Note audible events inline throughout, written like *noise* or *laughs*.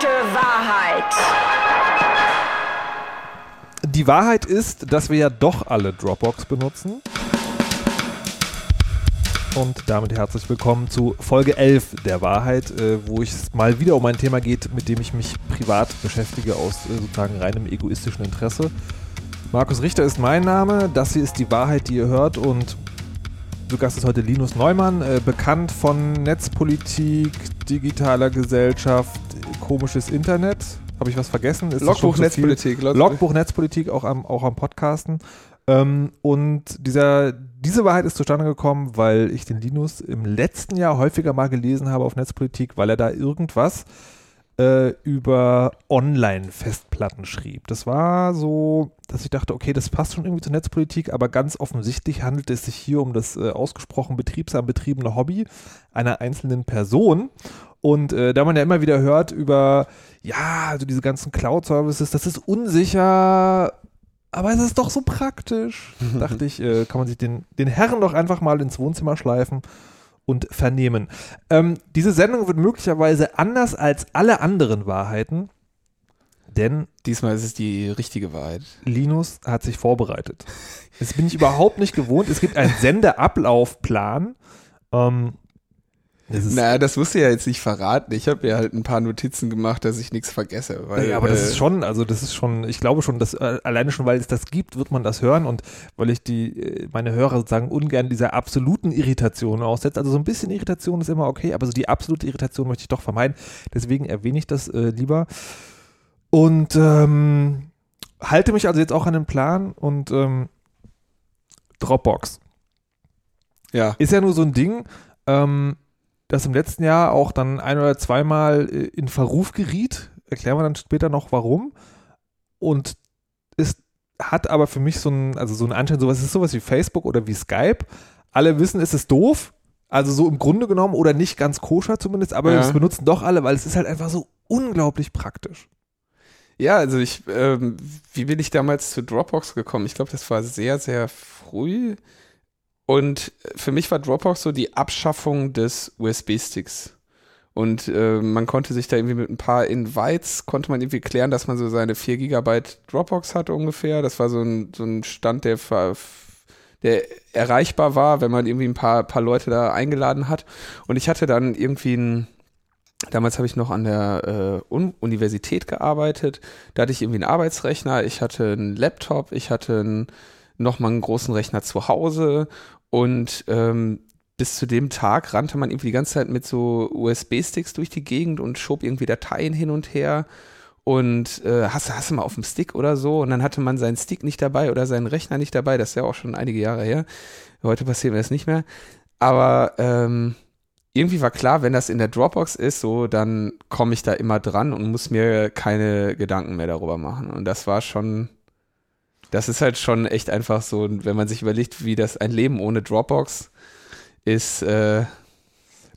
absolute Wahrheit. Die Wahrheit ist, dass wir ja doch alle Dropbox benutzen. Und damit herzlich willkommen zu Folge 11 der Wahrheit, äh, wo es mal wieder um ein Thema geht, mit dem ich mich privat beschäftige, aus äh, sozusagen reinem egoistischen Interesse. Markus Richter ist mein Name, das hier ist die Wahrheit, die ihr hört und zu Gast ist heute Linus Neumann, äh, bekannt von Netzpolitik, digitaler Gesellschaft, komisches Internet. Habe ich was vergessen? Ist Logbuch? Netzpolitik. Logbuch Netzpolitik auch am, auch am Podcasten. Ähm, und dieser, diese Wahrheit ist zustande gekommen, weil ich den Linus im letzten Jahr häufiger mal gelesen habe auf Netzpolitik, weil er da irgendwas äh, über Online-Festplatten schrieb. Das war so, dass ich dachte, okay, das passt schon irgendwie zur Netzpolitik, aber ganz offensichtlich handelt es sich hier um das äh, ausgesprochen betriebsam betriebene Hobby einer einzelnen Person. Und äh, da man ja immer wieder hört über, ja, also diese ganzen Cloud-Services, das ist unsicher, aber es ist doch so praktisch. *laughs* Dachte ich, äh, kann man sich den, den Herren doch einfach mal ins Wohnzimmer schleifen und vernehmen. Ähm, diese Sendung wird möglicherweise anders als alle anderen Wahrheiten, denn Diesmal ist es die richtige Wahrheit. Linus hat sich vorbereitet. Das bin ich überhaupt nicht gewohnt. Es gibt einen *laughs* Sendeablaufplan. Ähm, das Naja, das musst du ja jetzt nicht verraten. Ich habe ja halt ein paar Notizen gemacht, dass ich nichts vergesse. Weil, ja, aber das äh, ist schon, also das ist schon, ich glaube schon, dass äh, alleine schon, weil es das gibt, wird man das hören und weil ich die, äh, meine Hörer sozusagen ungern dieser absoluten Irritation aussetze. Also so ein bisschen Irritation ist immer okay, aber so die absolute Irritation möchte ich doch vermeiden. Deswegen erwähne ich das äh, lieber. Und ähm, halte mich also jetzt auch an den Plan und ähm, Dropbox. Ja. Ist ja nur so ein Ding, ähm, das im letzten Jahr auch dann ein oder zweimal äh, in Verruf geriet. Erklären wir dann später noch warum. Und es hat aber für mich so ein, also so ein Anschein, sowas es ist sowas wie Facebook oder wie Skype. Alle wissen, es ist doof. Also so im Grunde genommen oder nicht ganz koscher zumindest, aber Ja. es benutzen doch alle, weil es ist halt einfach so unglaublich praktisch. Ja, also ich, ähm, wie bin ich damals zu Dropbox gekommen? Ich glaube, das war sehr, sehr früh. Und für mich war Dropbox so die Abschaffung des USB-Sticks. Und äh, man konnte sich da irgendwie mit ein paar Invites, konnte man irgendwie klären, dass man so seine 4 Gigabyte Dropbox hatte ungefähr. Das war so ein, so ein Stand, der, der erreichbar war, wenn man irgendwie ein paar, paar Leute da eingeladen hat. Und ich hatte dann irgendwie ein, Damals habe ich noch an der äh, Un Universität gearbeitet. Da hatte ich irgendwie einen Arbeitsrechner, ich hatte einen Laptop, ich hatte einen, nochmal einen großen Rechner zu Hause und ähm, bis zu dem Tag rannte man irgendwie die ganze Zeit mit so USB-Sticks durch die Gegend und schob irgendwie Dateien hin und her und äh, hast, hast du mal auf dem Stick oder so und dann hatte man seinen Stick nicht dabei oder seinen Rechner nicht dabei, das ist ja auch schon einige Jahre her. Heute passiert mir das nicht mehr. Aber ähm, irgendwie war klar, wenn das in der Dropbox ist, so, dann komme ich da immer dran und muss mir keine Gedanken mehr darüber machen. Und das war schon, das ist halt schon echt einfach so, wenn man sich überlegt, wie das ein Leben ohne Dropbox ist, äh,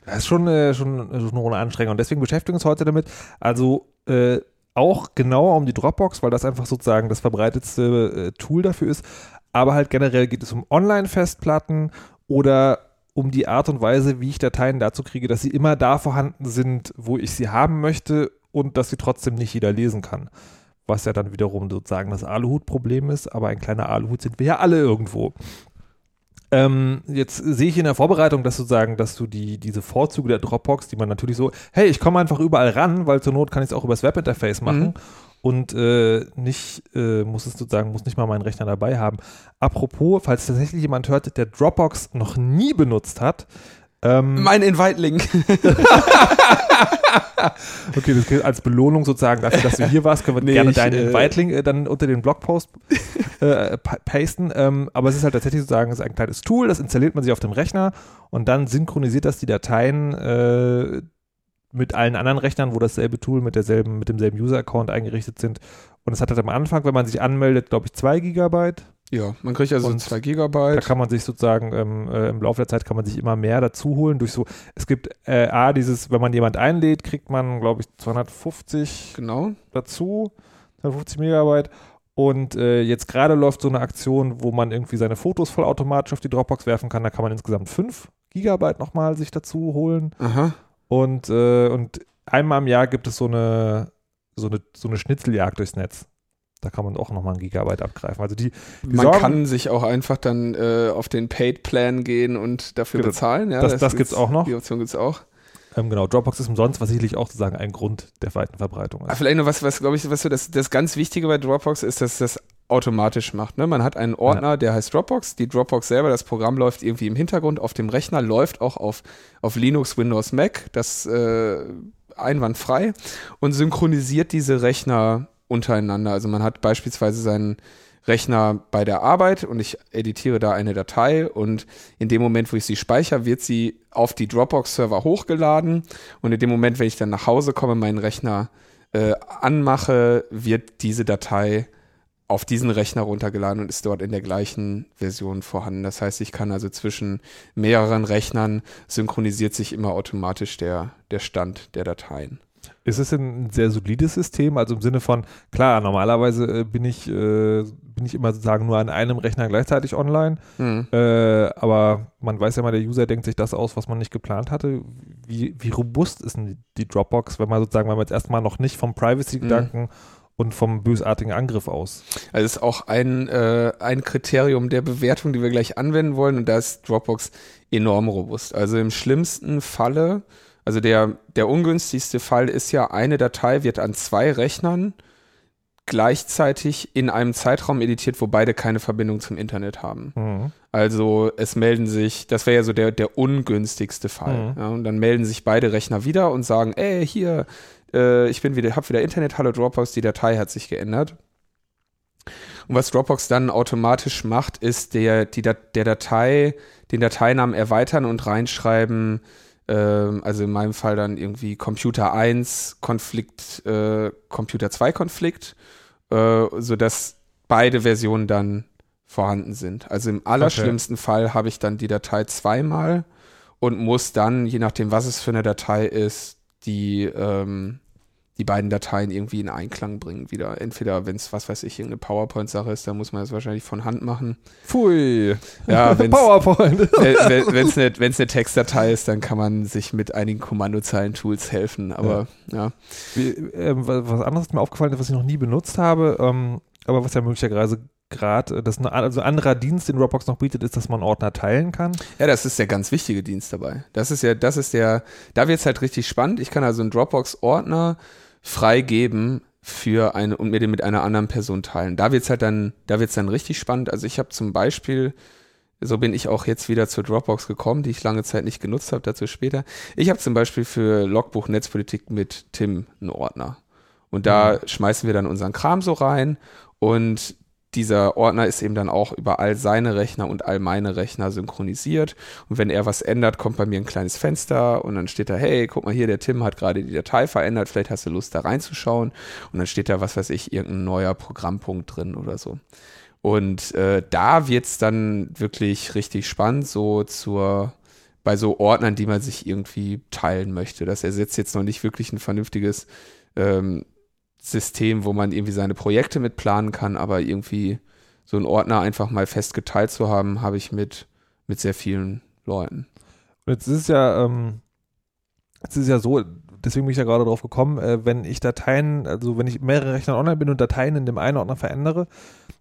Das ist schon, äh, schon, schon eine Anstrengung. Und deswegen beschäftigen wir uns heute damit. Also äh, auch genauer um die Dropbox, weil das einfach sozusagen das verbreitetste äh, Tool dafür ist. Aber halt generell geht es um Online-Festplatten oder um die Art und Weise, wie ich Dateien dazu kriege, dass sie immer da vorhanden sind, wo ich sie haben möchte und dass sie trotzdem nicht jeder lesen kann. Was ja dann wiederum sozusagen das Aluhut-Problem ist, aber ein kleiner Aluhut sind wir ja alle irgendwo. Ähm, jetzt sehe ich in der Vorbereitung, dass sozusagen, dass du die, diese Vorzüge der Dropbox, die man natürlich so, hey, ich komme einfach überall ran, weil zur Not kann ich es auch übers Webinterface machen Mhm. und äh, nicht, äh, muss es sozusagen, muss nicht mal meinen Rechner dabei haben. Apropos, falls tatsächlich jemand hört, der Dropbox noch nie benutzt hat, ähm, mein Invite-Link. *laughs* Okay, das gilt als Belohnung sozusagen dafür, dass du hier warst, können wir Nee, gerne ich, deinen äh, Invite-Link äh, dann unter den Blogpost *laughs* äh, pa- pasten. Ähm, aber es ist halt tatsächlich sozusagen ist ein kleines Tool, das installiert man sich auf dem Rechner und dann synchronisiert das die Dateien äh, mit allen anderen Rechnern, wo dasselbe Tool mit derselben, mit demselben User-Account eingerichtet sind. Und es hat halt am Anfang, wenn man sich anmeldet, glaube ich, zwei Gigabyte. Ja, man kriegt also Und 2 Da Gigabyte. kann man sich sozusagen ähm, äh, im Laufe der Zeit kann man sich immer mehr dazu holen durch so. Es gibt äh, A, dieses, wenn man jemand einlädt, kriegt man, glaube ich, 250 Genau. dazu, 250 Megabyte. Und äh, jetzt gerade läuft so eine Aktion, wo man irgendwie seine Fotos vollautomatisch auf die Dropbox werfen kann. Da kann man insgesamt 5 Gigabyte nochmal sich dazu holen. Aha. Und, äh, und einmal im Jahr gibt es so eine so eine, so eine Schnitzeljagd durchs Netz. Da kann man auch nochmal ein Gigabyte abgreifen. Also die, die man kann sich auch einfach dann äh, auf den Paid-Plan gehen und dafür Genau. bezahlen. Ja, Das- das gibt's auch noch. Die Option gibt es auch. Ähm, genau, Dropbox ist umsonst, was sicherlich auch sozusagen ein Grund der weiten Verbreitung Ah, ist. vielleicht noch was, was glaube ich, was so das, das ganz Wichtige bei Dropbox ist, dass das automatisch macht. Ne? Man hat einen Ordner, der heißt Dropbox. Die Dropbox selber, das Programm läuft irgendwie im Hintergrund auf dem Rechner, läuft auch auf, auf Linux, Windows, Mac, das äh, einwandfrei und synchronisiert diese Rechner untereinander. Also man hat beispielsweise seinen Rechner bei der Arbeit und ich editiere da eine Datei und in dem Moment, wo ich sie speichere, wird sie auf die Dropbox-Server hochgeladen und in dem Moment, wenn ich dann nach Hause komme, meinen Rechner äh, anmache, wird diese Datei auf diesen Rechner runtergeladen und ist dort in der gleichen Version vorhanden. Das heißt, ich kann also zwischen mehreren Rechnern synchronisiert sich immer automatisch der, der Stand der Dateien. Ist es ein sehr solides System? Also im Sinne von, klar, normalerweise äh, bin ich, äh, bin ich immer sozusagen nur an einem Rechner gleichzeitig online, Hm. äh, aber man weiß ja mal, der User denkt sich das aus, was man nicht geplant hatte. Wie, wie robust ist denn die Dropbox, wenn man sozusagen, wenn man jetzt erstmal noch nicht vom Privacy-Gedanken und vom bösartigen Angriff aus? Also ist auch ein, äh, ein Kriterium der Bewertung, die wir gleich anwenden wollen und da ist Dropbox enorm robust. Also im schlimmsten Falle, also der, der ungünstigste Fall ist ja, eine Datei wird an zwei Rechnern gleichzeitig in einem Zeitraum editiert, wo beide keine Verbindung zum Internet haben. Mhm. Also es melden sich, das wäre ja so der, der ungünstigste Fall. Mhm. Ja, und dann melden sich beide Rechner wieder und sagen, ey, hier, äh, ich bin wieder, hab wieder Internet, hallo Dropbox, die Datei hat sich geändert. Und was Dropbox dann automatisch macht, ist der, die, der Datei, den Dateinamen erweitern und reinschreiben, also in meinem Fall dann irgendwie Computer 1 Konflikt, äh, Computer 2 Konflikt, äh, sodass beide Versionen dann vorhanden sind. Also im allerschlimmsten Fall habe ich dann die Datei zweimal und muss dann, je nachdem, was es für eine Datei ist, die, ähm, die beiden Dateien irgendwie in Einklang bringen wieder. Entweder, wenn es, was weiß ich, irgendeine PowerPoint-Sache ist, dann muss man das wahrscheinlich von Hand machen. Pfui. Ja, *laughs* wenn's- PowerPoint. *laughs* Wenn es eine, eine Textdatei ist, dann kann man sich mit einigen Kommandozeilen-Tools helfen. Aber ja. Wie, ähm, wa- was anderes ist mir aufgefallen, was ich noch nie benutzt habe, ähm, aber was ja möglicherweise gerade, das ist ein also ein anderer Dienst, den Dropbox noch bietet, ist, dass man Ordner teilen kann. Ja, das ist der ganz wichtige Dienst dabei. Das ist ja, das ist der, da wird's halt richtig spannend. Ich kann also einen Dropbox-Ordner freigeben für eine und mir den mit einer anderen Person teilen. Da wird's halt dann, da wird's dann richtig spannend. Also ich habe zum Beispiel, so bin ich auch jetzt wieder zur Dropbox gekommen, die ich lange Zeit nicht genutzt habe, dazu später. Ich habe zum Beispiel für Logbuch Netzpolitik mit Tim einen Ordner. Und da schmeißen wir dann unseren Kram so rein und dieser Ordner ist eben dann auch über all seine Rechner und all meine Rechner synchronisiert. Und wenn er was ändert, kommt bei mir ein kleines Fenster und dann steht da, hey, guck mal hier, der Tim hat gerade die Datei verändert, vielleicht hast du Lust da reinzuschauen. Und dann steht da, was weiß ich, irgendein neuer Programmpunkt drin oder so. Und äh, da wird's dann wirklich richtig spannend, so zur bei so Ordnern, die man sich irgendwie teilen möchte. Das ersetzt jetzt noch nicht wirklich ein vernünftiges ähm, System, wo man irgendwie seine Projekte mit planen kann, aber irgendwie so einen Ordner einfach mal fest geteilt zu haben, habe ich mit, mit sehr vielen Leuten. Jetzt ist es ja, ähm, jetzt ist ja so, deswegen bin ich ja gerade drauf gekommen, äh, wenn ich Dateien, also wenn ich mehrere Rechner online bin und Dateien in dem einen Ordner verändere,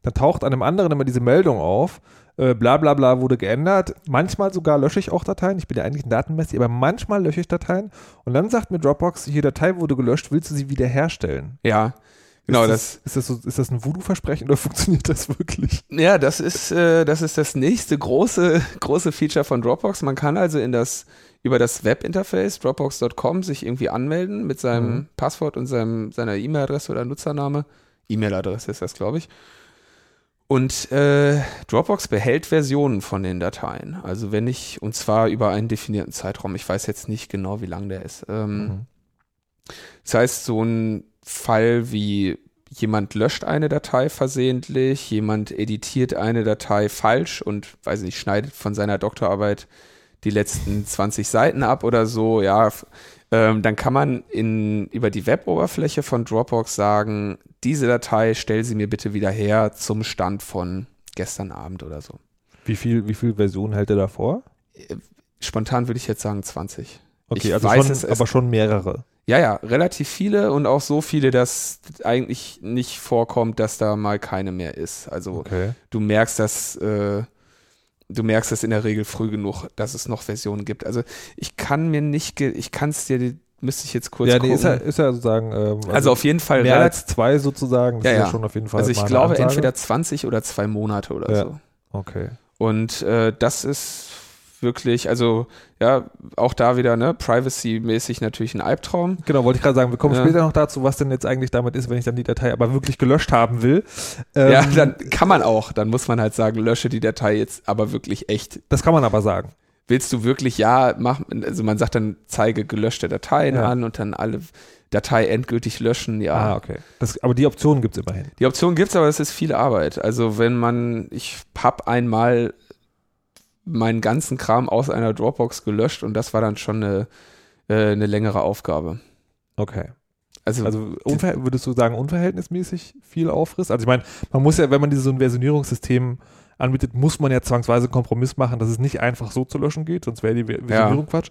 dann taucht an dem anderen immer diese Meldung auf, äh, bla bla bla wurde geändert. Manchmal sogar lösche ich auch Dateien, ich bin ja eigentlich ein Datenmessi, aber manchmal lösche ich Dateien und dann sagt mir Dropbox, hier Datei wurde gelöscht, willst du sie wiederherstellen? Ja, genau, ist das, das, ist das, so, ist das ein Voodoo-Versprechen oder *laughs* funktioniert das wirklich? ja, das ist, äh, das ist das nächste große, *laughs* große Feature von Dropbox. Man kann also in das, über das Webinterface dropbox.com sich irgendwie anmelden mit seinem Mhm. Passwort und seinem, seiner E-Mail-Adresse oder Nutzername. E-Mail-Adresse ist das, glaube ich. Und äh, Dropbox behält Versionen von den Dateien. Also wenn ich, und zwar über einen definierten Zeitraum. Ich weiß jetzt nicht genau, wie lang der ist. Ähm, Mhm. Das heißt, so ein Fall wie jemand löscht eine Datei versehentlich, jemand editiert eine Datei falsch und, weiß nicht, schneidet von seiner Doktorarbeit die letzten 20 Seiten ab oder so, ja, ähm, dann kann man in, über die Weboberfläche von Dropbox sagen, diese Datei stell sie mir bitte wieder her zum Stand von gestern Abend oder so. Wie viel, wie viel Versionen hält er davor? Spontan würde ich jetzt sagen 20. Okay, Ich also weiß schon, es- aber schon mehrere. Ja, ja, relativ viele und auch so viele, dass eigentlich nicht vorkommt, dass da mal keine mehr ist. Also Okay. du merkst das, äh, du merkst das in der Regel früh genug, dass es noch Versionen gibt. Also ich kann mir nicht, ich kann es dir, müsste ich jetzt kurz Ja, gucken. nee, ist ja, ist ja sozusagen. Ähm, also, auf jeden Fall mehr als zwei sozusagen. Das Ja, ist ja ja. schon auf jeden Fall. also ich glaube Ansage. entweder 20 oder zwei Monate oder Ja. so. Okay. Und äh, das ist wirklich, also ja, auch da wieder, ne, privacy-mäßig natürlich ein Albtraum. Genau, wollte ich gerade sagen, wir kommen Ja. später noch dazu, was denn jetzt eigentlich damit ist, wenn ich dann die Datei aber wirklich gelöscht haben will. Ähm, ja, dann kann man auch, dann muss man halt sagen, lösche die Datei jetzt aber wirklich echt. das kann man aber sagen. Willst du wirklich, ja, mach, also man sagt dann, zeige gelöschte Dateien Ja. an und dann alle Datei endgültig löschen, ja. Ah, okay. Das, aber die Option gibt es immerhin. Die Option gibt's, aber es ist viel Arbeit. Also wenn man, ich hab einmal meinen ganzen Kram aus einer Dropbox gelöscht und das war dann schon eine, äh, eine längere Aufgabe. Okay. Also, Also würdest du sagen, unverhältnismäßig viel Aufriss? Also ich meine, man muss ja, wenn man dieses so ein Versionierungssystem anbietet, muss man ja zwangsweise einen Kompromiss machen, dass es nicht einfach so zu löschen geht, sonst wäre die Ver- Versionierung Quatsch.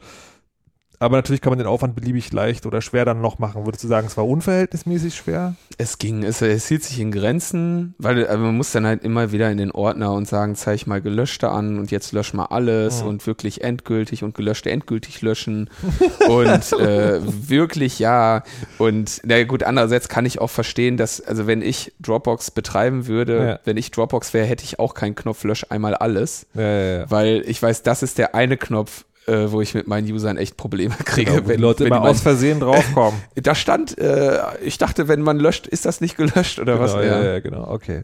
Aber natürlich kann man den Aufwand beliebig leicht oder schwer dann noch machen. Würdest du sagen, es war unverhältnismäßig schwer? es ging, es, es hielt sich in Grenzen, weil also man muss dann halt immer wieder in den Ordner und sagen, zeig mal gelöschte an und jetzt lösch mal alles Mhm. und wirklich endgültig und gelöschte endgültig löschen *laughs* und äh, wirklich ja und na gut, andererseits kann ich auch verstehen, dass, also wenn ich Dropbox betreiben würde, Ja. wenn ich Dropbox wäre, hätte ich auch keinen Knopf lösch einmal alles, ja, ja. weil ich weiß, das ist der eine Knopf, äh, wo ich mit meinen Usern echt Probleme *laughs* kriege. Genau, wo die Leute immer man- aus Versehen draufkommen. *laughs* da stand, äh, ich dachte, wenn man löscht, ist das nicht gelöscht oder was? Genau, ja, ja, genau, okay.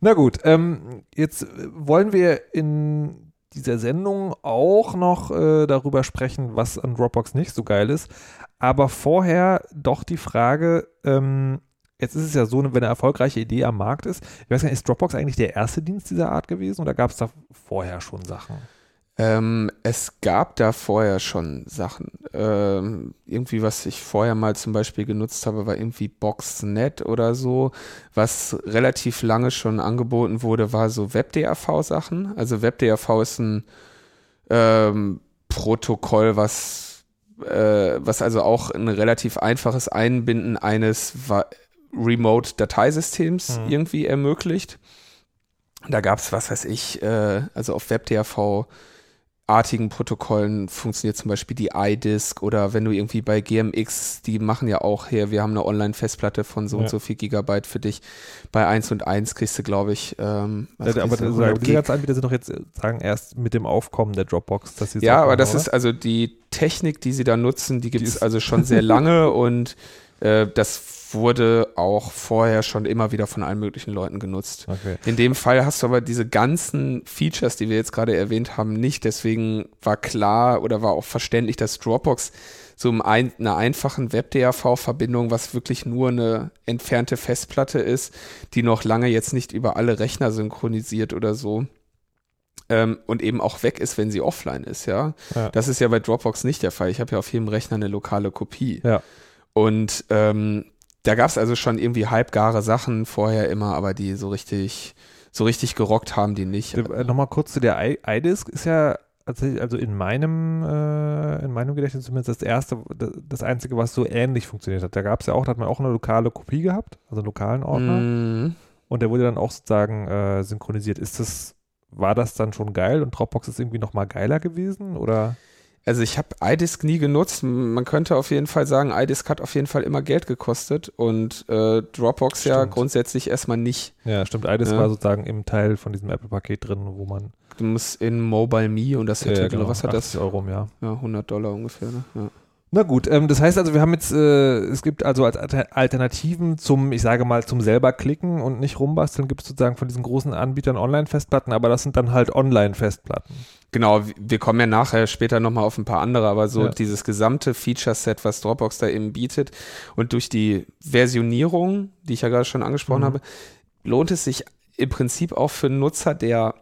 Na gut, ähm, jetzt wollen wir in dieser Sendung auch noch äh, darüber sprechen, was an Dropbox nicht so geil ist. Aber vorher doch die Frage, ähm, jetzt ist es ja so, wenn eine erfolgreiche Idee am Markt ist, ich weiß gar nicht, ist Dropbox eigentlich der erste Dienst dieser Art gewesen oder gab es da vorher schon Sachen? Ähm, es gab da vorher schon Sachen. Ähm, irgendwie, was ich vorher mal zum Beispiel genutzt habe, war irgendwie Boxnet oder so. Was relativ lange schon angeboten wurde, war so WebDAV-Sachen. Also WebDAV ist ein ähm, Protokoll, was, äh, was also auch ein relativ einfaches Einbinden eines Remote-Dateisystems Mhm. irgendwie ermöglicht. Da gab es, was weiß ich, äh, also auf WebDAV artigen Protokollen funktioniert zum Beispiel die iDisk oder wenn du irgendwie bei GMX, die machen ja auch hier, wir haben eine Online-Festplatte von so Ja. und so viel Gigabyte für dich. Bei 1 und 1 kriegst du, glaube ich, ähm, Ja, aber kriegst du, das- 100 aber diese ganzen Anbieter sind doch jetzt, äh, sagen, erst mit dem Aufkommen der Dropbox, dass sie Ja, so aber das oder? ist also die Technik, die sie da nutzen, die gibt es also schon sehr *laughs* lange und äh, das wurde auch vorher schon immer wieder von allen möglichen Leuten genutzt. Okay. In dem Fall hast du aber diese ganzen Features, die wir jetzt gerade erwähnt haben, nicht. Deswegen war klar oder war auch verständlich, dass Dropbox so ein, einer einfachen Web-DAV-Verbindung, was wirklich nur eine entfernte Festplatte ist, die noch lange jetzt nicht über alle Rechner synchronisiert oder so. Ähm, und eben auch weg ist, wenn sie offline ist, ja. Ja. Das ist ja bei Dropbox nicht der Fall. Ich habe ja auf jedem Rechner eine lokale Kopie. Ja. Und ähm, da gab es also schon irgendwie halbgare Sachen vorher immer, aber die so richtig, so richtig gerockt haben die nicht. Äh, Nochmal kurz zu der iDisk ist ja tatsächlich, also in meinem, äh, in meinem Gedächtnis zumindest das erste, das, das einzige, was so ähnlich funktioniert hat. Da gab es ja auch, da hat man auch eine lokale Kopie gehabt, also einen lokalen Ordner. Mm, Und der wurde dann auch sozusagen äh, synchronisiert. Ist das, war das dann schon geil und Dropbox ist irgendwie nochmal geiler gewesen? Oder? Also ich habe iDisk nie genutzt. Man könnte auf jeden Fall sagen, iDisk hat auf jeden Fall immer Geld gekostet und äh, Dropbox ja Stimmt. grundsätzlich erstmal nicht. Ja, stimmt. iDisk Ja. war sozusagen im Teil von diesem Apple-Paket drin, wo man Du musst in Mobile Me und das hätte, äh, genau, was hat das? 80 Euro im Jahr. Ja, 100 Dollar ungefähr. Ne? Ja. Na gut, ähm, das heißt also, wir haben jetzt, äh, es gibt also als Alter- Alternativen zum, ich sage mal, zum selber klicken und nicht rumbasteln, gibt es sozusagen von diesen großen Anbietern Online-Festplatten, aber das sind dann halt Online-Festplatten. Genau, wir kommen ja nachher später nochmal auf ein paar andere, aber so Ja. dieses gesamte Feature-Set, was Dropbox da eben bietet und durch die Versionierung, die ich ja gerade schon angesprochen Mhm. habe, lohnt es sich im Prinzip auch für einen Nutzer, der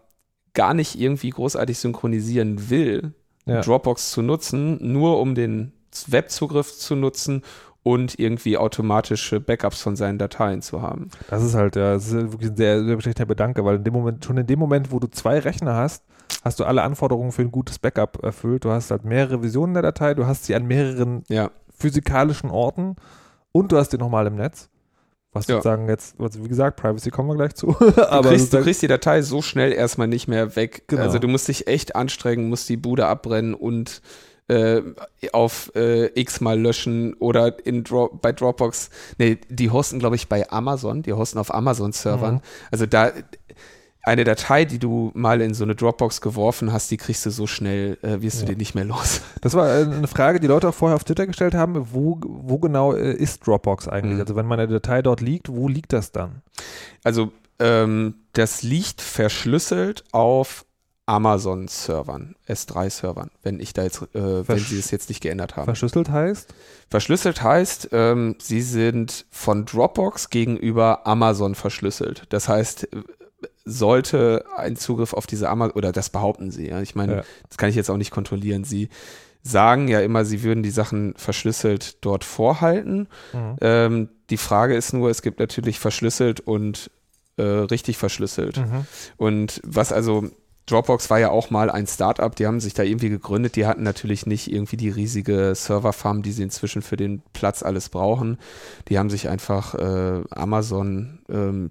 gar nicht irgendwie großartig synchronisieren will, Ja. Dropbox zu nutzen, nur um den Webzugriff zu nutzen und irgendwie automatische Backups von seinen Dateien zu haben. Das ist halt, ja, das ist wirklich ein sehr, sehr beschränkter Bedanke, weil in dem Moment, schon in dem Moment, wo du zwei Rechner hast, hast du alle Anforderungen für ein gutes Backup erfüllt. Du hast halt mehrere Visionen der Datei, du hast sie an mehreren Ja, physikalischen Orten und du hast den nochmal im Netz. Was Ja. sozusagen jetzt, also wie gesagt, Privacy kommen wir gleich zu. *laughs* Du, aber kriegst, du kriegst die Datei so schnell erstmal nicht mehr weg. Genau. Also du musst dich echt anstrengen, musst die Bude abbrennen und äh, auf äh, x mal löschen oder in Dro bei Dropbox. Nee, die hosten, glaube ich, bei Amazon. Die hosten auf Amazon-Servern. Mhm. Also da eine Datei, die du mal in so eine Dropbox geworfen hast, die kriegst du so schnell, äh, wirst Ja. du die nicht mehr los. *laughs* Das war äh, eine Frage, die Leute auch vorher auf Twitter gestellt haben. Wo, wo genau äh, ist Dropbox eigentlich? Mhm. Also wenn meine Datei dort liegt, wo liegt das dann? Also ähm, das liegt verschlüsselt auf Amazon-Servern, S3-Servern, wenn ich da jetzt, äh, wenn sie es jetzt nicht geändert haben. Verschlüsselt heißt? Verschlüsselt heißt, ähm, sie sind von Dropbox gegenüber Amazon verschlüsselt. Das heißt, äh, sollte ein Zugriff auf diese Amazon, oder das behaupten sie, ja. Ich meine, Ja. das kann ich jetzt auch nicht kontrollieren. Sie sagen ja immer, sie würden die Sachen verschlüsselt dort vorhalten. Mhm. Ähm, die Frage ist nur, es gibt natürlich verschlüsselt und äh, richtig verschlüsselt. Mhm. Und was also, Dropbox war ja auch mal ein Startup, die haben sich da irgendwie gegründet, die hatten natürlich nicht irgendwie die riesige Serverfarm, die sie inzwischen für den Platz alles brauchen. Die haben sich einfach äh, Amazon ähm,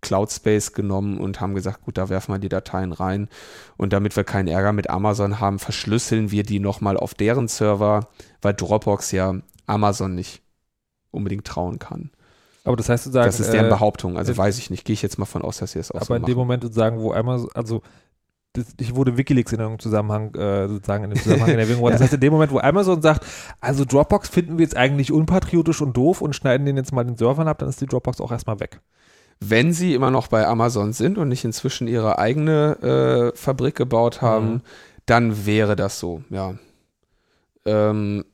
Cloud Space genommen und haben gesagt, gut, da werfen wir die Dateien rein. Und damit wir keinen Ärger mit Amazon haben, verschlüsseln wir die nochmal auf deren Server, weil Dropbox ja Amazon nicht unbedingt trauen kann. Aber das heißt sozusagen, Das ist deren äh, Behauptung. Also äh, weiß ich nicht. Gehe ich jetzt mal von aus, dass sie es auch aber so in dem. Moment sozusagen, wo Amazon, also das, ich wurde Wikileaks in irgendeinem Zusammenhang, äh, sozusagen in dem *laughs* Zusammenhang in Erwägung. Das heißt, in dem Moment, wo Amazon sagt, also Dropbox finden wir jetzt eigentlich unpatriotisch und doof und schneiden den jetzt mal den Servern ab, dann ist die Dropbox auch erstmal weg. Wenn sie immer noch bei Amazon sind und nicht inzwischen ihre eigene äh, Fabrik gebaut haben, Mhm. dann wäre das so, ja. Ähm,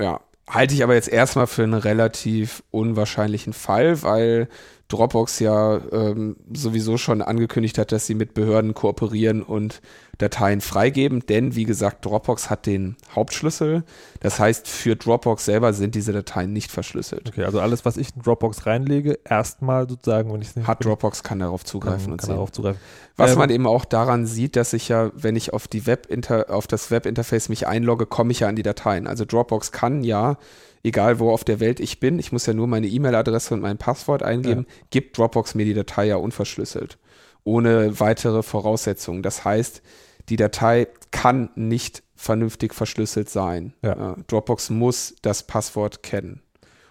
ja, halte ich aber jetzt erstmal für einen relativ unwahrscheinlichen Fall, weil Dropbox ja ähm, sowieso schon angekündigt hat, dass sie mit Behörden kooperieren und Dateien freigeben, denn wie gesagt, Dropbox hat den Hauptschlüssel. Das heißt, für Dropbox selber sind diese Dateien nicht verschlüsselt. Okay, also alles, was ich in Dropbox reinlege, erstmal sozusagen, wenn ich es nicht Hat Dropbox kann darauf kann, zugreifen kann und sehen. darauf zugreifen. Was Ähm, man eben auch daran sieht, dass ich ja, wenn ich auf die Webinter auf das Webinterface mich einlogge, komme ich ja an die Dateien. Also Dropbox kann ja, egal wo auf der Welt ich bin, ich muss ja nur meine E-Mail-Adresse und mein Passwort eingeben, gibt Dropbox mir die Datei ja unverschlüsselt. Ohne weitere Voraussetzungen. Das heißt, die Datei kann nicht vernünftig verschlüsselt sein. Ja. Dropbox muss das Passwort kennen.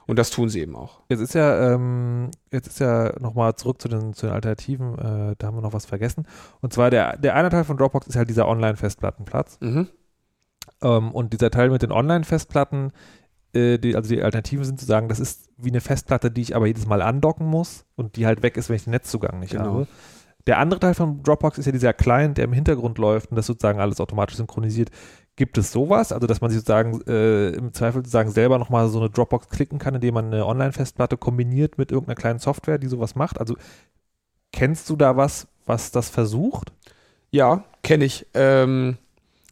Und das tun sie eben auch. Jetzt ist ja, ähm, jetzt ist ja nochmal zurück zu den, zu den Alternativen, äh, da haben wir noch was vergessen. Und zwar der, der eine Teil von Dropbox ist halt dieser Online-Festplattenplatz. Mhm. Ähm, und dieser Teil mit den Online-Festplatten, äh, die, also die Alternativen sind zu sagen, das ist wie eine Festplatte, die ich aber jedes Mal andocken muss und die halt weg ist, wenn ich den Netzzugang nicht Genau. habe. Der andere Teil von Dropbox ist ja dieser Client, der im Hintergrund läuft und das sozusagen alles automatisch synchronisiert. Gibt es sowas? Also, dass man sich sozusagen äh, im Zweifel sozusagen selber nochmal so eine Dropbox klicken kann, indem man eine Online-Festplatte kombiniert mit irgendeiner kleinen Software, die sowas macht? Also, kennst du da was, was das versucht? Ja, kenne ich. Ähm,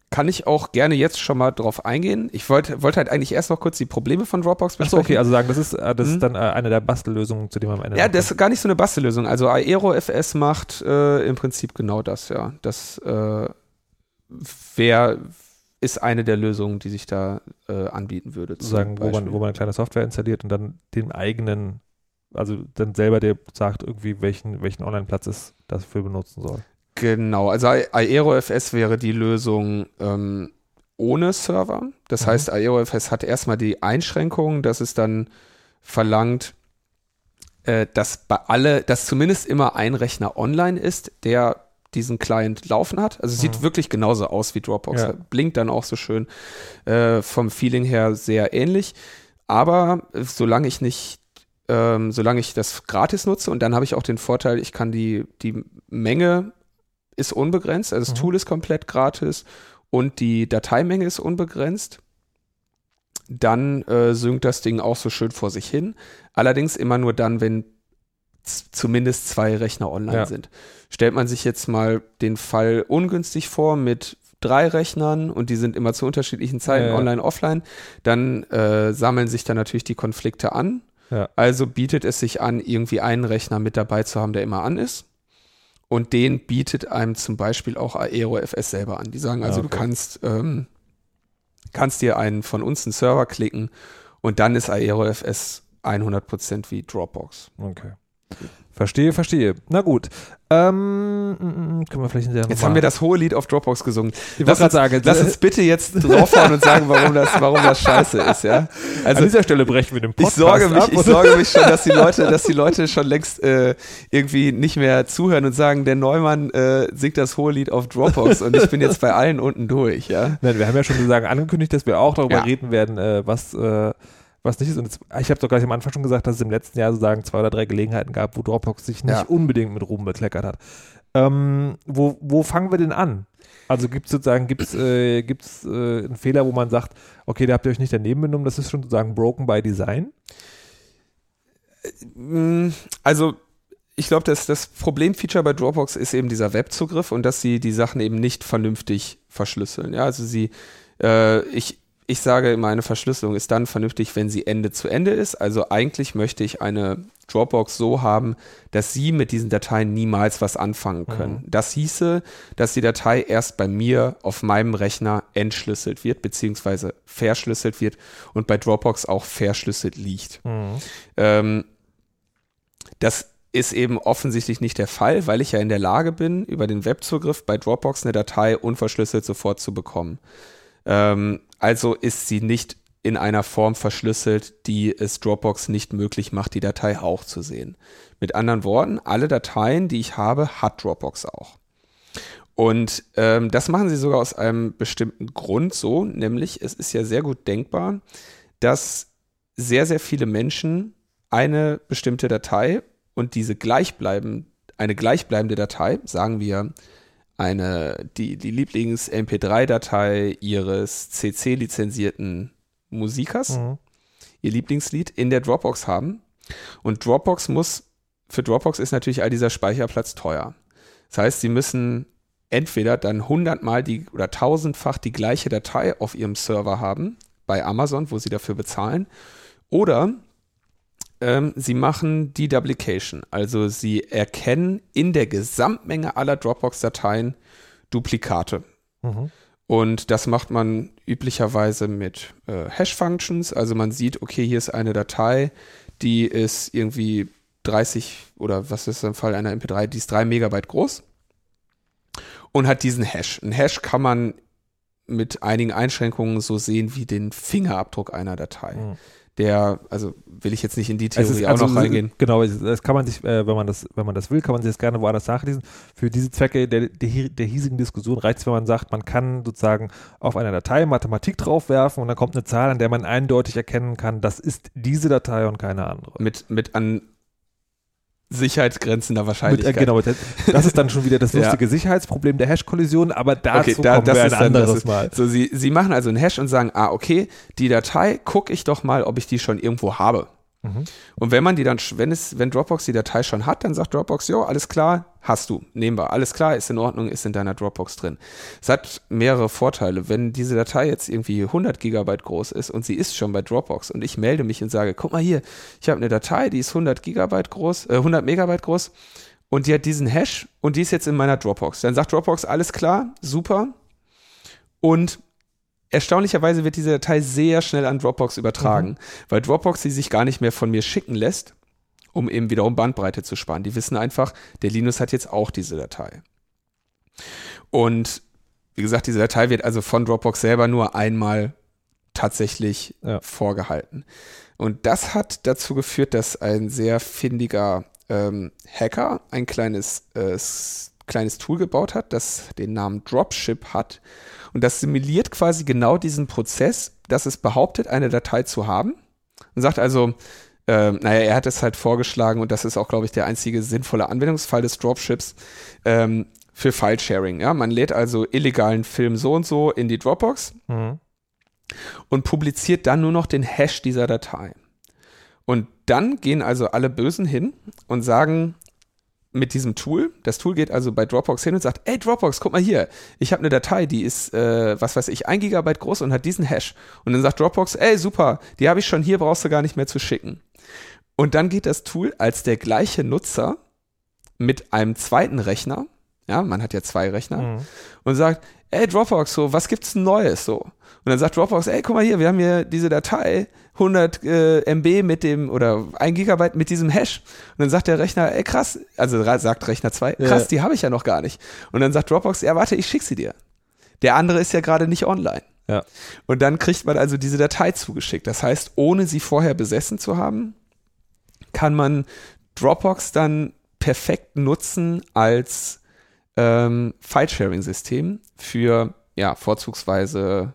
kann ich auch gerne jetzt schon mal drauf eingehen. Ich wollte wollte halt eigentlich erst noch kurz die Probleme von Dropbox Achso, besprechen. okay, also sagen, das ist, äh, das ist dann äh, eine der Bastellösungen, zu dem am Ende ja, das ist gar nicht so eine Bastellösung. Also AeroFS macht äh, im Prinzip genau das, ja. Das äh, wär, ist eine der Lösungen, die sich da äh, anbieten würde. sozusagen, wo man, wo man eine kleine Software installiert und dann den eigenen, also dann selber der sagt irgendwie, welchen, welchen Online-Platz es dafür benutzen soll. Genau, also AeroFS wäre die Lösung ähm, ohne Server. Das Mhm. heißt, AeroFS hat erstmal die Einschränkung, dass es dann verlangt, äh, dass bei alle, dass zumindest immer ein Rechner online ist, der diesen Client laufen hat. Also es sieht Mhm. wirklich genauso aus wie Dropbox. Ja. Blinkt dann auch so schön. Äh, vom Feeling her sehr ähnlich. Aber äh, solange ich nicht, ähm, solange ich das gratis nutze und dann habe ich auch den Vorteil, ich kann die, die Menge ist unbegrenzt, also das Mhm. Tool ist komplett gratis und die Dateimenge ist unbegrenzt. Dann äh, synkt das Ding auch so schön vor sich hin. Allerdings immer nur dann, wenn zumindest zwei Rechner online Ja. sind. Stellt man sich jetzt mal den Fall ungünstig vor mit drei Rechnern und die sind immer zu unterschiedlichen Zeiten Ja, ja. online, offline, dann äh, sammeln sich dann natürlich die Konflikte an. Also bietet es sich an, irgendwie einen Rechner mit dabei zu haben, der immer an ist. Und den bietet einem zum Beispiel auch AeroFS selber an. Die sagen also, Ah, okay. du kannst ähm, kannst dir einen von uns einen Server klicken und dann ist AeroFS 100% wie Dropbox. Okay. Verstehe, verstehe. Na gut. Ähm, mm, mm, können wir vielleicht Jetzt haben wir das hohe Lied auf Dropbox gesungen. Ich wollte gerade sagen, Lass uns bitte jetzt draufhauen und sagen, warum das, warum das scheiße ist, ja? Also, An dieser Stelle brechen wir den Podcast ich sorge mich, ab. ich sorge mich schon, dass die Leute, dass die Leute schon längst äh, irgendwie nicht mehr zuhören und sagen, der Neumann äh, singt das hohe Lied auf Dropbox und ich bin jetzt bei allen unten durch, ja? Nein, wir haben ja schon sozusagen angekündigt, dass wir auch darüber Ja. reden werden, äh, was, äh, was nicht ist. Und jetzt, ich habe doch gleich am Anfang schon gesagt, dass es im letzten Jahr sozusagen zwei oder drei Gelegenheiten gab, wo Dropbox sich nicht Ja. unbedingt mit Ruhm bekleckert hat. Ähm, wo, wo fangen wir denn an? Also gibt es sozusagen gibt's, äh, gibt's, äh, einen Fehler, wo man sagt, okay, da habt ihr euch nicht daneben benommen, das ist schon sozusagen broken by design? Mm, Also, ich glaube, dass das Problemfeature bei Dropbox ist eben dieser Webzugriff und dass sie die Sachen eben nicht vernünftig verschlüsseln. Ja, also sie, äh, ich, ich sage immer, eine Verschlüsselung ist dann vernünftig, wenn sie Ende zu Ende ist. Also eigentlich möchte ich eine Dropbox so haben, dass Sie mit diesen Dateien niemals was anfangen können. Das hieße, dass die Datei erst bei mir auf meinem Rechner entschlüsselt wird, beziehungsweise verschlüsselt wird und bei Dropbox auch verschlüsselt liegt. Ähm, das ist eben offensichtlich nicht der Fall, weil ich ja in der Lage bin, über den Webzugriff bei Dropbox eine Datei unverschlüsselt sofort zu bekommen. Ähm, also ist sie nicht in einer Form verschlüsselt, die es Dropbox nicht möglich macht, die Datei auch zu sehen. Mit anderen Worten, alle Dateien, die ich habe, hat Dropbox auch. Und ähm, das machen sie sogar aus einem bestimmten Grund so, nämlich es ist ja sehr gut denkbar, dass sehr, sehr viele Menschen eine bestimmte Datei und diese gleichbleiben, eine gleichbleibende Datei, sagen wir eine, die, die Lieblings-MP3-Datei ihres CC-lizenzierten Musikers, Mhm. ihr Lieblingslied, in der Dropbox haben. Und Dropbox muss, für Dropbox ist natürlich all dieser Speicherplatz teuer. Das heißt, sie müssen entweder dann hundertmal die oder tausendfach die gleiche Datei auf ihrem Server haben, bei Amazon, wo sie dafür bezahlen, oder ähm, sie machen Deduplication, also sie erkennen in der Gesamtmenge aller Dropbox-Dateien Duplikate. Mhm. Und das macht man üblicherweise mit äh, Hash-Functions. Also man sieht, okay, hier ist eine Datei, die ist irgendwie 30 oder was ist im Fall einer MP3, die ist 3 Megabyte groß und hat diesen Hash. Ein Hash kann man mit einigen Einschränkungen so sehen wie den Fingerabdruck einer Datei. Mhm. Der, also will ich jetzt nicht in die Theorie ist auch also, noch reingehen. Genau, das kann man sich, äh, wenn man das, wenn man das will, kann man sich das gerne woanders nachlesen. Für diese Zwecke der, der, der hiesigen Diskussion reicht es, wenn man sagt, man kann sozusagen auf einer Datei Mathematik draufwerfen und dann kommt eine Zahl, an der man eindeutig erkennen kann, das ist diese Datei und keine andere. Mit, mit an sicherheitsgrenzender Mit, Wahrscheinlichkeit. äh, genau, das, ist dann schon wieder das *laughs* Ja. lustige Sicherheitsproblem der Hash-Kollision, aber dazu Okay, da- kommen das wir ein anderes ist- Mal. So, sie, sie machen also einen Hash und sagen, ah, okay, die Datei, gucke ich doch mal, ob ich die schon irgendwo habe. Mhm. Und wenn man die dann, wenn es, wenn Dropbox die Datei schon hat, dann sagt Dropbox, jo, alles klar, hast du, nehmen wir, alles klar, ist in Ordnung, ist in deiner Dropbox drin. Es hat mehrere Vorteile. Wenn diese Datei jetzt irgendwie 100 Gigabyte groß ist und sie ist schon bei Dropbox und ich melde mich und sage, guck mal hier, ich habe eine Datei, die ist 100 Gigabyte groß, äh, 100 Megabyte groß und die hat diesen Hash und die ist jetzt in meiner Dropbox. Dann sagt Dropbox, alles klar, super. Und erstaunlicherweise wird diese Datei sehr schnell an Dropbox übertragen, weil Dropbox sie sich gar nicht mehr von mir schicken lässt, um eben wiederum Bandbreite zu sparen. Die wissen einfach, der Linus hat jetzt auch diese Datei. Und wie gesagt, diese Datei wird also von Dropbox selber nur einmal tatsächlich Ja. vorgehalten. Und das hat dazu geführt, dass ein sehr findiger ähm, Hacker ein kleines, äh, kleines Tool gebaut hat, das den Namen Dropship hat. Und das simuliert quasi genau diesen Prozess, dass es behauptet, eine Datei zu haben. Und sagt also, ähm, naja, er hat es halt vorgeschlagen und das ist auch, glaube ich, der einzige sinnvolle Anwendungsfall des Dropships ähm, für File-Sharing. Ja? Man lädt also illegalen Film so und so in die Dropbox Mhm. und publiziert dann nur noch den Hash dieser Datei. Und dann gehen also alle Bösen hin und sagen mit diesem Tool, das Tool geht also bei Dropbox hin und sagt, ey Dropbox, guck mal hier, ich habe eine Datei, die ist, äh, was weiß ich, ein Gigabyte groß und hat diesen Hash. Und dann sagt Dropbox, ey super, die habe ich schon hier, brauchst du gar nicht mehr zu schicken. Und dann geht das Tool als der gleiche Nutzer mit einem zweiten Rechner ja, man hat ja zwei Rechner, mhm. und sagt, ey Dropbox, so, was gibt's Neues so? Und dann sagt Dropbox, ey, guck mal hier, wir haben hier diese Datei, 100 äh, MB mit dem, oder 1 Gigabyte mit diesem Hash. Und dann sagt der Rechner, ey, krass, also sagt Rechner 2, krass, ja. die habe ich ja noch gar nicht. Und dann sagt Dropbox, ja, warte, ich schick sie dir. Der andere ist ja gerade nicht online. Ja. Und dann kriegt man also diese Datei zugeschickt. Das heißt, ohne sie vorher besessen zu haben, kann man Dropbox dann perfekt nutzen als ähm, File-Sharing-System für ja, vorzugsweise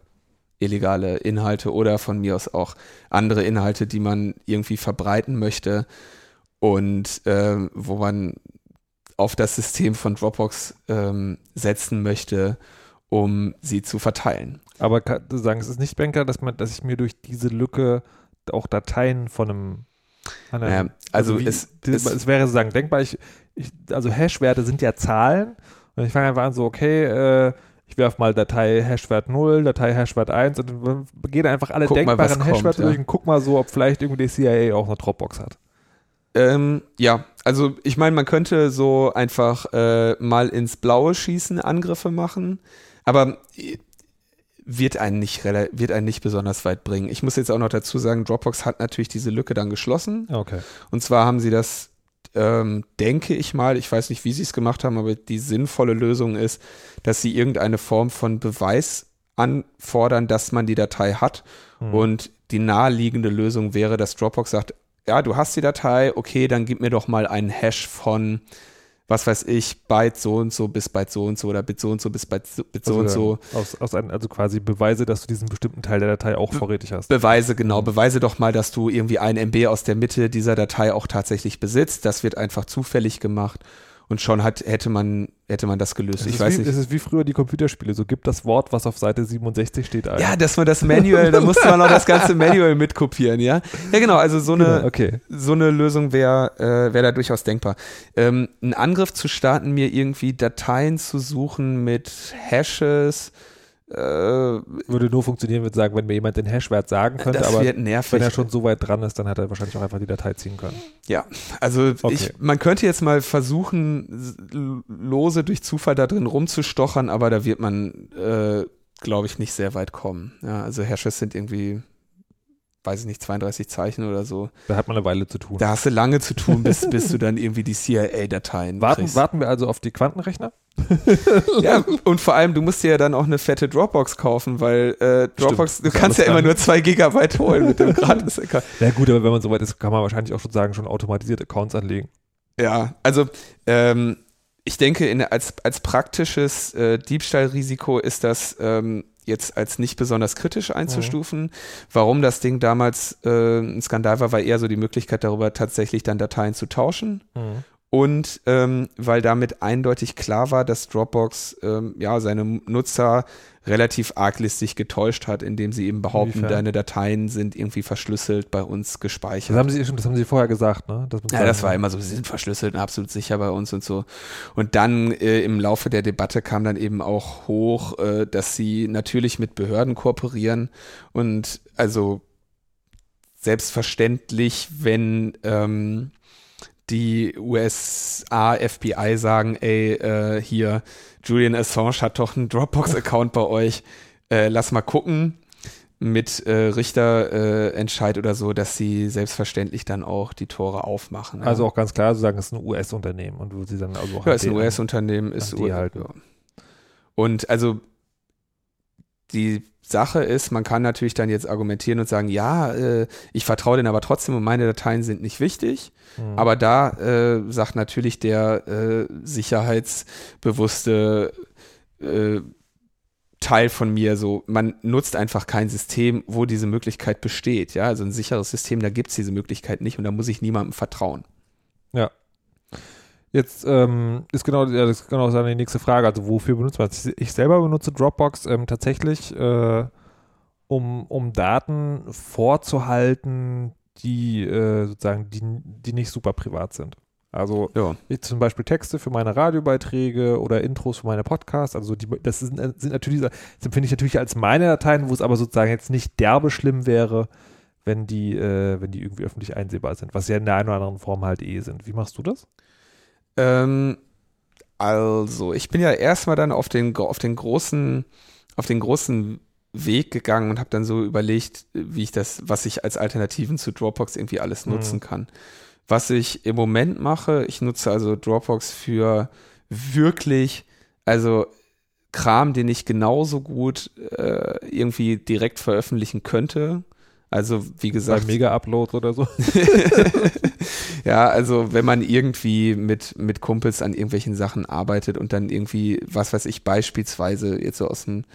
illegale Inhalte oder von mir aus auch andere Inhalte, die man irgendwie verbreiten möchte und ähm, wo man auf das System von Dropbox ähm, setzen möchte, um sie zu verteilen. Aber kann du sagen, es ist nicht Banker, dass man, dass ich mir durch diese Lücke auch Dateien von einem naja, also, also wie, es, es, es, wäre sozusagen denkbar, ich, ich, also Hash-Werte sind ja Zahlen und ich fange einfach an so, okay, äh, ich werfe mal Datei Hashwert 0, Datei Hashwert 1 und dann gehen einfach alle guck denkbaren Hashwerte ja. durch und guck mal so, ob vielleicht irgendwie die CIA auch eine Dropbox hat. Ähm, ja, also ich meine, man könnte so einfach äh, mal ins Blaue schießen, Angriffe machen, aber wird einen nicht wird einen nicht besonders weit bringen. Ich muss jetzt auch noch dazu sagen, Dropbox hat natürlich diese Lücke dann geschlossen. Okay. Und zwar haben sie das, ähm, denke ich mal, ich weiß nicht, wie sie es gemacht haben, aber die sinnvolle Lösung ist, dass sie irgendeine Form von Beweis anfordern, dass man die Datei hat. Mhm. Und die naheliegende Lösung wäre, dass Dropbox sagt, ja, du hast die Datei, okay, dann gib mir doch mal einen Hash von was weiß ich, Byte so und so bis Byte so und so oder Bit so und so bis Byte so, Bit so also, und so. Aus, aus ein, also quasi Beweise, dass du diesen bestimmten Teil der Datei auch vorrätig hast. Beweise, genau. Mhm. Beweise doch mal, dass du irgendwie ein MB aus der Mitte dieser Datei auch tatsächlich besitzt. Das wird einfach zufällig gemacht und schon hat, hätte man, hätte man das gelöst. ich weiß wie, nicht. Es ist wie früher die Computerspiele. So gibt das Wort, was auf Seite 67 steht, ein. Ja, dass man das Manual, da *laughs* musste man auch das ganze Manual mitkopieren, ja. Ja, genau. Also so eine, genau, okay. so eine Lösung wäre, äh, wäre da durchaus denkbar. Ähm, einen Angriff zu starten, mir irgendwie Dateien zu suchen mit Hashes, würde nur funktionieren, würde sagen, wenn mir jemand den Hashwert sagen könnte, das aber nervig. wenn er schon so weit dran ist, dann hat er wahrscheinlich auch einfach die Datei ziehen können. Ja, also okay. ich, man könnte jetzt mal versuchen, lose durch Zufall da drin rumzustochern, aber da wird man, äh, glaube ich, nicht sehr weit kommen. Ja, also Hashes sind irgendwie weiß ich nicht, 32 Zeichen oder so. Da hat man eine Weile zu tun. Da hast du lange zu tun, bis, bis du dann irgendwie die CIA-Dateien warten, Warten wir also auf die Quantenrechner? *laughs* ja, und vor allem, du musst dir ja dann auch eine fette Dropbox kaufen, weil äh, Dropbox, Stimmt, du kannst ja immer nur zwei Gigabyte holen mit dem *laughs* Gratis-Account. Na gut, aber wenn man soweit ist, kann man wahrscheinlich auch schon sagen, schon automatisiert Accounts anlegen. Ja, also ähm, ich denke, in, als, als praktisches äh, Diebstahlrisiko ist das ähm, jetzt als nicht besonders kritisch einzustufen. Mhm. Warum das Ding damals äh, ein Skandal war, war eher so die Möglichkeit darüber, tatsächlich dann Dateien zu tauschen. Mhm und ähm, weil damit eindeutig klar war, dass Dropbox ähm, ja seine Nutzer relativ arglistig getäuscht hat, indem sie eben behaupten, Inwiefern? deine Dateien sind irgendwie verschlüsselt bei uns gespeichert. Das haben sie das haben sie vorher gesagt, ne? ja, das war immer so, sie sind verschlüsselt und absolut sicher bei uns und so. Und dann äh, im Laufe der Debatte kam dann eben auch hoch, äh, dass sie natürlich mit Behörden kooperieren und also selbstverständlich, wenn ähm, die USA FBI sagen, ey, äh, hier, Julian Assange hat doch einen Dropbox-Account bei euch, äh, lass mal gucken mit äh, Richterentscheid äh, oder so, dass sie selbstverständlich dann auch die Tore aufmachen. Ja. Also auch ganz klar, zu sagen, es ist ein US-Unternehmen und wo sie dann also ja, es ist ein US-Unternehmen, ist die halt. Ja. Und also die Sache ist, man kann natürlich dann jetzt argumentieren und sagen, ja, äh, ich vertraue denen aber trotzdem und meine Dateien sind nicht wichtig. Mhm. Aber da äh, sagt natürlich der äh, sicherheitsbewusste äh, Teil von mir so, man nutzt einfach kein System, wo diese Möglichkeit besteht. Ja, also ein sicheres System, da gibt es diese Möglichkeit nicht und da muss ich niemandem vertrauen. Ja. Jetzt ähm, ist genau, ja, das ist genau die nächste Frage. Also wofür benutzt man es? Ich selber benutze Dropbox ähm, tatsächlich, äh, um, um Daten vorzuhalten, die äh, sozusagen, die, die nicht super privat sind. Also ja. zum Beispiel Texte für meine Radiobeiträge oder Intros für meine Podcasts. Also die, das sind, sind natürlich, das empfinde ich natürlich als meine Dateien, wo es aber sozusagen jetzt nicht derbe schlimm wäre, wenn die, äh, wenn die irgendwie öffentlich einsehbar sind, was ja in der einen oder anderen Form halt eh sind. Wie machst du das? Ähm, Also, ich bin ja erstmal dann auf den, auf den großen, auf den großen Weg gegangen und habe dann so überlegt, wie ich das, was ich als Alternativen zu Dropbox irgendwie alles Mhm. nutzen kann. Was ich im Moment mache, ich nutze also Dropbox für wirklich, also Kram, den ich genauso gut äh, irgendwie direkt veröffentlichen könnte. Also wie gesagt, Mega-Upload oder so. *laughs* *laughs* ja, also wenn man irgendwie mit, mit Kumpels an irgendwelchen Sachen arbeitet und dann irgendwie, was weiß ich, beispielsweise jetzt so aus den,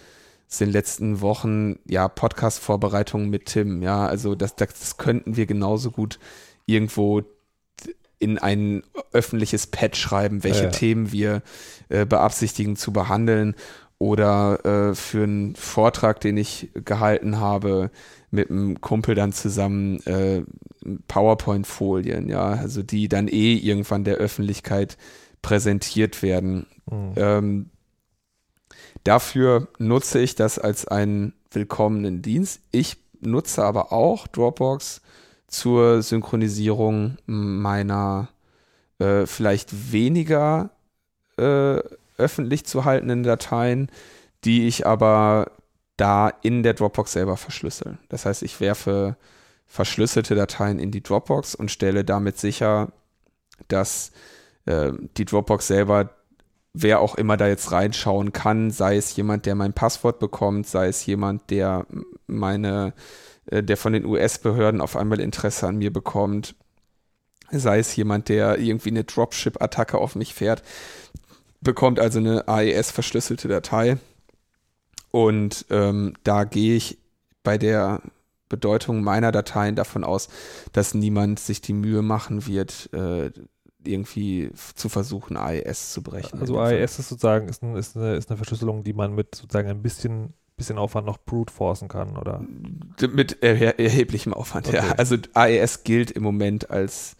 aus den letzten Wochen, ja, Podcast-Vorbereitungen mit Tim, ja, also das, das, das könnten wir genauso gut irgendwo in ein öffentliches Pad schreiben, welche Ja, ja. Themen wir äh, beabsichtigen zu behandeln oder äh, für einen Vortrag, den ich gehalten habe, mit einem Kumpel dann zusammen äh, PowerPoint-Folien, ja, also die dann eh irgendwann der Öffentlichkeit präsentiert werden. Mhm. Ähm, dafür nutze ich das als einen willkommenen Dienst. Ich nutze aber auch Dropbox zur Synchronisierung meiner äh, vielleicht weniger äh, öffentlich zu haltenden Dateien, die ich aber da in der Dropbox selber verschlüssel. Das heißt, ich werfe verschlüsselte Dateien in die Dropbox und stelle damit sicher, dass äh, die Dropbox selber, wer auch immer da jetzt reinschauen kann, sei es jemand, der mein Passwort bekommt, sei es jemand, der meine, äh, der von den US-Behörden auf einmal Interesse an mir bekommt, sei es jemand, der irgendwie eine Dropship-Attacke auf mich fährt, bekommt also eine AES-verschlüsselte Datei. Und ähm, da gehe ich bei der Bedeutung meiner Dateien davon aus, dass niemand sich die Mühe machen wird, äh, irgendwie zu versuchen, AES zu brechen. Also AES ist sozusagen ist, ein, ist, eine, ist eine Verschlüsselung, die man mit sozusagen ein bisschen, bisschen Aufwand noch brute forcen kann, oder? Mit erhe erheblichem Aufwand, ja. Okay. Also AES gilt im Moment als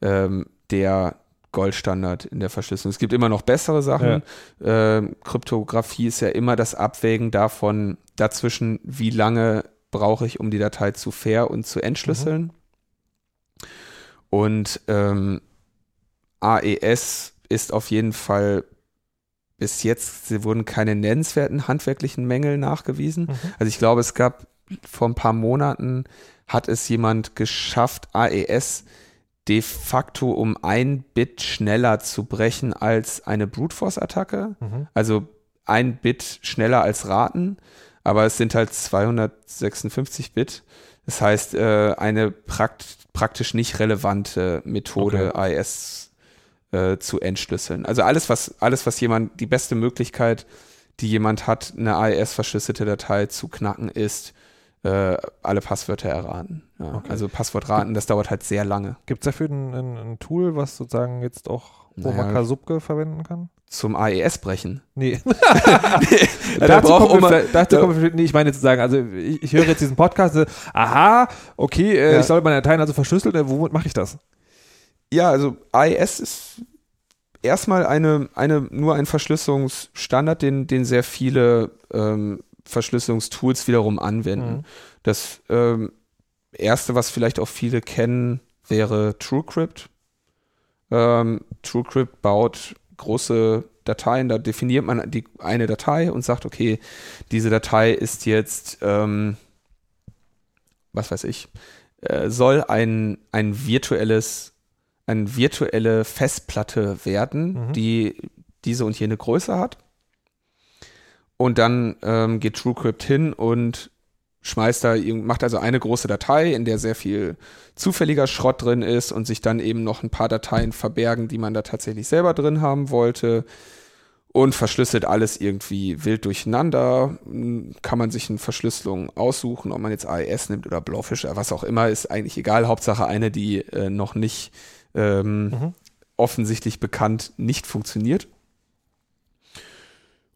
ähm, der Goldstandard in der Verschlüsselung. Es gibt immer noch bessere Sachen. Ähm, Kryptographie ist ja immer das Abwägen davon, dazwischen, wie lange brauche ich, um die Datei zu fair und zu entschlüsseln. Und ähm, AES ist auf jeden Fall bis jetzt, sie wurden keine nennenswerten handwerklichen Mängel nachgewiesen. Mhm. Also ich glaube, es gab vor ein paar Monaten hat es jemand geschafft, AES de facto um ein Bit schneller zu brechen als eine Brute Force Attacke. Mhm. Also ein Bit schneller als Raten, aber es sind halt 256 Bit. Das heißt, äh, eine prakt praktisch nicht relevante Methode, AES äh, zu entschlüsseln. Also alles, was, alles, was jemand, die beste Möglichkeit, die jemand hat, eine AES-verschlüsselte Datei zu knacken, ist, äh, alle Passwörter erraten. Ja, Okay. Also Passwortraten, das dauert halt sehr lange. Gibt es dafür ein, ein, ein Tool, was sozusagen jetzt auch Naja. Omaka Subke verwenden kann? Zum AES brechen. Nee. *laughs* *laughs* Da dazu braucht wir, Oma- dazu wir, vielleicht- nee, ich meine zu sagen, also ich, ich höre jetzt diesen Podcast, äh, aha, okay, äh, Ja. ich soll meine Dateien also verschlüsseln, äh, womit mache ich das? Ja, also AES ist erstmal eine, eine, nur ein Verschlüsselungsstandard, den, den sehr viele ähm, Verschlüsselungstools wiederum anwenden. Mhm. Das ähm, erste, was vielleicht auch viele kennen, wäre TrueCrypt. Ähm, TrueCrypt baut große Dateien, da definiert man die, eine Datei und sagt, okay, diese Datei ist jetzt, ähm, was weiß ich, äh, soll ein, ein virtuelles, eine virtuelle Festplatte werden, Mhm. die diese und jene Größe hat. Und dann ähm, geht TrueCrypt hin und schmeißt da, macht also eine große Datei, in der sehr viel zufälliger Schrott drin ist und sich dann eben noch ein paar Dateien verbergen, die man da tatsächlich selber drin haben wollte und verschlüsselt alles irgendwie wild durcheinander. Hm, Kann man sich eine Verschlüsselung aussuchen, ob man jetzt AES nimmt oder Blaufisch oder was auch immer, ist eigentlich egal. Hauptsache eine, die äh, noch nicht ähm, Mhm. offensichtlich bekannt nicht funktioniert.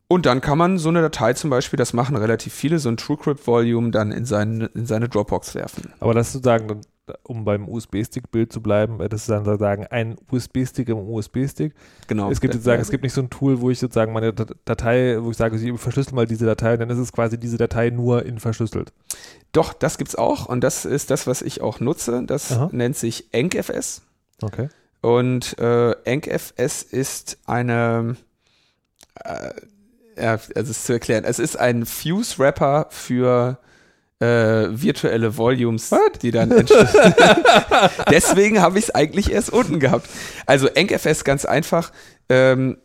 Und dann kann man so eine Datei zum Beispiel, das machen relativ viele, so ein TrueCrypt-Volume dann in, seine in seine Dropbox werfen. Aber das sozusagen, dann, um beim USB-Stick-Bild zu bleiben, äh, das ist dann sozusagen ein USB-Stick im USB-Stick. Genau. es gibt sozusagen, es gibt nicht so ein Tool, wo ich sozusagen meine Dat- Datei, wo ich sage, ich verschlüssel mal diese Datei, und dann ist es quasi diese Datei nur in verschlüsselt. Doch, das gibt's auch und das ist das, was ich auch nutze. Das Aha. nennt sich EncFS. Okay. Und äh, EncFS ist eine, äh, ja, also es ist zu erklären. Es ist ein Fuse-Wrapper für äh, virtuelle Volumes, What? die dann entstehen. *laughs* Deswegen habe ich es eigentlich erst unten gehabt. Also EncFS ganz einfach. Ähm,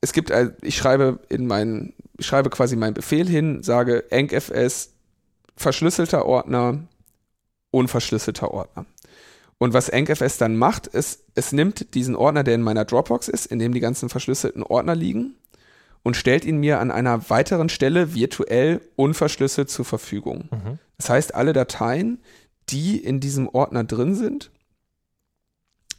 es gibt, ein- ich schreibe in meinen, ich schreibe quasi meinen Befehl hin, sage EncFS verschlüsselter Ordner, unverschlüsselter Ordner. Und was EncFS dann macht, ist, es nimmt diesen Ordner, der in meiner Dropbox ist, in dem die ganzen verschlüsselten Ordner liegen, und stellt ihn mir an einer weiteren Stelle virtuell unverschlüsselt zur Verfügung. Mhm. Das heißt, alle Dateien, die in diesem Ordner drin sind,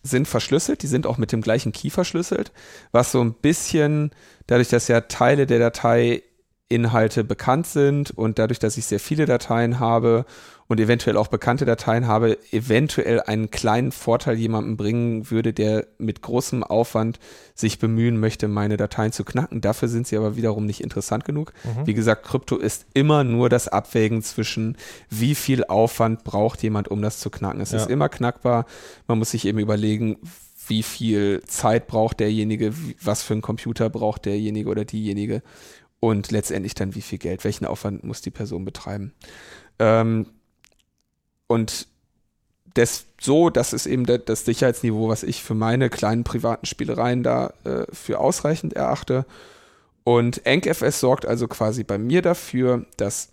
sind verschlüsselt, die sind auch mit dem gleichen Key verschlüsselt, was so ein bisschen, dadurch, dass ja Teile der Dateiinhalte bekannt sind und dadurch, dass ich sehr viele Dateien habe und eventuell auch bekannte Dateien habe, eventuell einen kleinen Vorteil jemandem bringen würde, der mit großem Aufwand sich bemühen möchte, meine Dateien zu knacken. Dafür sind sie aber wiederum nicht interessant genug. Mhm. Wie gesagt, Krypto ist immer nur das Abwägen zwischen, wie viel Aufwand braucht jemand, um das zu knacken. Es Ja. ist immer knackbar. Man muss sich eben überlegen, wie viel Zeit braucht derjenige, was für einen Computer braucht derjenige oder diejenige und letztendlich dann wie viel Geld, welchen Aufwand muss die Person betreiben. Ähm, und das, so, das ist eben das, Sicherheitsniveau, was ich für meine kleinen privaten Spielereien da äh, für ausreichend erachte. Und EncFS sorgt also quasi bei mir dafür, dass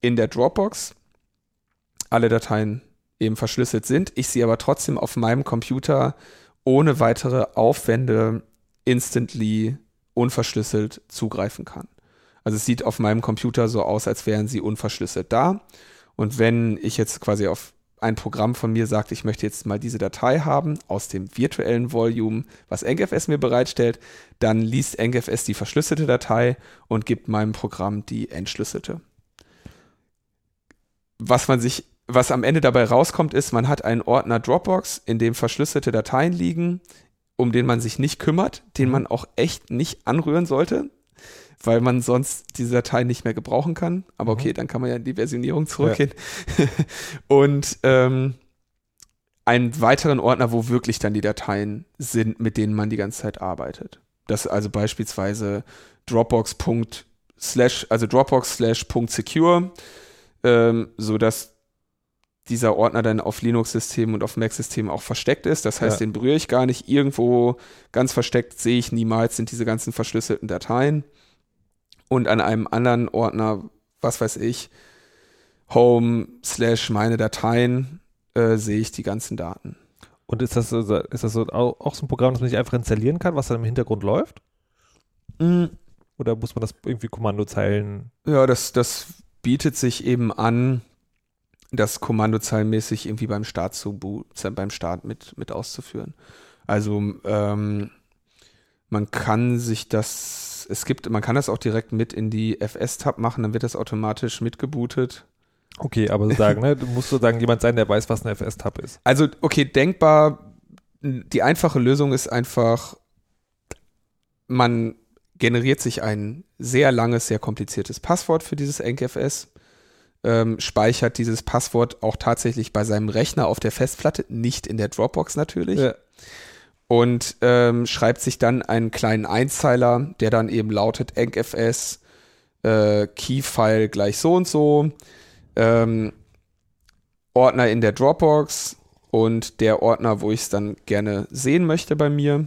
in der Dropbox alle Dateien eben verschlüsselt sind, ich sie aber trotzdem auf meinem Computer ohne weitere Aufwände instantly unverschlüsselt zugreifen kann. Also es sieht auf meinem Computer so aus, als wären sie unverschlüsselt da. Und wenn ich jetzt quasi auf ein Programm von mir sagt, ich möchte jetzt mal diese Datei haben aus dem virtuellen Volume, was EncFS mir bereitstellt, dann liest EncFS die verschlüsselte Datei und gibt meinem Programm die entschlüsselte. Was man sich, was am Ende dabei rauskommt, ist, man hat einen Ordner Dropbox, in dem verschlüsselte Dateien liegen, um den man sich nicht kümmert, den man auch echt nicht anrühren sollte, weil man sonst diese Datei nicht mehr gebrauchen kann. Aber okay, dann kann man ja in die Versionierung zurückgehen. *laughs* Und ähm, einen weiteren Ordner, wo wirklich dann die Dateien sind, mit denen man die ganze Zeit arbeitet. Das ist also beispielsweise Dropbox. Slash, also Dropbox slash Punkt secure, ähm, so dass dieser Ordner dann auf Linux-Systemen und auf Mac-Systemen auch versteckt ist. Das heißt, Ja. den berühre ich gar nicht. Irgendwo ganz versteckt sehe ich niemals, sind diese ganzen verschlüsselten Dateien. Und an einem anderen Ordner, was weiß ich, Home slash meine Dateien, äh, sehe ich die ganzen Daten. Und ist das, so- ist das so auch, so ein Programm, das man sich einfach installieren kann, was dann im Hintergrund läuft? Oder muss man das irgendwie Kommandozeilen? Ja, das, das bietet sich eben an, das kommandozeilenmäßig irgendwie beim Start zu beim Start mit, mit auszuführen. Also ähm, man kann sich das, es gibt, man kann das auch direkt mit in die FS-Tab machen, dann wird das automatisch mitgebootet. Okay, aber sozusagen, ne, du musst sozusagen jemand sein, der weiß, was ein FS-Tab ist. Also, okay, denkbar, die einfache Lösung ist einfach, man generiert sich ein sehr langes, sehr kompliziertes Passwort für dieses EncFS, ähm, speichert dieses Passwort auch tatsächlich bei seinem Rechner auf der Festplatte, nicht in der Dropbox natürlich, Ja. Und ähm, schreibt sich dann einen kleinen Einzeiler, der dann eben lautet EncFS, äh, Keyfile gleich so und so, ähm, Ordner in der Dropbox und der Ordner, wo ich es dann gerne sehen möchte bei mir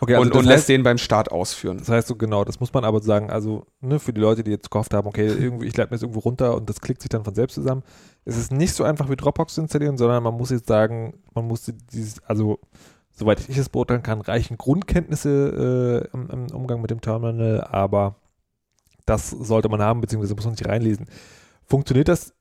Okay, und, das und heißt, lässt den beim Start ausführen. Das heißt so genau, das muss man aber sagen, also ne, für die Leute, die jetzt gehofft haben, okay, irgendwie, ich lade mir das irgendwo runter und das klickt sich dann von selbst zusammen. Es ist nicht so einfach wie Dropbox zu installieren, sondern man muss jetzt sagen, man muss dieses, also soweit ich es beurteilen kann, reichen Grundkenntnisse äh, im, im Umgang mit dem Terminal, aber das sollte man haben, beziehungsweise muss man sich reinlesen. Funktioniert das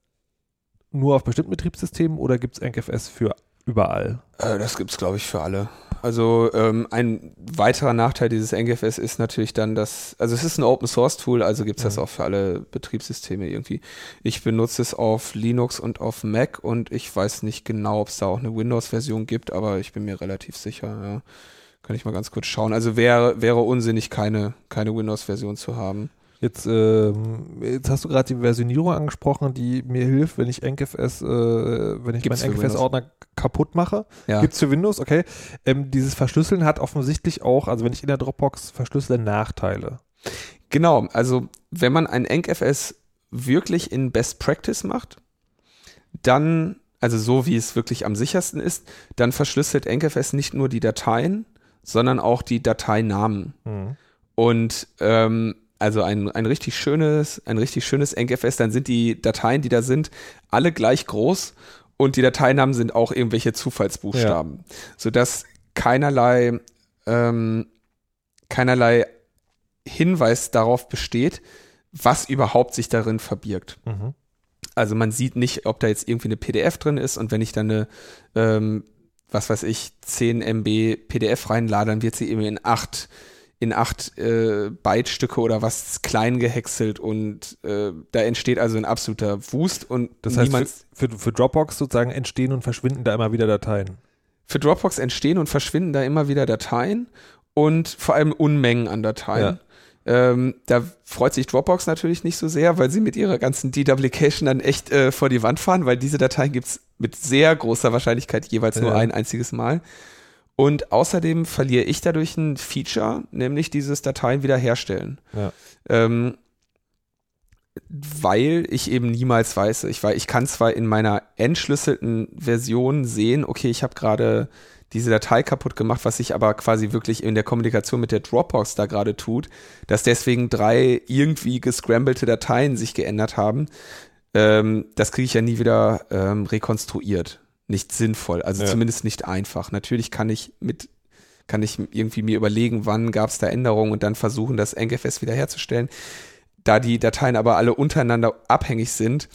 nur auf bestimmten Betriebssystemen oder gibt es NKFS für überall? Äh, das gibt's glaube ich, für alle. Also ähm, ein weiterer Nachteil dieses NGFS ist natürlich dann, dass, also es ist ein Open-Source-Tool, also gibt's das Mhm. auch für alle Betriebssysteme irgendwie. Ich benutze es auf Linux und auf Mac und ich weiß nicht genau, ob es da auch eine Windows-Version gibt, aber ich bin mir relativ sicher, ja. Kann ich mal ganz kurz schauen. Also wäre, wäre unsinnig, keine, keine Windows-Version zu haben. Jetzt, ähm, jetzt hast du gerade die Versionierung angesprochen, die mir hilft, wenn ich NKFS, äh, wenn ich Gibt's meinen NKFS-Ordner kaputt mache. Ja. Gibt's für Windows, okay. Ähm, dieses Verschlüsseln hat offensichtlich auch, also wenn ich in der Dropbox verschlüssele, Nachteile. Genau, also wenn man ein EncFS wirklich in Best Practice macht, dann, also so wie es wirklich am sichersten ist, dann verschlüsselt EncFS nicht nur die Dateien, sondern auch die Dateinamen. Hm. Und ähm, also ein, ein richtig schönes, ein richtig schönes EncFS, dann sind die Dateien, die da sind, alle gleich groß und die Dateinamen sind auch irgendwelche Zufallsbuchstaben, sodass keinerlei ähm, keinerlei Hinweis darauf besteht, was überhaupt sich darin verbirgt. Mhm. Also man sieht nicht, ob da jetzt irgendwie eine PDF drin ist und wenn ich dann eine, ähm, was weiß ich, 10 MB PDF reinlade, dann wird sie eben in acht in acht äh, Byte-Stücke oder was klein gehäckselt und äh, da entsteht also ein absoluter Wust und Das heißt, für, für, für Dropbox sozusagen entstehen und verschwinden da immer wieder Dateien. für Dropbox entstehen und verschwinden da immer wieder Dateien und vor allem Unmengen an Dateien. Ähm, da freut sich Dropbox natürlich nicht so sehr, weil sie mit ihrer ganzen Deduplication dann echt äh, vor die Wand fahren, weil diese Dateien gibt's mit sehr großer Wahrscheinlichkeit jeweils nur Ja. ein einziges Mal. Und außerdem verliere ich dadurch ein Feature, nämlich dieses Dateien wiederherstellen. Ja. Ähm, weil ich eben niemals weiß, ich, weil ich kann zwar in meiner entschlüsselten Version sehen, okay, ich habe gerade diese Datei kaputt gemacht, was sich aber quasi wirklich in der Kommunikation mit der Dropbox da gerade tut, dass deswegen drei irgendwie gescrambelte Dateien sich geändert haben. Ähm, das kriege ich ja nie wieder ähm, rekonstruiert. Nicht sinnvoll, also Ja. zumindest nicht einfach. Natürlich kann ich mit kann ich irgendwie mir überlegen, wann gab es da Änderungen und dann versuchen, das NGFS wiederherzustellen. Da die Dateien aber alle untereinander abhängig sind,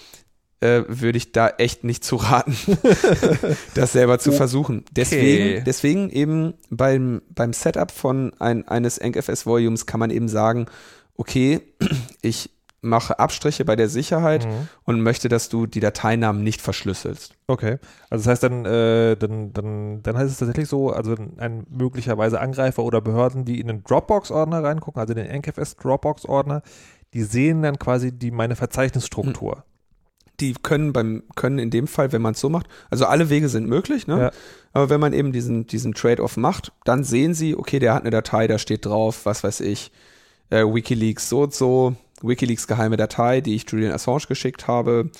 äh, würde ich da echt nicht zu raten, *laughs* das selber zu Okay. versuchen. Deswegen, deswegen eben beim, beim Setup von ein, eines NGFS-Volumes kann man eben sagen, okay, *clears throat* ich mache Abstriche bei der Sicherheit Mhm. und möchte, dass du die Dateinamen nicht verschlüsselst. Okay. Also das heißt dann, äh, dann, dann, dann heißt es tatsächlich so, also ein möglicherweise Angreifer oder Behörden, die in den Dropbox-Ordner reingucken, also den NKFS Dropbox-Ordner, die sehen dann quasi die meine Verzeichnisstruktur. die können beim können in dem Fall, wenn man es so macht, also alle Wege sind möglich, ne? Ja. Aber wenn man eben diesen diesen Trade-off macht, dann sehen sie, okay, der hat eine Datei, da steht drauf, was weiß ich, äh, WikiLeaks so und so, WikiLeaks geheime Datei, die ich Julian Assange geschickt habe.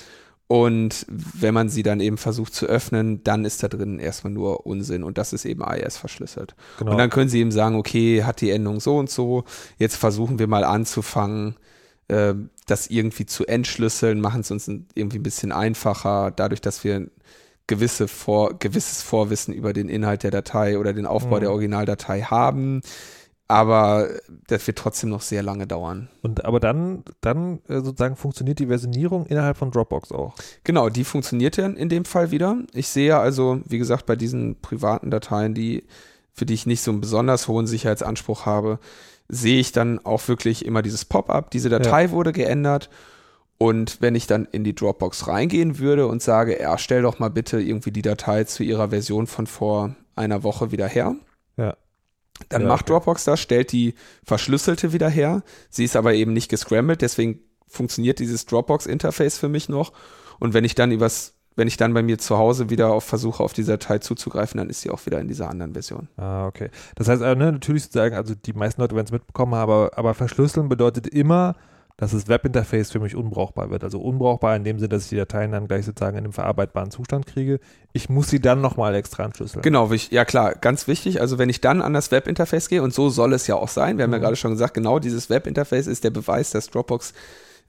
Und wenn man sie dann eben versucht zu öffnen, dann ist da drin erstmal nur Unsinn und das ist eben AES verschlüsselt. Genau. Und dann können sie eben sagen, okay, hat die Endung so und so, jetzt versuchen wir mal anzufangen, äh, das irgendwie zu entschlüsseln, machen es uns irgendwie ein bisschen einfacher, dadurch, dass wir gewisse Vor gewisses Vorwissen über den Inhalt der Datei oder den Aufbau Mhm. der Originaldatei haben. Aber das wird trotzdem noch sehr lange dauern. Und aber dann, dann äh, sozusagen funktioniert die Versionierung innerhalb von Dropbox auch. Genau, die funktioniert dann in dem Fall wieder. Ich sehe also, wie gesagt, bei diesen privaten Dateien, die, für die ich nicht so einen besonders hohen Sicherheitsanspruch habe, sehe ich dann auch wirklich immer dieses Pop-up, diese Datei wurde geändert. Und wenn ich dann in die Dropbox reingehen würde und sage, ja, stell doch mal bitte irgendwie die Datei zu ihrer Version von vor einer Woche wieder her. Dann Ja, macht okay. Dropbox das, stellt die verschlüsselte wieder her. Sie ist aber eben nicht gescrambled, deswegen funktioniert dieses Dropbox-Interface für mich noch. Und wenn ich dann übers, wenn ich dann bei mir zu Hause wieder auf versuche, auf diese Datei zuzugreifen, dann ist sie auch wieder in dieser anderen Version. Ah, okay. Das heißt, äh, ne, natürlich sozusagen, also die meisten Leute werden es mitbekommen, aber, aber verschlüsseln bedeutet immer, dass das Webinterface für mich unbrauchbar wird. Also unbrauchbar in dem Sinne, dass ich die Dateien dann gleich sozusagen in einem verarbeitbaren Zustand kriege. Ich muss sie dann nochmal extra entschlüsseln. Genau, ja klar, ganz wichtig. Also wenn ich dann an das Webinterface gehe, und so soll es ja auch sein, wir haben ja Mhm. gerade schon gesagt, genau dieses Webinterface ist der Beweis, dass Dropbox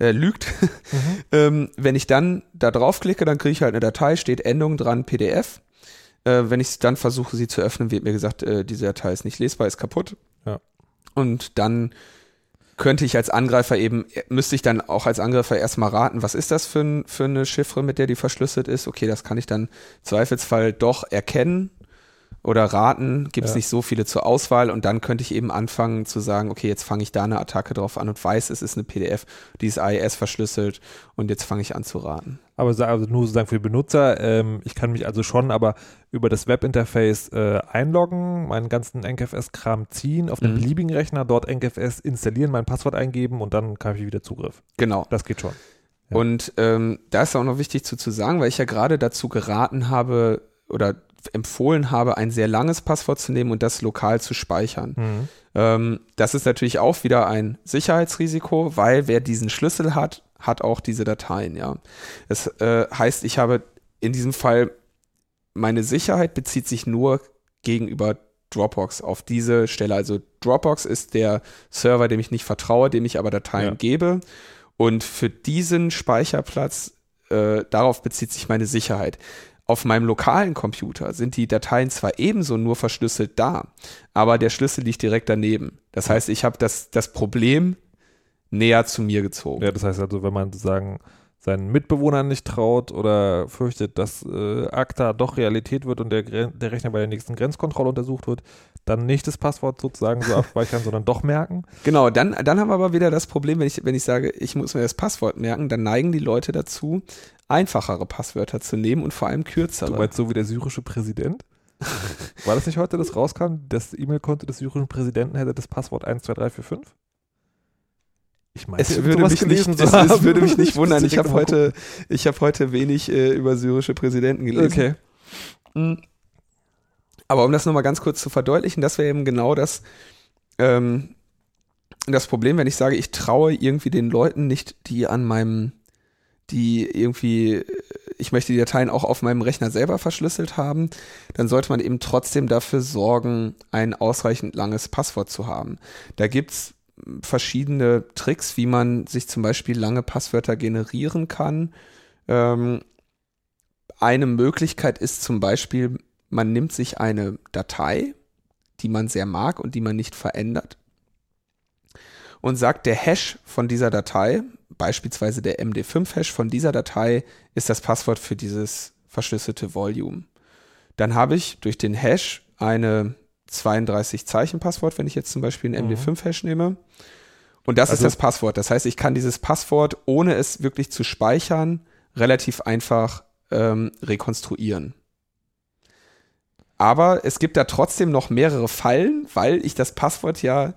äh, lügt. Mhm. *laughs* ähm, wenn ich dann da draufklicke, dann kriege ich halt eine Datei, steht Endung dran, PDF. Äh, wenn ich dann versuche, sie zu öffnen, wird mir gesagt, äh, diese Datei ist nicht lesbar, ist kaputt. Ja. Und dann könnte ich als Angreifer eben, müsste ich dann auch als Angreifer erstmal raten, was ist das für, ein, für eine Chiffre, mit der die verschlüsselt ist? Okay, das kann ich dann im Zweifelsfall doch erkennen oder Raten gibt es Ja. nicht so viele zur Auswahl und dann könnte ich eben anfangen zu sagen, okay, jetzt fange ich da eine Attacke drauf an und weiß, es ist eine PDF, die ist AES verschlüsselt und jetzt fange ich an zu raten. Aber also nur sozusagen für die Benutzer, ähm, ich kann mich also schon aber über das Webinterface äh, einloggen, meinen ganzen NKFS-Kram ziehen, auf einem Mhm. beliebigen Rechner, dort NKFS installieren, mein Passwort eingeben und dann kann ich wieder Zugriff. Genau. Das geht schon. Ja. Und ähm, da ist auch noch wichtig zu, zu sagen, weil ich ja gerade dazu geraten habe oder empfohlen habe, ein sehr langes Passwort zu nehmen und das lokal zu speichern. Mhm. Ähm, das ist natürlich auch wieder ein Sicherheitsrisiko, weil wer diesen Schlüssel hat, hat auch diese Dateien, ja. Das äh, heißt, ich habe in diesem Fall meine Sicherheit bezieht sich nur gegenüber Dropbox auf diese Stelle. Also Dropbox ist der Server, dem ich nicht vertraue, dem ich aber Dateien Ja. gebe. Und für diesen Speicherplatz, äh, darauf bezieht sich meine Sicherheit. Auf meinem lokalen Computer sind die Dateien zwar ebenso nur verschlüsselt da, aber der Schlüssel liegt direkt daneben. Das heißt, ich habe das, das Problem näher zu mir gezogen. Ja, das heißt also, wenn man sozusagen seinen Mitbewohnern nicht traut oder fürchtet, dass äh, ACTA doch Realität wird und der, der Rechner bei der nächsten Grenzkontrolle untersucht wird, dann nicht das Passwort sozusagen so abspeichern, *laughs* sondern doch merken. Genau, dann, dann haben wir aber wieder das Problem, wenn ich, wenn ich sage, ich muss mir das Passwort merken, dann neigen die Leute dazu, einfachere Passwörter zu nehmen und vor allem kürzere. Du meinst so wie der syrische Präsident? *laughs* War das nicht heute, das rauskam? Das E-Mail-Konto des syrischen Präsidenten hätte das Passwort 12345? Ich meine, es würde, mich nicht, *laughs* es, es würde mich nicht wundern. Ich habe heute, ich habe heute wenig äh, über syrische Präsidenten gelesen. Okay. Mhm. Aber um das nochmal ganz kurz zu verdeutlichen, das wäre eben genau das, ähm, das Problem, wenn ich sage, ich traue irgendwie den Leuten nicht, die an meinem, die irgendwie, ich möchte die Dateien auch auf meinem Rechner selber verschlüsselt haben, dann sollte man eben trotzdem dafür sorgen, ein ausreichend langes Passwort zu haben. Da gibt's verschiedene Tricks, wie man sich zum Beispiel lange Passwörter generieren kann. Ähm, eine Möglichkeit ist zum Beispiel, man nimmt sich eine Datei, die man sehr mag und die man nicht verändert und sagt, der Hash von dieser Datei, beispielsweise der MD5-Hash von dieser Datei, ist das Passwort für dieses verschlüsselte Volume. Dann habe ich durch den Hash eine 32 Zeichen Passwort, wenn ich jetzt zum Beispiel Mhm. MD5-Hash nehme. Und das Also- ist das Passwort. Das heißt, ich kann dieses Passwort, ohne es wirklich zu speichern, relativ einfach ähm, rekonstruieren. Aber es gibt da trotzdem noch mehrere Fallen, weil ich das Passwort ja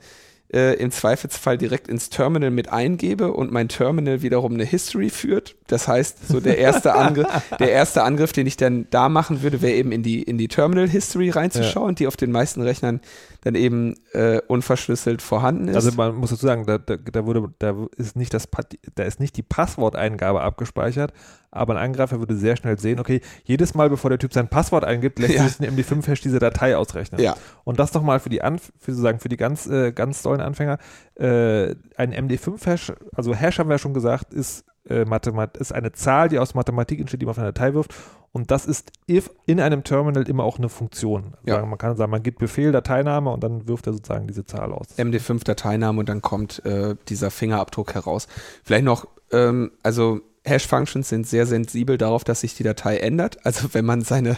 äh, im Zweifelsfall direkt ins Terminal mit eingebe und mein Terminal wiederum eine History führt. Das heißt, so der erste Angriff, *laughs* der erste Angriff, den ich dann da machen würde, wäre eben in die, in die Terminal History reinzuschauen, die auf den meisten Rechnern dann eben äh, unverschlüsselt vorhanden ist. Also man muss dazu sagen, da, da, da, wurde, da, ist nicht das, da ist nicht die Passworteingabe abgespeichert, aber ein Angreifer würde sehr schnell sehen, okay, jedes Mal, bevor der Typ sein Passwort eingibt, lässt Ja. sich ein MD5-Hash diese Datei ausrechnen. ja, Und das nochmal für die Anf für sozusagen für die ganz, äh, ganz dollen Anfänger. Äh, ein MD5-Hash, also Hash haben wir ja schon gesagt, ist, äh, Mathemat ist eine Zahl, die aus Mathematik entsteht, die man auf eine Datei wirft. Und das ist if in einem Terminal immer auch eine Funktion. Ja. Sagen, man kann sagen, man gibt Befehl, Dateiname und dann wirft er sozusagen diese Zahl aus. MD5-Dateiname und dann kommt äh, dieser Fingerabdruck heraus. Vielleicht noch, ähm, also Hash-Functions sind sehr sensibel darauf, dass sich die Datei ändert. Also *laughs* wenn man seine,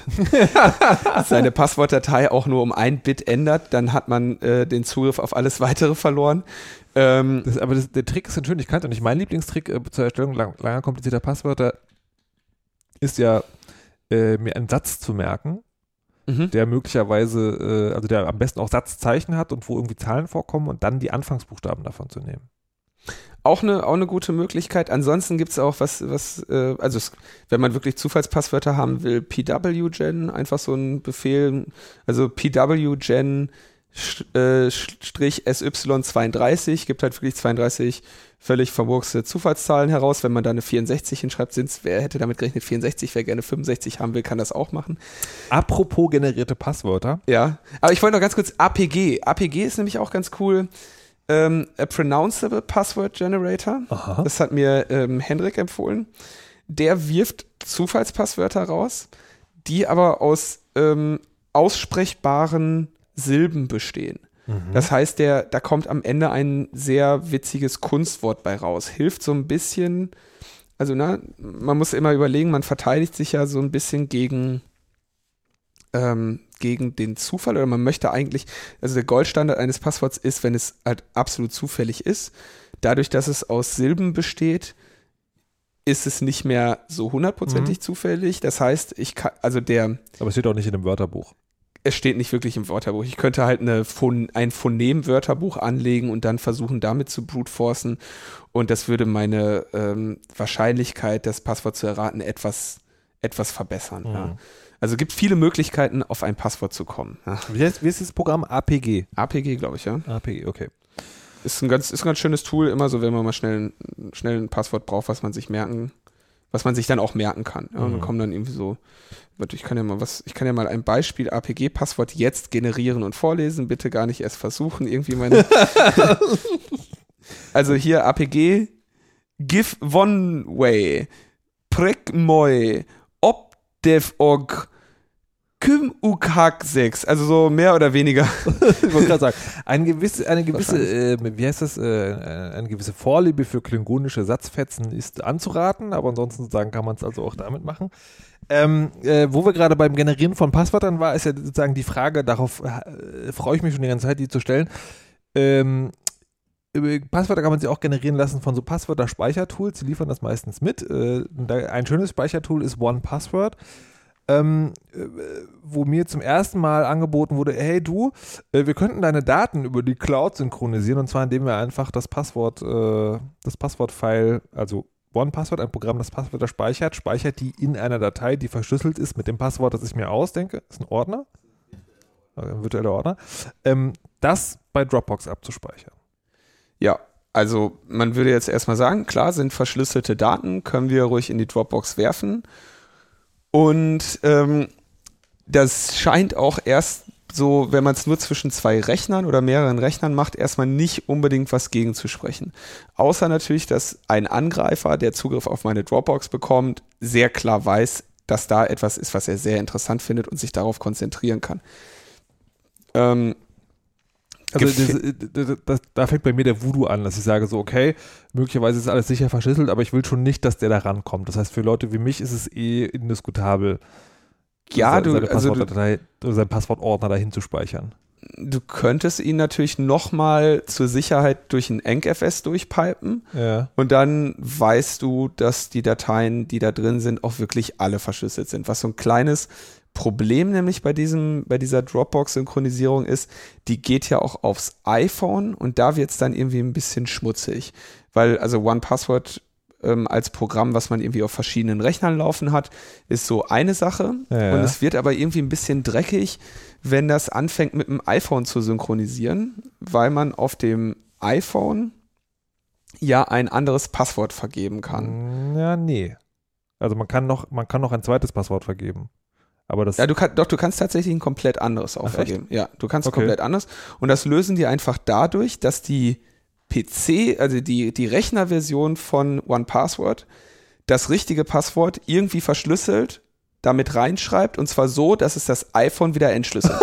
*laughs* seine Passwortdatei auch nur um ein Bit ändert, dann hat man äh, den Zugriff auf alles weitere verloren. Ähm, Das, aber das, der Trick ist schön, ich kannte nicht. Mein Lieblingstrick äh, zur Erstellung lang, langer komplizierter Passwörter ist ja, äh, mir einen Satz zu merken, mhm. der möglicherweise, äh, also der am besten auch Satzzeichen hat und wo irgendwie Zahlen vorkommen und dann die Anfangsbuchstaben davon zu nehmen. Auch eine, auch eine gute Möglichkeit. Ansonsten gibt es auch was, was äh, also es, wenn man wirklich Zufallspasswörter haben will, pwgen, einfach so ein Befehl, also pwgen Strich SY32, gibt halt wirklich 32 völlig vermurkste Zufallszahlen heraus. Wenn man da eine 64 hinschreibt, sind's, wer hätte damit gerechnet, 64, wer gerne 65 haben will, kann das auch machen. Apropos generierte Passwörter. Ja, aber ich wollte noch ganz kurz APG. APG ist nämlich auch ganz cool. Ähm, a Pronounceable Password Generator. Aha. Das hat mir ähm, Hendrik empfohlen. Der wirft Zufallspasswörter raus, die aber aus ähm, aussprechbaren Silben bestehen. Mhm. Das heißt, der, da kommt am Ende ein sehr witziges Kunstwort bei raus. Hilft so ein bisschen, also na, man muss immer überlegen, man verteidigt sich ja so ein bisschen gegen, ähm, gegen den Zufall oder man möchte eigentlich, also der Goldstandard eines Passworts ist, wenn es halt absolut zufällig ist. Dadurch, dass es aus Silben besteht, ist es nicht mehr so hundertprozentig mhm. zufällig. Das heißt, ich kann, also der. Aber es steht auch nicht in dem Wörterbuch. Es steht nicht wirklich im Wörterbuch. Ich könnte halt eine Phon ein Phonem-Wörterbuch anlegen und dann versuchen, damit zu brute-forcen. Und das würde meine ähm, Wahrscheinlichkeit, das Passwort zu erraten, etwas, etwas verbessern. Mhm. Ja. Also gibt viele Möglichkeiten, auf ein Passwort zu kommen. Ja. Wie, heißt, wie ist das Programm? APG? APG, glaube ich, ja. APG, okay. Ist ein ganz, ist ein ganz schönes Tool, immer so, wenn man mal schnell, schnell ein Passwort braucht, was man sich merken, was man sich dann auch merken kann. Ja, und dann mhm. kommen dann irgendwie so, ich kann ja mal was, ich kann ja mal ein Beispiel APG-Passwort jetzt generieren und vorlesen, bitte gar nicht erst versuchen, irgendwie meine. *laughs* also hier APG, give one way, prek moi, obdevog, Kym Ukak 6, also so mehr oder weniger. *laughs* ich wollte gerade sagen, eine gewisse, eine gewisse äh, wie heißt das, äh, eine gewisse Vorliebe für klingonische Satzfetzen ist anzuraten, aber ansonsten sagen kann man es also auch damit machen. Ähm, äh, wo wir gerade beim Generieren von Passwörtern war, ist ja sozusagen die Frage, darauf äh, freue ich mich schon die ganze Zeit, die zu stellen. Ähm, Passwörter kann man sie auch generieren lassen von so Passwörter-Speichertools, die liefern das meistens mit. Äh, ein schönes Speichertool ist OnePassword ähm, äh, wo mir zum ersten Mal angeboten wurde, hey du, äh, wir könnten deine Daten über die Cloud synchronisieren und zwar indem wir einfach das Passwort, das Passwortfile, also OnePassword, ein Programm, das Passwörter speichert, speichert die in einer Datei, die verschlüsselt ist mit dem Passwort, das ich mir ausdenke, ist ein Ordner, ein virtueller Ordner, ähm, das bei Dropbox abzuspeichern. Ja, also man würde jetzt erstmal sagen, klar sind verschlüsselte Daten, können wir ruhig in die Dropbox werfen. Und ähm, das scheint auch erst so, wenn man es nur zwischen zwei Rechnern oder mehreren Rechnern macht, erstmal nicht unbedingt was gegenzusprechen. Außer natürlich, dass ein Angreifer, der Zugriff auf meine Dropbox bekommt, sehr klar weiß, dass da etwas ist, was er sehr interessant findet und sich darauf konzentrieren kann. Ähm, also das, das, das, da fängt bei mir der Voodoo an, dass ich sage so, okay, möglicherweise ist alles sicher verschlüsselt, aber ich will schon nicht, dass der da rankommt. Das heißt, für Leute wie mich ist es eh indiskutabel, ja, du, seine also Passwortdatei oder seinen Passwortordner dahin zu speichern. Du könntest ihn natürlich nochmal zur Sicherheit durch ein EncFS durchpipen ja. und dann weißt du, dass die Dateien, die da drin sind, auch wirklich alle verschlüsselt sind. Was so ein kleines Problem nämlich bei diesem, bei dieser Dropbox-Synchronisierung ist, die geht ja auch aufs iPhone und da wird es dann irgendwie ein bisschen schmutzig. Weil, also OnePassword ähm, als Programm, was man irgendwie auf verschiedenen Rechnern laufen hat, ist so eine Sache. Ja, und es wird aber irgendwie ein bisschen dreckig, wenn das anfängt mit dem iPhone zu synchronisieren, weil man auf dem iPhone ja ein anderes Passwort vergeben kann. Ja, nee. Also man kann noch, man kann noch ein zweites Passwort vergeben. Aber das ja, du kannst doch, du kannst tatsächlich ein komplett anderes auch vergeben. Ja, du kannst okay. komplett anders. Und das lösen die einfach dadurch, dass die PC, also die, die Rechnerversion von OnePassword, das richtige Passwort irgendwie verschlüsselt, damit reinschreibt und zwar so, dass es das iPhone wieder entschlüsselt.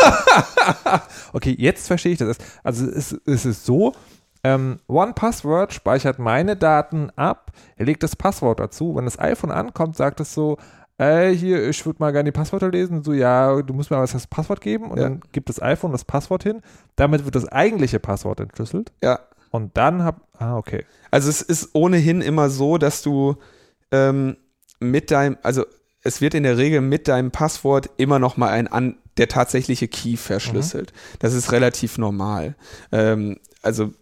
*laughs* okay, jetzt verstehe ich das. Also es, es ist so, ähm, OnePassword speichert meine Daten ab, er legt das Passwort dazu. Wenn das iPhone ankommt, sagt es so, äh, hier, ich würde mal gerne die Passwörter lesen. So, ja, du musst mir aber das Passwort geben und ja. dann gibt das iPhone das Passwort hin. Damit wird das eigentliche Passwort entschlüsselt. Ja. Und dann hab, ah, okay. Also es ist ohnehin immer so, dass du ähm, mit deinem, also es wird in der Regel mit deinem Passwort immer noch mal ein an, der tatsächliche Key verschlüsselt. Mhm. Das ist relativ normal. Ähm, also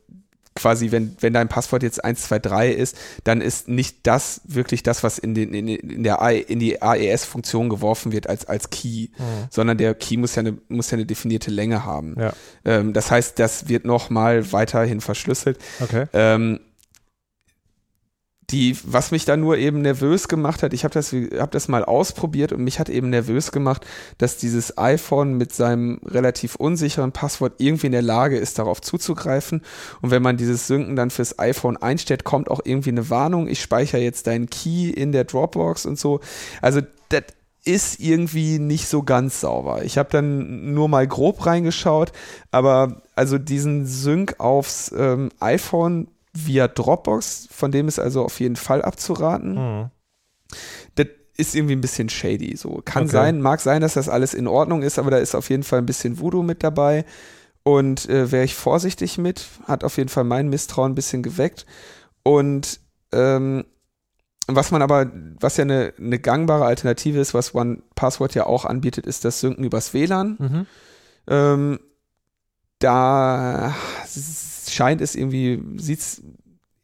quasi, wenn, wenn dein Passwort jetzt 123 ist, dann ist nicht das wirklich das, was in, den, in, in, der, in die AES-Funktion geworfen wird als, als Key, mhm. sondern der Key muss ja eine, muss ja eine definierte Länge haben. Ja. Ähm, das heißt, das wird nochmal weiterhin verschlüsselt. Okay. Ähm, die, was mich da nur eben nervös gemacht hat, ich habe das, hab das mal ausprobiert und mich hat eben nervös gemacht, dass dieses iPhone mit seinem relativ unsicheren Passwort irgendwie in der Lage ist, darauf zuzugreifen. Und wenn man dieses Synken dann fürs iPhone einstellt, kommt auch irgendwie eine Warnung, ich speichere jetzt deinen Key in der Dropbox und so. Also das ist irgendwie nicht so ganz sauber. Ich habe dann nur mal grob reingeschaut, aber also diesen Sync aufs ähm, iPhone via Dropbox, von dem ist also auf jeden Fall abzuraten. Mhm. Das ist irgendwie ein bisschen shady. So kann Okay. sein, mag sein, dass das alles in Ordnung ist, aber da ist auf jeden Fall ein bisschen Voodoo mit dabei. Und äh, wäre ich vorsichtig mit, hat auf jeden Fall mein Misstrauen ein bisschen geweckt. Und ähm, was man aber, was ja eine, eine gangbare Alternative ist, was One Password ja auch anbietet, ist das Synken übers WLAN. Mhm. Ähm, da scheint es irgendwie, sieht es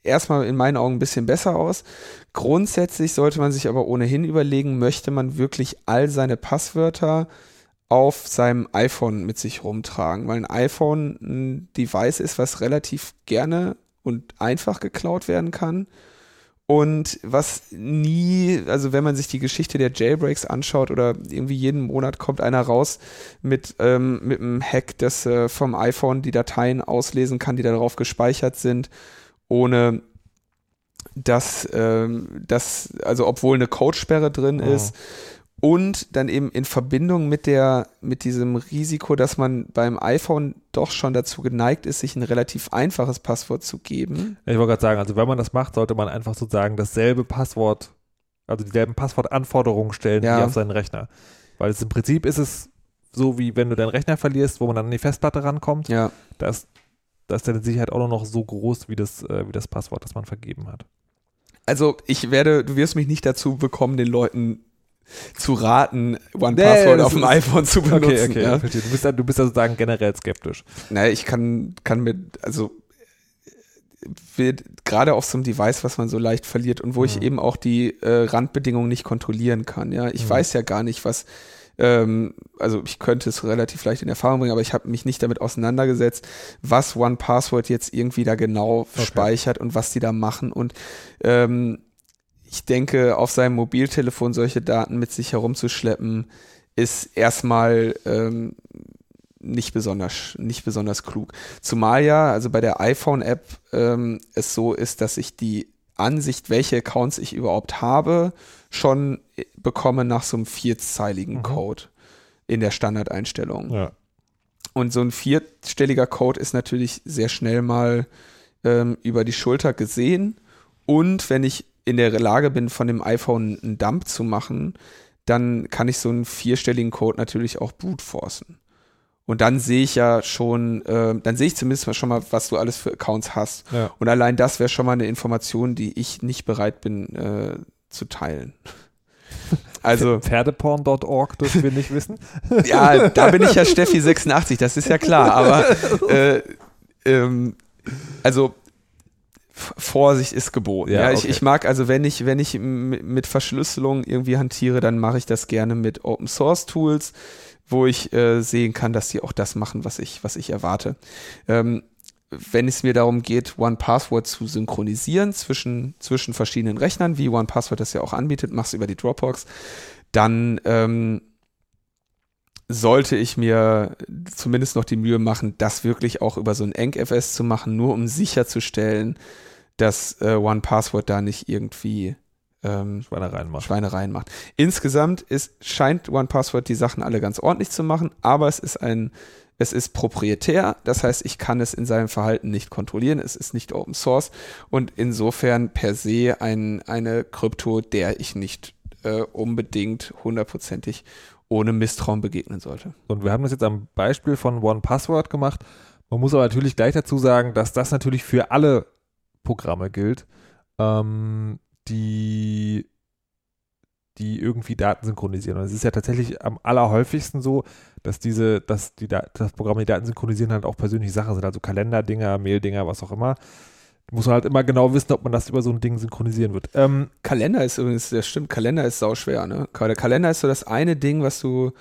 erstmal in meinen Augen ein bisschen besser aus. Grundsätzlich sollte man sich aber ohnehin überlegen, möchte man wirklich all seine Passwörter auf seinem iPhone mit sich rumtragen, weil ein iPhone ein Device ist, was relativ gerne und einfach geklaut werden kann. Und was nie, also wenn man sich die Geschichte der Jailbreaks anschaut oder irgendwie jeden Monat kommt einer raus mit, ähm, mit einem Hack, das äh, vom iPhone die Dateien auslesen kann, die darauf gespeichert sind, ohne dass, ähm, dass also obwohl eine Codesperre drin Oh. ist und dann eben in Verbindung mit der, mit diesem Risiko, dass man beim iPhone doch schon dazu geneigt ist, sich ein relativ einfaches Passwort zu geben. Ich wollte gerade sagen, also wenn man das macht, sollte man einfach sozusagen dasselbe Passwort, also dieselben Passwortanforderungen stellen Ja. wie auf seinen Rechner. Weil es im Prinzip ist es so, wie wenn du deinen Rechner verlierst, wo man dann an die Festplatte rankommt, Ja. da ist, da ist deine Sicherheit auch noch so groß wie das, äh, wie das Passwort, das man vergeben hat. Also ich werde, du wirst mich nicht dazu bekommen, den Leuten zu raten, One Nee, auf dem iPhone zu benutzen. Okay, okay, ja. verstehe. Du bist, da- du bist sozusagen generell skeptisch. Naja, ich kann, kann mit, also gerade auf so einem Device, was man so leicht verliert und wo ich Mhm. eben auch die äh, Randbedingungen nicht kontrollieren kann. Ja, ich Mhm. weiß ja gar nicht, was, ähm, also ich könnte es relativ leicht in Erfahrung bringen, aber ich habe mich nicht damit auseinandergesetzt, was One Password jetzt irgendwie da genau Okay. speichert und was die da machen und ähm, ich denke, auf seinem Mobiltelefon solche Daten mit sich herumzuschleppen, ist erstmal ähm, nicht besonders, nicht besonders klug. Zumal ja, also bei der iPhone-App ähm, es so ist, dass ich die Ansicht, welche Accounts ich überhaupt habe, schon äh, bekomme nach so einem vierzeiligen Mhm. Code in der Standardeinstellung. Ja. Und so ein vierstelliger Code ist natürlich sehr schnell mal ähm, über die Schulter gesehen. Und wenn ich in der Lage bin, von dem iPhone einen Dump zu machen, dann kann ich so einen vierstelligen Code natürlich auch bootforcen. Und dann sehe ich ja schon, äh, dann sehe ich zumindest mal schon mal, was du alles für Accounts hast. Ja. Und allein das wäre schon mal eine Information, die ich nicht bereit bin äh, zu teilen. *laughs* Also Pferdeporn.org dürfen wir nicht wissen. *laughs* ja, da bin ich ja Steffi 86, das ist ja klar, aber *laughs* äh, ähm, also Vorsicht ist geboten. Ja, Ja, ich, okay. ich mag also, wenn ich, wenn ich mit Verschlüsselung irgendwie hantiere, dann mache ich das gerne mit Open Source Tools, wo ich äh, sehen kann, dass die auch das machen, was ich, was ich erwarte. Ähm, wenn es mir darum geht, One Password zu synchronisieren zwischen, zwischen verschiedenen Rechnern, wie One Password das ja auch anbietet, mach's über die Dropbox, dann ähm, sollte ich mir zumindest noch die Mühe machen, das wirklich auch über so ein EncFS zu machen, nur um sicherzustellen, dass äh, One Password da nicht irgendwie ähm, Schweinereien machen. Schweinereien macht. Insgesamt ist, scheint One Password die Sachen alle ganz ordentlich zu machen, aber es ist ein, es ist proprietär, das heißt, ich kann es in seinem Verhalten nicht kontrollieren, es ist nicht Open Source und insofern per se ein, eine Krypto, der ich nicht äh, unbedingt hundertprozentig ohne Misstrauen begegnen sollte. Und wir haben das jetzt am Beispiel von One Password gemacht. Man muss aber natürlich gleich dazu sagen, dass das natürlich für alle Programme gilt, ähm, die, die irgendwie Daten synchronisieren. Und es ist ja tatsächlich am allerhäufigsten so, dass diese, dass die Da- das Programm die Daten synchronisieren halt auch persönliche Sachen sind, also Kalenderdinger, Maildinger, was auch immer. Muss man halt immer genau wissen, ob man das über so ein Ding synchronisieren wird. Ähm, Kalender ist übrigens, das stimmt, Kalender ist sauschwer, ne? Der Kalender ist so das eine Ding, was du,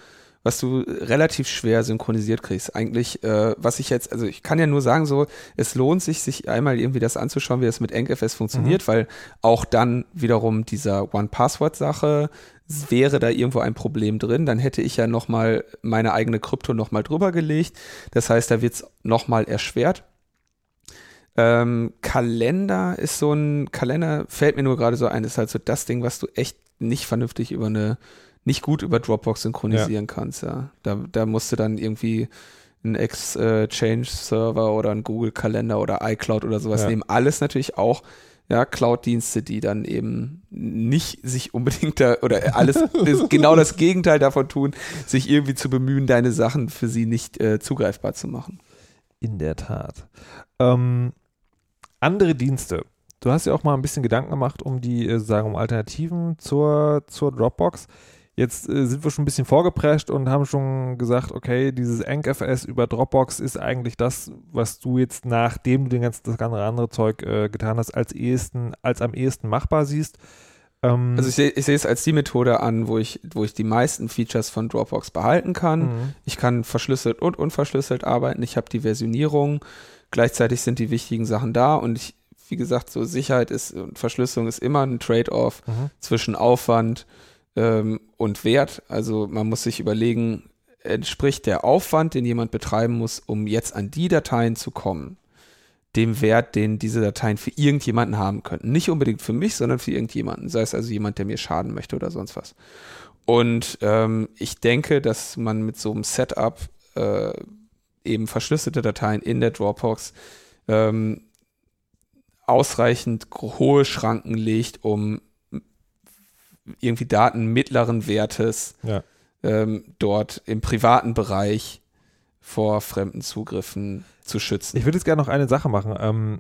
was du relativ schwer synchronisiert kriegst. Eigentlich, äh, was ich jetzt, also ich kann ja nur sagen, so, es lohnt sich, sich einmal irgendwie das anzuschauen, wie das mit EncFS funktioniert, weil auch dann wiederum dieser One-Password-Sache wäre da irgendwo ein Problem drin, dann hätte ich ja nochmal meine eigene Krypto nochmal drüber gelegt. Das heißt, da wird's noch nochmal erschwert. Ähm, Kalender ist so ein, Kalender fällt mir nur gerade so ein, ist halt so das Ding, was du echt nicht vernünftig über eine, nicht gut über Dropbox synchronisieren kannst, ja. Da, da musst du dann irgendwie einen Exchange-Server oder einen Google-Kalender oder iCloud oder sowas Ja. nehmen. Alles natürlich auch ja, Cloud-Dienste, die dann eben nicht sich unbedingt da oder alles genau das Gegenteil davon tun, sich irgendwie zu bemühen, deine Sachen für sie nicht äh, zugreifbar zu machen. In der Tat. Ähm, andere Dienste. Du hast ja auch mal ein bisschen Gedanken gemacht um die, äh, sagen, um Alternativen zur, zur Dropbox. Jetzt äh, sind wir schon ein bisschen vorgeprescht und haben schon gesagt, okay, dieses EncFS über Dropbox ist eigentlich das, was du jetzt, nachdem du den ganzen, das ganze andere Zeug äh, getan hast, als ehesten, als am ehesten machbar siehst. Ähm, also ich sehe ich es als die Methode an, wo ich, wo ich die meisten Features von Dropbox behalten kann. Mhm. Ich kann verschlüsselt und unverschlüsselt arbeiten. Ich habe die Versionierung. Gleichzeitig sind die wichtigen Sachen da und ich, wie gesagt, so Sicherheit ist und Verschlüsselung ist immer ein Trade-off mhm. zwischen Aufwand ähm, und Wert. Also man muss sich überlegen, entspricht der Aufwand, den jemand betreiben muss, um jetzt an die Dateien zu kommen, dem Wert, den diese Dateien für irgendjemanden haben könnten. Nicht unbedingt für mich, sondern für irgendjemanden. Sei es also jemand, der mir schaden möchte oder sonst was. Und ähm, ich denke, dass man mit so einem Setup äh, eben verschlüsselte Dateien in der Dropbox ähm, ausreichend hohe Schranken legt, um irgendwie Daten mittleren Wertes ja. ähm, dort im privaten Bereich vor fremden Zugriffen zu schützen. Ich würde jetzt gerne noch eine Sache machen. Ähm,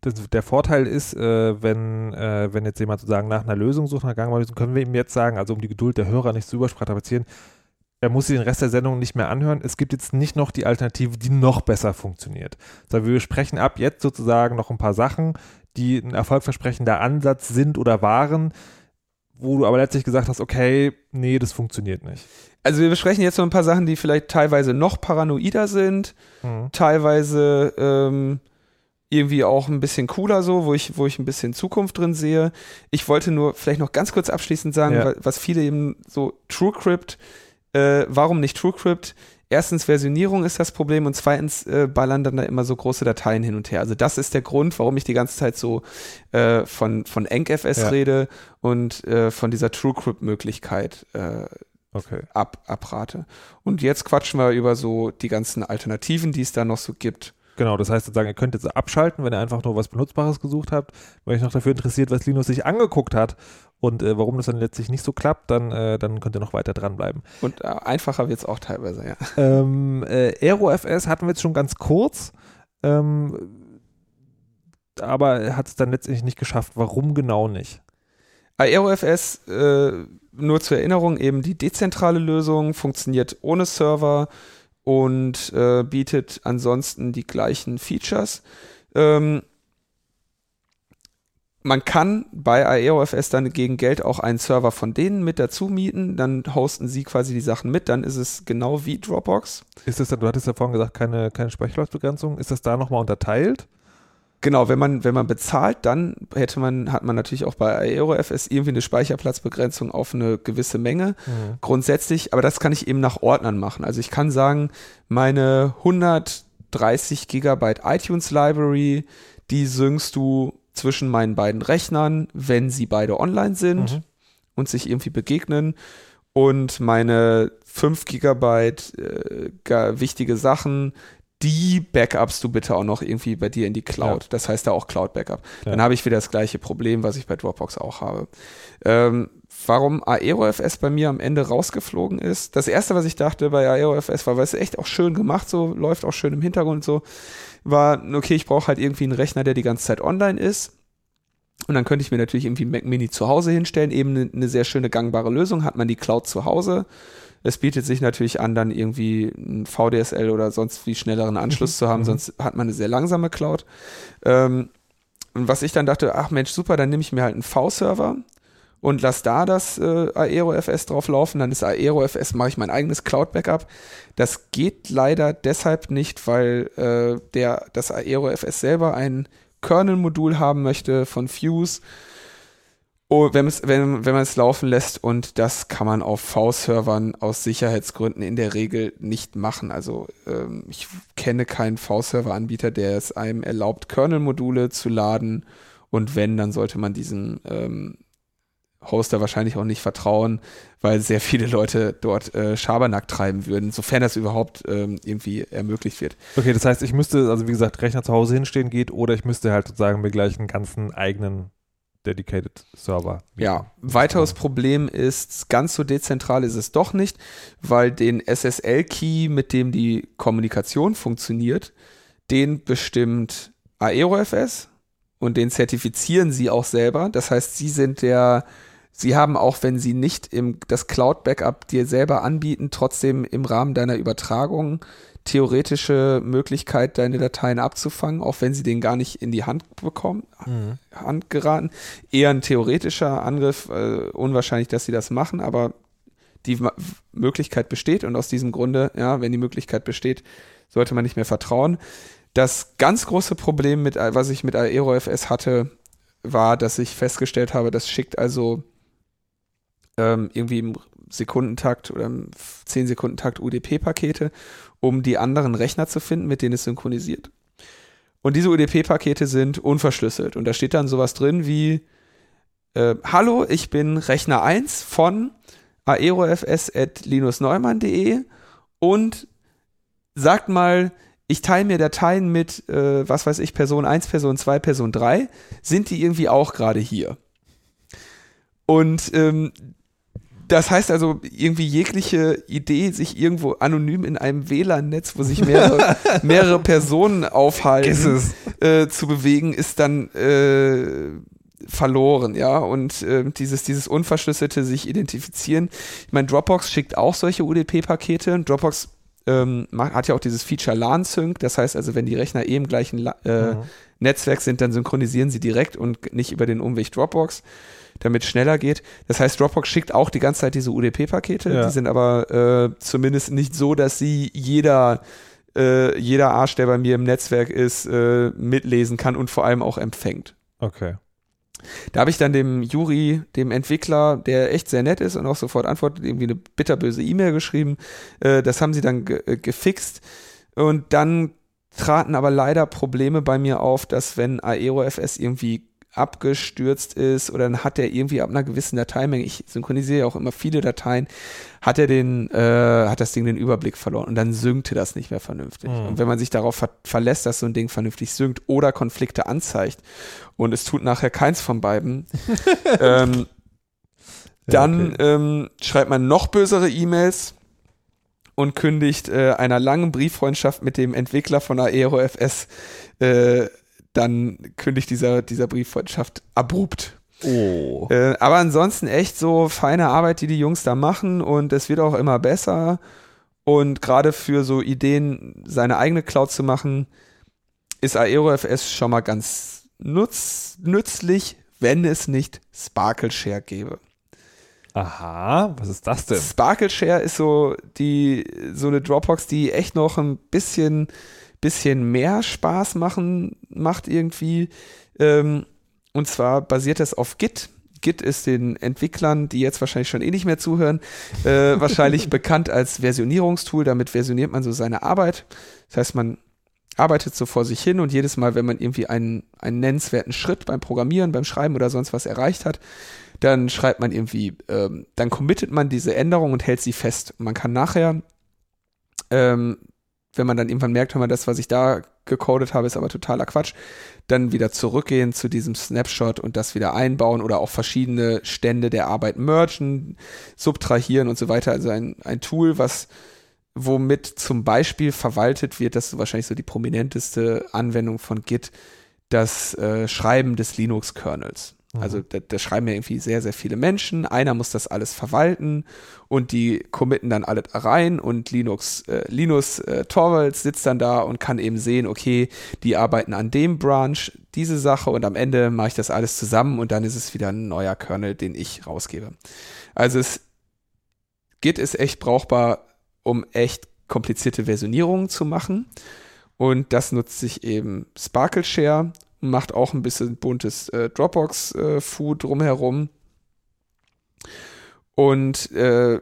das, der Vorteil ist, äh, wenn, äh, wenn jetzt jemand sozusagen nach einer Lösung sucht, nach Ganglösung, können wir ihm jetzt sagen, also um die Geduld der Hörer nicht zu überstrapazieren, er muss sich den Rest der Sendung nicht mehr anhören. Es gibt jetzt nicht noch die Alternative, die noch besser funktioniert. Sondern wir besprechen ab jetzt sozusagen noch ein paar Sachen, die ein erfolgversprechender Ansatz sind oder waren, wo du aber letztlich gesagt hast, okay, nee, das funktioniert nicht. Also wir besprechen jetzt noch ein paar Sachen, die vielleicht teilweise noch paranoider sind, mhm. teilweise ähm, irgendwie auch ein bisschen cooler so, wo ich, wo ich ein bisschen Zukunft drin sehe. Ich wollte nur vielleicht noch ganz kurz abschließend sagen, ja. was viele eben so TrueCrypt, äh, warum nicht TrueCrypt? Erstens Versionierung ist das Problem und zweitens äh, ballern dann da immer so große Dateien hin und her. Also das ist der Grund, warum ich die ganze Zeit so äh, von, von EncFS ja. rede und äh, von dieser TrueCrypt-Möglichkeit äh, okay. ab, abrate. Und jetzt quatschen wir über so die ganzen Alternativen, die es da noch so gibt. Genau, das heißt sozusagen, ihr könnt jetzt abschalten, wenn ihr einfach nur was Benutzbares gesucht habt. Wenn euch noch dafür interessiert, was Linus sich angeguckt hat und äh, warum das dann letztlich nicht so klappt, dann, äh, dann könnt ihr noch weiter dranbleiben. Und äh, einfacher wird es auch teilweise, ja. Ähm, äh, AeroFS hatten wir jetzt schon ganz kurz, ähm, aber hat es dann letztendlich nicht geschafft. Warum genau nicht? AeroFS, äh, nur zur Erinnerung, eben die dezentrale Lösung, funktioniert ohne Server und äh, bietet ansonsten die gleichen Features. Ähm, man kann bei AeroFS dann gegen Geld auch einen Server von denen mit dazu mieten, dann hosten sie quasi die Sachen mit, dann ist es genau wie Dropbox. Ist das, du hattest ja vorhin gesagt, keine, keine Speicherplatzbegrenzung, ist das da nochmal unterteilt? Genau, wenn man, wenn man bezahlt, dann hätte man, hat man natürlich auch bei AeroFS irgendwie eine Speicherplatzbegrenzung auf eine gewisse Menge. Mhm. Grundsätzlich, aber das kann ich eben nach Ordnern machen. Also ich kann sagen, meine 130 Gigabyte iTunes Library, die synkst du zwischen meinen beiden Rechnern, wenn sie beide online sind mhm. und sich irgendwie begegnen. Und meine 5 Gigabyte äh, wichtige Sachen, die backupst du bitte auch noch irgendwie bei dir in die Cloud. Ja. Das heißt da auch Cloud Backup. Ja. Dann habe ich wieder das gleiche Problem, was ich bei Dropbox auch habe. Ähm, warum AeroFS bei mir am Ende rausgeflogen ist. Das erste, was ich dachte bei AeroFS war, weil es echt auch schön gemacht, so läuft auch schön im Hintergrund so, war, okay, ich brauche halt irgendwie einen Rechner, der die ganze Zeit online ist. Und dann könnte ich mir natürlich irgendwie Mac Mini zu Hause hinstellen, eben eine, eine sehr schöne gangbare Lösung, hat man die Cloud zu Hause es bietet sich natürlich an, dann irgendwie ein VDSL oder sonst wie schnelleren Anschluss zu haben, mhm. sonst hat man eine sehr langsame Cloud. Ähm, und was ich dann dachte, ach Mensch, super, dann nehme ich mir halt einen V-Server und lass da das äh, AeroFS drauf laufen, dann ist AeroFS, mache ich mein eigenes Cloud-Backup. Das geht leider deshalb nicht, weil äh, der, das AeroFS selber ein Kernel-Modul haben möchte von Fuse Oh, wenn, wenn, wenn man es laufen lässt und das kann man auf V-Servern aus Sicherheitsgründen in der Regel nicht machen. Also ähm, ich kenne keinen V-Server-Anbieter, der es einem erlaubt, Kernel-Module zu laden und wenn, dann sollte man diesen ähm, Hoster wahrscheinlich auch nicht vertrauen, weil sehr viele Leute dort äh, Schabernack treiben würden, sofern das überhaupt ähm, irgendwie ermöglicht wird. Okay, das heißt, ich müsste, also wie gesagt, Rechner zu Hause hinstehen geht oder ich müsste halt sozusagen mir gleich einen ganzen eigenen Dedicated Server. Ja, weiteres Problem ist, ganz so dezentral ist es doch nicht, weil den SSL-Key, mit dem die Kommunikation funktioniert, den bestimmt AeroFS und den zertifizieren sie auch selber. Das heißt, sie sind der, sie haben auch, wenn sie nicht im, das Cloud-Backup dir selber anbieten, trotzdem im Rahmen deiner Übertragung theoretische Möglichkeit, deine Dateien abzufangen, auch wenn sie den gar nicht in die Hand bekommen, mhm. Hand geraten. Eher ein theoretischer Angriff, äh, unwahrscheinlich, dass sie das machen, aber die M Möglichkeit besteht und aus diesem Grunde, ja, wenn die Möglichkeit besteht, sollte man nicht mehr vertrauen. Das ganz große Problem, mit, was ich mit AeroFS hatte, war, dass ich festgestellt habe, das schickt also ähm, irgendwie im Sekundentakt oder im 10 Sekundentakt UDP-Pakete um die anderen Rechner zu finden, mit denen es synchronisiert. Und diese UDP-Pakete sind unverschlüsselt. Und da steht dann sowas drin wie, äh, hallo, ich bin Rechner 1 von aerofs.linusneumann.de und sagt mal, ich teile mir Dateien mit, äh, was weiß ich, Person 1, Person 2, Person 3. Sind die irgendwie auch gerade hier? Und ähm, das heißt also, irgendwie jegliche Idee, sich irgendwo anonym in einem WLAN-Netz, wo sich mehrere, *laughs* mehrere Personen aufhalten, äh, zu bewegen, ist dann äh, verloren, ja. Und äh, dieses, dieses unverschlüsselte sich identifizieren. Ich meine, Dropbox schickt auch solche UDP-Pakete. Dropbox ähm, hat ja auch dieses Feature LAN-Sync. Das heißt also, wenn die Rechner eh im gleichen La äh, mhm. Netzwerk sind, dann synchronisieren sie direkt und nicht über den Umweg Dropbox damit es schneller geht. Das heißt, Dropbox schickt auch die ganze Zeit diese UDP-Pakete. Ja. Die sind aber äh, zumindest nicht so, dass sie jeder äh, jeder Arsch, der bei mir im Netzwerk ist, äh, mitlesen kann und vor allem auch empfängt. Okay. Da habe ich dann dem Juri, dem Entwickler, der echt sehr nett ist und auch sofort antwortet, irgendwie eine bitterböse E-Mail geschrieben. Äh, das haben sie dann ge äh, gefixt. Und dann traten aber leider Probleme bei mir auf, dass wenn AeroFS irgendwie abgestürzt ist oder dann hat er irgendwie ab einer gewissen Dateimenge, ich synchronisiere ja auch immer viele Dateien, hat er den, äh, hat das Ding den Überblick verloren und dann synkte das nicht mehr vernünftig. Mhm. Und wenn man sich darauf ver verlässt, dass so ein Ding vernünftig synkt oder Konflikte anzeigt und es tut nachher keins von beiden, *laughs* ähm, dann okay. ähm, schreibt man noch bösere E-Mails und kündigt äh, einer langen Brieffreundschaft mit dem Entwickler von AeroFS äh, dann kündigt dieser, dieser Brieffreundschaft abrupt. Oh. Äh, aber ansonsten echt so feine Arbeit, die die Jungs da machen und es wird auch immer besser. Und gerade für so Ideen, seine eigene Cloud zu machen, ist AeroFS schon mal ganz nutz, nützlich, wenn es nicht Sparkle Share gäbe. Aha, was ist das denn? Sparkle Share ist so die so eine Dropbox, die echt noch ein bisschen bisschen mehr Spaß machen, macht irgendwie. Ähm, und zwar basiert das auf Git. Git ist den Entwicklern, die jetzt wahrscheinlich schon eh nicht mehr zuhören, äh, *laughs* wahrscheinlich bekannt als Versionierungstool. Damit versioniert man so seine Arbeit. Das heißt, man arbeitet so vor sich hin und jedes Mal, wenn man irgendwie einen, einen nennenswerten Schritt beim Programmieren, beim Schreiben oder sonst was erreicht hat, dann schreibt man irgendwie, ähm, dann committet man diese Änderung und hält sie fest. Man kann nachher ähm, wenn man dann irgendwann merkt, hör mal, das, was ich da gecodet habe, ist aber totaler Quatsch, dann wieder zurückgehen zu diesem Snapshot und das wieder einbauen oder auch verschiedene Stände der Arbeit mergen, subtrahieren und so weiter. Also ein, ein Tool, was womit zum Beispiel verwaltet wird, das ist wahrscheinlich so die prominenteste Anwendung von Git, das äh, Schreiben des Linux-Kernels. Also mhm. da, da, schreiben ja irgendwie sehr, sehr viele Menschen. Einer muss das alles verwalten und die committen dann alle rein und Linux, äh, Linus äh, Torvalds sitzt dann da und kann eben sehen, okay, die arbeiten an dem Branch, diese Sache und am Ende mache ich das alles zusammen und dann ist es wieder ein neuer Kernel, den ich rausgebe. Also es Git ist echt brauchbar, um echt komplizierte Versionierungen zu machen. Und das nutzt sich eben Sparkle Share macht auch ein bisschen buntes äh, Dropbox-Food äh, drumherum. Und äh,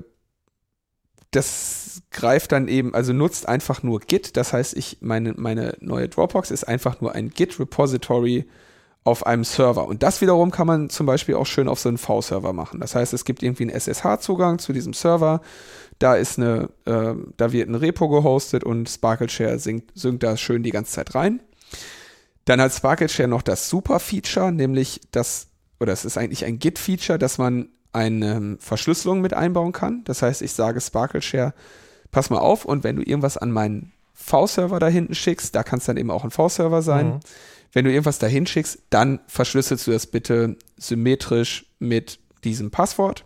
das greift dann eben, also nutzt einfach nur Git. Das heißt, ich, meine, meine neue Dropbox ist einfach nur ein Git-Repository auf einem Server. Und das wiederum kann man zum Beispiel auch schön auf so einen V-Server machen. Das heißt, es gibt irgendwie einen SSH-Zugang zu diesem Server. Da ist eine, äh, da wird ein Repo gehostet und SparkleShare synkt, synkt da schön die ganze Zeit rein. Dann hat SparkleShare noch das Super-Feature, nämlich das, oder es ist eigentlich ein Git-Feature, dass man eine Verschlüsselung mit einbauen kann. Das heißt, ich sage SparkleShare, pass mal auf und wenn du irgendwas an meinen V-Server da hinten schickst, da kann es dann eben auch ein V-Server sein. Mhm. Wenn du irgendwas da hinschickst, dann verschlüsselst du das bitte symmetrisch mit diesem Passwort.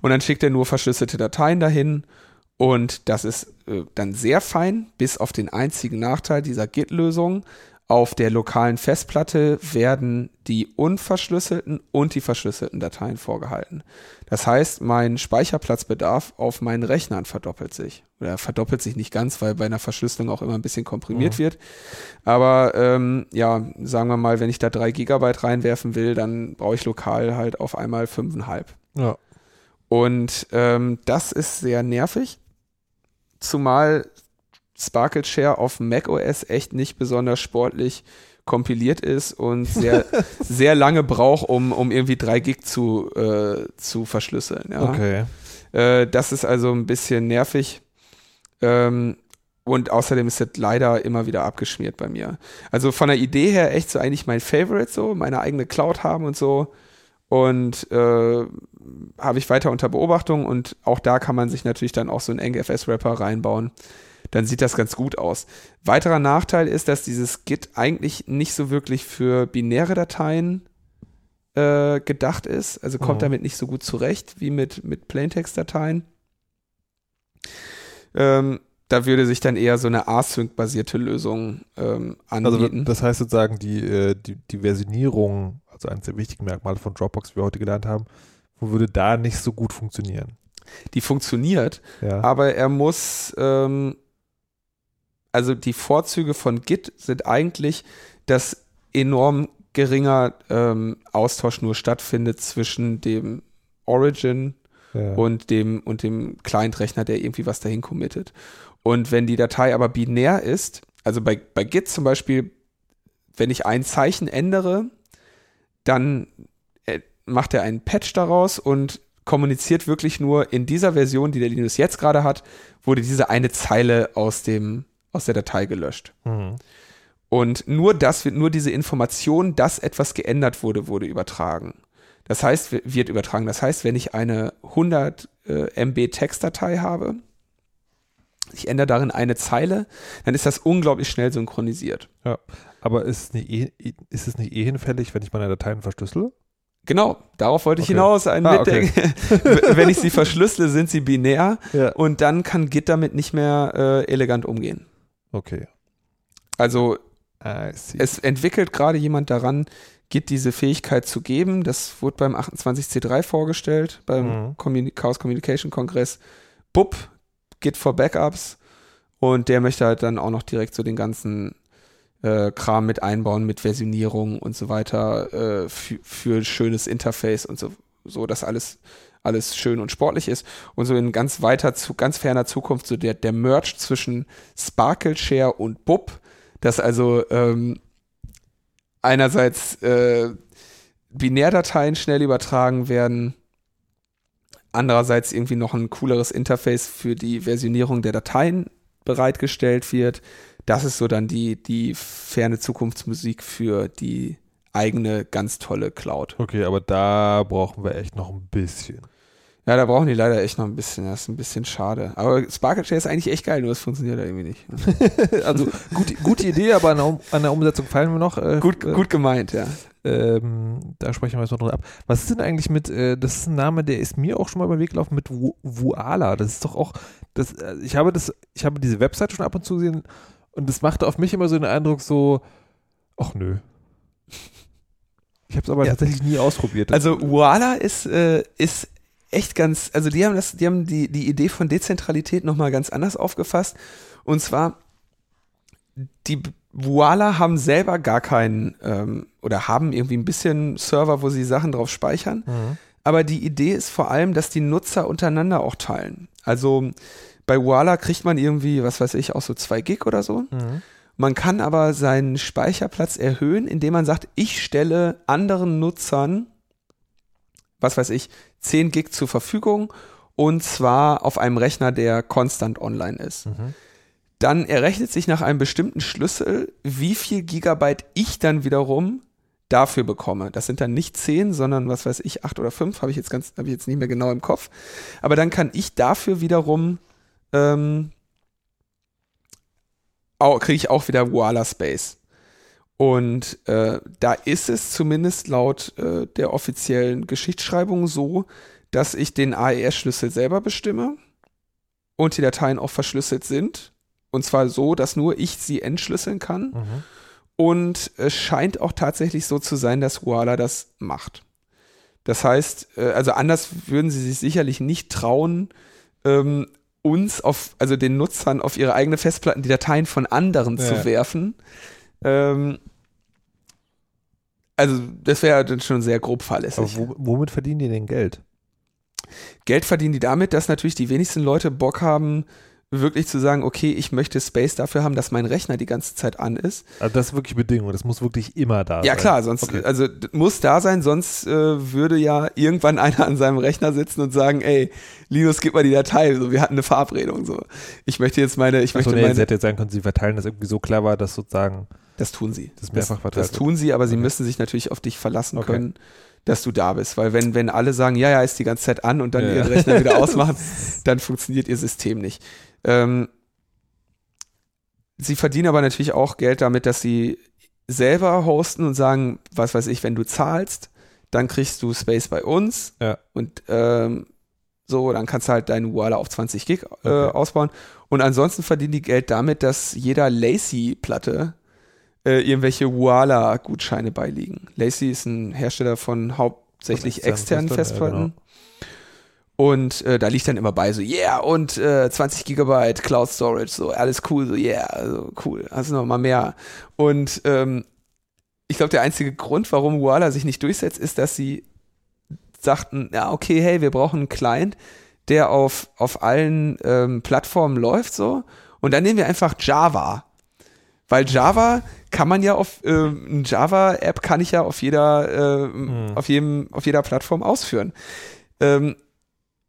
Und dann schickt er nur verschlüsselte Dateien dahin. Und das ist äh, dann sehr fein, bis auf den einzigen Nachteil dieser Git-Lösung. Auf der lokalen Festplatte werden die unverschlüsselten und die verschlüsselten Dateien vorgehalten. Das heißt, mein Speicherplatzbedarf auf meinen Rechnern verdoppelt sich. Oder verdoppelt sich nicht ganz, weil bei einer Verschlüsselung auch immer ein bisschen komprimiert mhm. wird. Aber ähm, ja, sagen wir mal, wenn ich da drei Gigabyte reinwerfen will, dann brauche ich lokal halt auf einmal fünfeinhalb. Ja. Und ähm, das ist sehr nervig. Zumal Sparkle Share auf macOS echt nicht besonders sportlich kompiliert ist und sehr, *laughs* sehr lange braucht, um, um irgendwie drei Gig zu, äh, zu verschlüsseln. Ja. Okay. Äh, das ist also ein bisschen nervig. Ähm, und außerdem ist das leider immer wieder abgeschmiert bei mir. Also von der Idee her echt so eigentlich mein Favorite so, meine eigene Cloud haben und so. Und äh, habe ich weiter unter Beobachtung und auch da kann man sich natürlich dann auch so einen NGFS-Rapper reinbauen dann sieht das ganz gut aus. Weiterer Nachteil ist, dass dieses Git eigentlich nicht so wirklich für binäre Dateien äh, gedacht ist. Also kommt mhm. damit nicht so gut zurecht wie mit, mit Plaintext-Dateien. Ähm, da würde sich dann eher so eine Async-basierte Lösung ähm, also, anbieten. Also das heißt sozusagen, die, äh, die, die Versionierung, also eines der wichtigen Merkmale von Dropbox, wie wir heute gelernt haben, würde da nicht so gut funktionieren. Die funktioniert, ja. aber er muss ähm, also die Vorzüge von Git sind eigentlich, dass enorm geringer ähm, Austausch nur stattfindet zwischen dem Origin ja. und dem und dem Client-Rechner, der irgendwie was dahin committet. Und wenn die Datei aber binär ist, also bei, bei Git zum Beispiel, wenn ich ein Zeichen ändere, dann äh, macht er einen Patch daraus und kommuniziert wirklich nur in dieser Version, die der Linux jetzt gerade hat, wurde diese eine Zeile aus dem aus der Datei gelöscht. Mhm. Und nur das wird, nur diese Information, dass etwas geändert wurde, wurde übertragen. Das heißt, wird übertragen. Das heißt, wenn ich eine 100 äh, MB Textdatei habe, ich ändere darin eine Zeile, dann ist das unglaublich schnell synchronisiert. Ja, aber ist es nicht eh, ist es nicht eh hinfällig, wenn ich meine Dateien verschlüssel? Genau, darauf wollte ich okay. hinaus. Ein ah, okay. *laughs* *laughs* wenn ich sie verschlüssele, sind sie binär ja. und dann kann Git damit nicht mehr äh, elegant umgehen. Okay. Also es entwickelt gerade jemand daran, Git diese Fähigkeit zu geben. Das wurde beim 28C3 vorgestellt, beim mhm. Communi Chaos Communication Kongress. BUP, Git for Backups. Und der möchte halt dann auch noch direkt so den ganzen äh, Kram mit einbauen, mit Versionierung und so weiter, äh, für schönes Interface und so, so, dass alles alles schön und sportlich ist und so in ganz weiter, zu, ganz ferner Zukunft so der, der Merch zwischen Sparkle Share und Bub, dass also ähm, einerseits äh, Binärdateien schnell übertragen werden, andererseits irgendwie noch ein cooleres Interface für die Versionierung der Dateien bereitgestellt wird. Das ist so dann die, die ferne Zukunftsmusik für die eigene ganz tolle Cloud. Okay, aber da brauchen wir echt noch ein bisschen. Ja, da brauchen die leider echt noch ein bisschen. Das ist ein bisschen schade. Aber SparkleShare ist eigentlich echt geil, nur es funktioniert da irgendwie nicht. *laughs* also gut, gute Idee, aber an der, an der Umsetzung fallen wir noch. Äh, gut, äh, gut gemeint, ja. Ähm, da sprechen wir jetzt noch drüber ab. Was ist denn eigentlich mit, äh, das ist ein Name, der ist mir auch schon mal über den Weg gelaufen mit Voala. Das ist doch auch, das, äh, ich habe das, ich habe diese Webseite schon ab und zu gesehen und das machte auf mich immer so den Eindruck so, ach nö. Ich habe es aber ja. tatsächlich nie ausprobiert. Also Voila ist, äh, ist echt ganz, also die haben das, die haben die, die Idee von Dezentralität nochmal ganz anders aufgefasst. Und zwar, die Voila haben selber gar keinen ähm, oder haben irgendwie ein bisschen Server, wo sie Sachen drauf speichern. Mhm. Aber die Idee ist vor allem, dass die Nutzer untereinander auch teilen. Also bei Voila kriegt man irgendwie, was weiß ich, auch so zwei Gig oder so. Mhm. Man kann aber seinen Speicherplatz erhöhen, indem man sagt, ich stelle anderen Nutzern, was weiß ich, 10 Gig zur Verfügung und zwar auf einem Rechner, der konstant online ist. Mhm. Dann errechnet sich nach einem bestimmten Schlüssel, wie viel Gigabyte ich dann wiederum dafür bekomme. Das sind dann nicht 10, sondern was weiß ich, 8 oder 5, habe ich jetzt ganz, habe ich jetzt nicht mehr genau im Kopf. Aber dann kann ich dafür wiederum ähm, kriege ich auch wieder Voila Space. Und äh, da ist es zumindest laut äh, der offiziellen Geschichtsschreibung so, dass ich den AES-Schlüssel selber bestimme und die Dateien auch verschlüsselt sind. Und zwar so, dass nur ich sie entschlüsseln kann. Mhm. Und es scheint auch tatsächlich so zu sein, dass Voila das macht. Das heißt, äh, also anders würden sie sich sicherlich nicht trauen, ähm, uns auf, also den Nutzern auf ihre eigene Festplatten die Dateien von anderen Ja. zu werfen. Ähm, also das wäre dann schon sehr grob Aber fahrlässig. wo, womit verdienen die denn Geld? Geld verdienen die damit, dass natürlich die wenigsten Leute Bock haben, wirklich zu sagen, okay, ich möchte Space dafür haben, dass mein Rechner die ganze Zeit an ist. Also das ist wirklich Bedingung, das muss wirklich immer da Ja sein. klar, sonst, Okay. also muss da sein, sonst äh, würde ja irgendwann *laughs* einer an seinem Rechner sitzen und sagen, ey, Linus, gib mal die Datei, so, wir hatten eine Verabredung, so. Ich möchte jetzt meine, ich Achso, möchte nee, sie meine, hätte jetzt sagen können, sie verteilen das irgendwie so clever, dass sozusagen das tun sie. das mehrfach Das, verteilt das tun sie, aber sie Okay. müssen sich natürlich auf dich verlassen Okay. können, dass du da bist, weil wenn, wenn alle sagen, ja, ja, ist die ganze Zeit an und dann Ja, ihren ja. Rechner wieder *laughs* ausmachen, dann funktioniert ihr System nicht. Ähm, sie verdienen aber natürlich auch Geld damit, dass sie selber hosten und sagen, was weiß ich, wenn du zahlst, dann kriegst du Space bei uns Ja. und ähm, so, dann kannst du halt deinen Voila auf 20 Gig äh, Okay. ausbauen. Und ansonsten verdienen die Geld damit, dass jeder Lacey-Platte äh, irgendwelche Voila-Gutscheine beiliegen. Lacey ist ein Hersteller von hauptsächlich externen Festplatten, Festplatten. Und äh, da liegt dann immer bei so, yeah, und äh, 20 Gigabyte Cloud Storage, so, alles cool, so, yeah, also cool, also noch mal mehr. Und ähm, ich glaube, der einzige Grund, warum Voila sich nicht durchsetzt, ist, dass sie sagten, ja, okay, hey, wir brauchen einen Client, der auf, auf allen ähm, Plattformen läuft, so. Und dann nehmen wir einfach Java. Weil Java kann man ja auf, ähm, eine Java-App kann ich ja auf jeder, äh, Mhm. auf jedem, auf jeder Plattform ausführen. Ähm,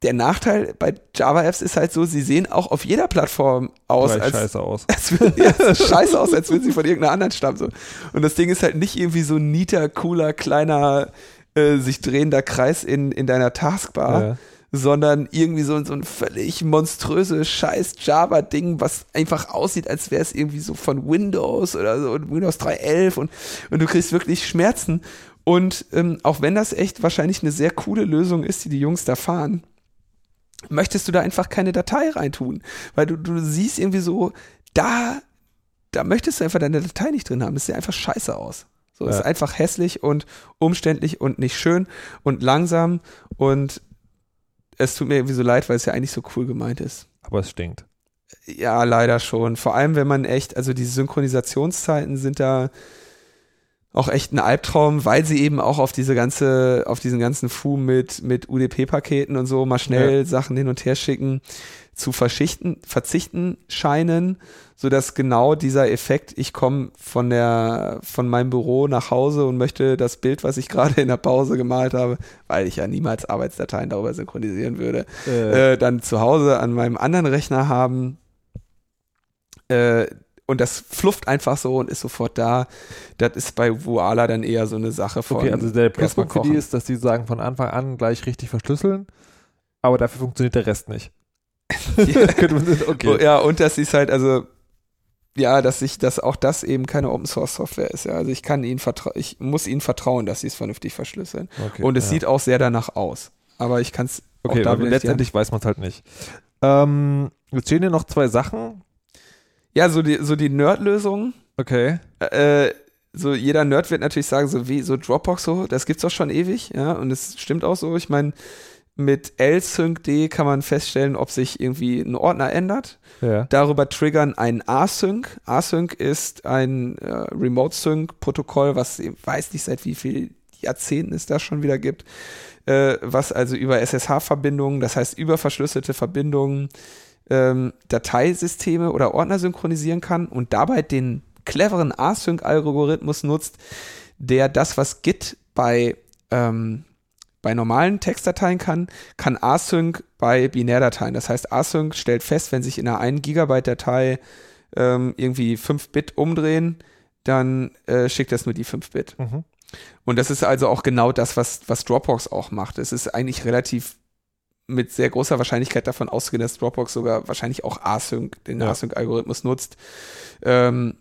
der Nachteil bei Java-Apps ist halt so, sie sehen auch auf jeder Plattform aus, als, scheiße aus. *laughs* als würden ja, scheiße aus, als würden sie von irgendeiner anderen stammen. So. Und das Ding ist halt nicht irgendwie so ein neater, cooler, kleiner, äh, sich drehender Kreis in, in deiner Taskbar, Ja. sondern irgendwie so, so ein völlig monströses scheiß Java-Ding, was einfach aussieht, als wäre es irgendwie so von Windows oder so und Windows 3.11 und, und du kriegst wirklich Schmerzen. Und ähm, auch wenn das echt wahrscheinlich eine sehr coole Lösung ist, die die Jungs da fahren, möchtest du da einfach keine Datei reintun. Weil du, du siehst irgendwie so, da, da möchtest du einfach deine Datei nicht drin haben. Das sieht einfach scheiße aus. So, Ja. ist einfach hässlich und umständlich und nicht schön und langsam und es tut mir irgendwie so leid, weil es ja eigentlich so cool gemeint ist. Aber es stinkt. Ja, leider schon. Vor allem, wenn man echt, also die Synchronisationszeiten sind da auch echt ein Albtraum, weil sie eben auch auf diese ganze, auf diesen ganzen Fu mit, mit UDP-Paketen und so mal schnell Sachen hin und her schicken, zu verschichten, verzichten scheinen, so dass genau dieser Effekt, ich komme von der, von meinem Büro nach Hause und möchte das Bild, was ich gerade in der Pause gemalt habe, weil ich ja niemals Arbeitsdateien darüber synchronisieren würde, Äh, äh, dann zu Hause an meinem anderen Rechner haben. Äh, und das flufft einfach so und ist sofort da. Das ist bei Voila dann eher so eine Sache von. okay, also der Pluspunkt für die ist, dass die sagen von Anfang an gleich richtig verschlüsseln, aber dafür funktioniert der Rest nicht. *laughs* *laughs* Ja. Okay. Ja, und dass sie es halt, also, ja, dass ich, dass auch das eben keine Open Source Software ist. Ja, also ich kann ihnen vertrauen, ich muss ihnen vertrauen, dass sie es vernünftig verschlüsseln. okay. und es ja. sieht auch sehr danach aus. Aber ich kann es Okay, auch da aber wieder nicht die Hand- letztendlich weiß man es halt nicht. Ähm, jetzt stehen hier noch zwei Sachen. Ja, so die, so die Nerd-Lösung. Okay. äh, so jeder Nerd wird natürlich sagen, so wie so Dropbox so, das gibt's doch schon ewig, ja, und es stimmt auch so. Ich meine, mit lsyncd kann man feststellen, ob sich irgendwie ein Ordner ändert. Ja. Darüber triggern ein Async. Async ist ein äh, Remote-Sync-Protokoll, was ich weiß nicht seit wie viel Jahrzehnten es das schon wieder gibt, äh, was also über SSH-Verbindungen, das heißt über verschlüsselte Verbindungen, ähm, Dateisysteme oder Ordner synchronisieren kann und dabei den cleveren Async-Algorithmus nutzt, der das, was Git bei, ähm, bei normalen Textdateien kann, kann Async bei Binärdateien. Das heißt, Async stellt fest, wenn sich in einer 1 Gigabyte Datei ähm, irgendwie 5 Bit umdrehen, dann äh, schickt das nur die 5 Bit. Mhm. Und das ist also auch genau das, was, was Dropbox auch macht. Es ist eigentlich relativ mit sehr großer Wahrscheinlichkeit davon ausgehen, dass Dropbox sogar wahrscheinlich auch Async, den Ja. Async-Algorithmus nutzt. Ähm,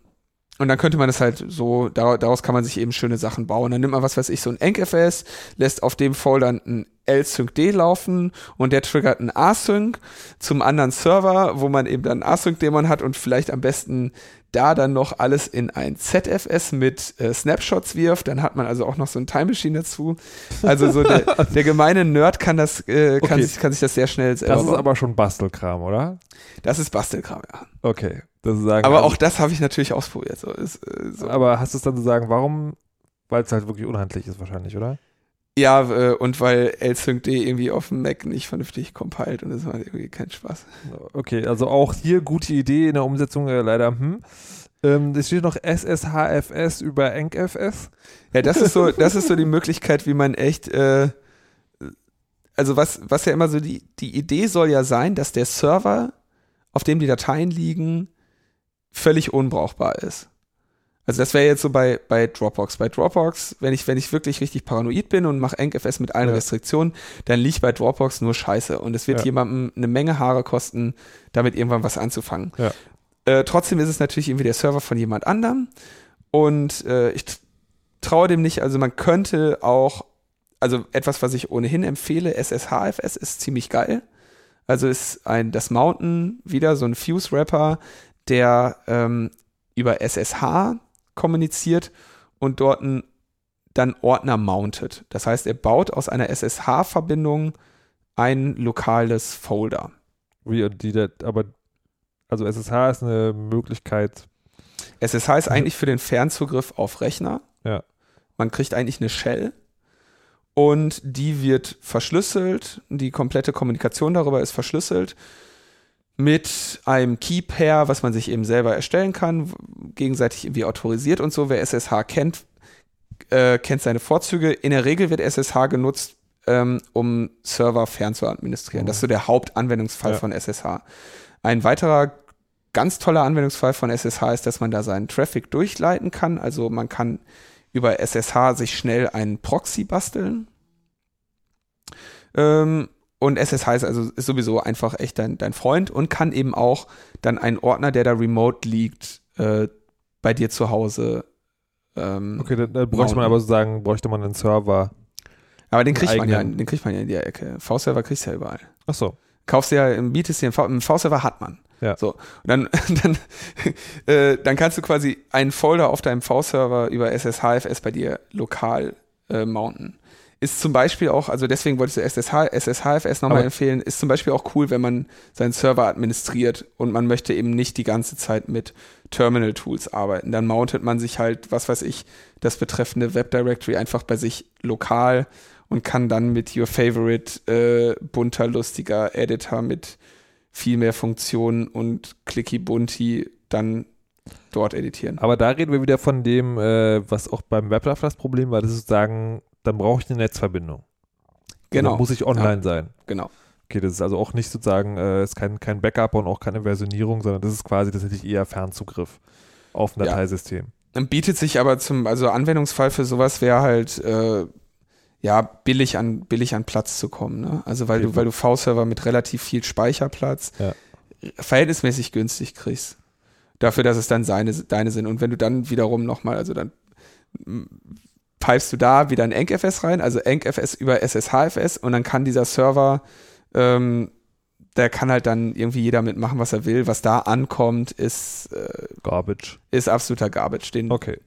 und dann könnte man das halt so, da- daraus kann man sich eben schöne Sachen bauen. Dann nimmt man, was weiß ich, so ein EncFS, lässt auf dem Folder ein L-Sync-D laufen und der triggert ein Async zum anderen Server, wo man eben dann Async-Dämon hat und vielleicht am besten da dann noch alles in ein ZFS mit äh, Snapshots wirft. Dann hat man also auch noch so ein Time Machine dazu. Also so der, *laughs* der gemeine Nerd kann das, äh, kann, Okay. sich, kann sich das sehr schnell selber Das ist aber schon Bastelkram, oder? Das ist Bastelkram, ja. Okay. Das ist sagen, Aber also- auch das habe ich natürlich ausprobiert. So, ist, äh, so. Aber hast du es dann zu sagen, warum? Weil es halt wirklich unhandlich ist wahrscheinlich, oder? Ja, äh, und weil L-Sync-D irgendwie auf dem Mac nicht vernünftig compiled und das macht irgendwie keinen Spaß. Okay, also auch hier gute Idee in der Umsetzung äh, leider. Hm. Ähm, es steht noch SSHFS über EncFS. Ja, das ist so, das ist so die Möglichkeit, wie man echt, äh, also was, was ja immer so die, die Idee soll ja sein, dass der Server, auf dem die Dateien liegen, völlig unbrauchbar ist. Also das wäre jetzt so bei, bei Dropbox. Bei Dropbox, wenn ich, wenn ich wirklich richtig paranoid bin und mache EncFS mit allen Ja. Restriktionen, dann liegt bei Dropbox nur Scheiße. Und es wird Ja. jemandem eine Menge Haare kosten, damit irgendwann was anzufangen. Ja. Äh, trotzdem ist es natürlich irgendwie der Server von jemand anderem. Und äh, ich traue dem nicht, also man könnte auch, also etwas, was ich ohnehin empfehle, SSHFS ist ziemlich geil. Also ist ein, das Mountain wieder so ein Fuse-Wrapper, der ähm, über SSH kommuniziert und dort einen, dann Ordner mountet. Das heißt, er baut aus einer SSH-Verbindung ein lokales Folder. Wie, die, da- aber, also SSH ist eine Möglichkeit. SSH ist eigentlich für den Fernzugriff auf Rechner. Ja. Man kriegt eigentlich eine Shell und die wird verschlüsselt. Die komplette Kommunikation darüber ist verschlüsselt mit einem Key-Pair, was man sich eben selber erstellen kann, gegenseitig irgendwie autorisiert und so. Wer SSH kennt, äh, kennt seine Vorzüge. In der Regel wird SSH genutzt, ähm, um Server fern zu administrieren. Das ist so der Hauptanwendungsfall Ja. von SSH. Ein weiterer ganz toller Anwendungsfall von SSH ist, dass man da seinen Traffic durchleiten kann. Also man kann über SSH sich schnell einen Proxy basteln. Ähm, und SSH ist also ist sowieso einfach echt dein, dein Freund und kann eben auch dann einen Ordner, der da remote liegt, äh, bei dir zu Hause. Ähm, Okay, dann, dann bräuchte man aber sozusagen, bräuchte man einen Server. aber den kriegt man ja, den kriegt man ja in der Ecke. V-Server kriegst du ja überall. Ach so. kaufst dir ja, bietest dir einen V-Server hat man. Ja. So. Und dann, *laughs* dann, *laughs* äh, dann kannst du quasi einen Folder auf deinem V-Server über SSHFS bei dir lokal äh, mounten. Ist zum Beispiel auch, also deswegen wollte ich SSH, SSHFS nochmal empfehlen, ist zum Beispiel auch cool, wenn man seinen Server administriert und man möchte eben nicht die ganze Zeit mit Terminal-Tools arbeiten. Dann mountet man sich halt, was weiß ich, das betreffende Web-Directory einfach bei sich lokal und kann dann mit Your Favorite äh, bunter, lustiger Editor mit viel mehr Funktionen und clicky bunti dann dort editieren. Aber da reden wir wieder von dem, äh, was auch beim Weblab das Problem war, das ist sozusagen, dann brauche ich eine Netzverbindung. Genau, Dann muss ich online sein. genau. Okay, das ist also auch nicht sozusagen, äh, ist kein, kein Backup und auch keine Versionierung, sondern das ist quasi tatsächlich eher Fernzugriff auf ein Ja. Dateisystem. Dann bietet sich aber zum, also Anwendungsfall für sowas wäre halt, äh, ja, billig an, billig an Platz zu kommen, ne? Also weil Okay. du, weil du V-Server mit relativ viel Speicherplatz Ja. verhältnismäßig günstig kriegst. Dafür, dass es dann seine, deine sind. Und wenn du dann wiederum nochmal, also dann pipest du da wieder ein EncFS rein, also EncFS über SSHFS und dann kann dieser Server, ähm, der kann halt dann irgendwie jeder mitmachen, was er will. Was da ankommt, ist, äh, Garbage. ist absoluter Garbage. Den, Okay.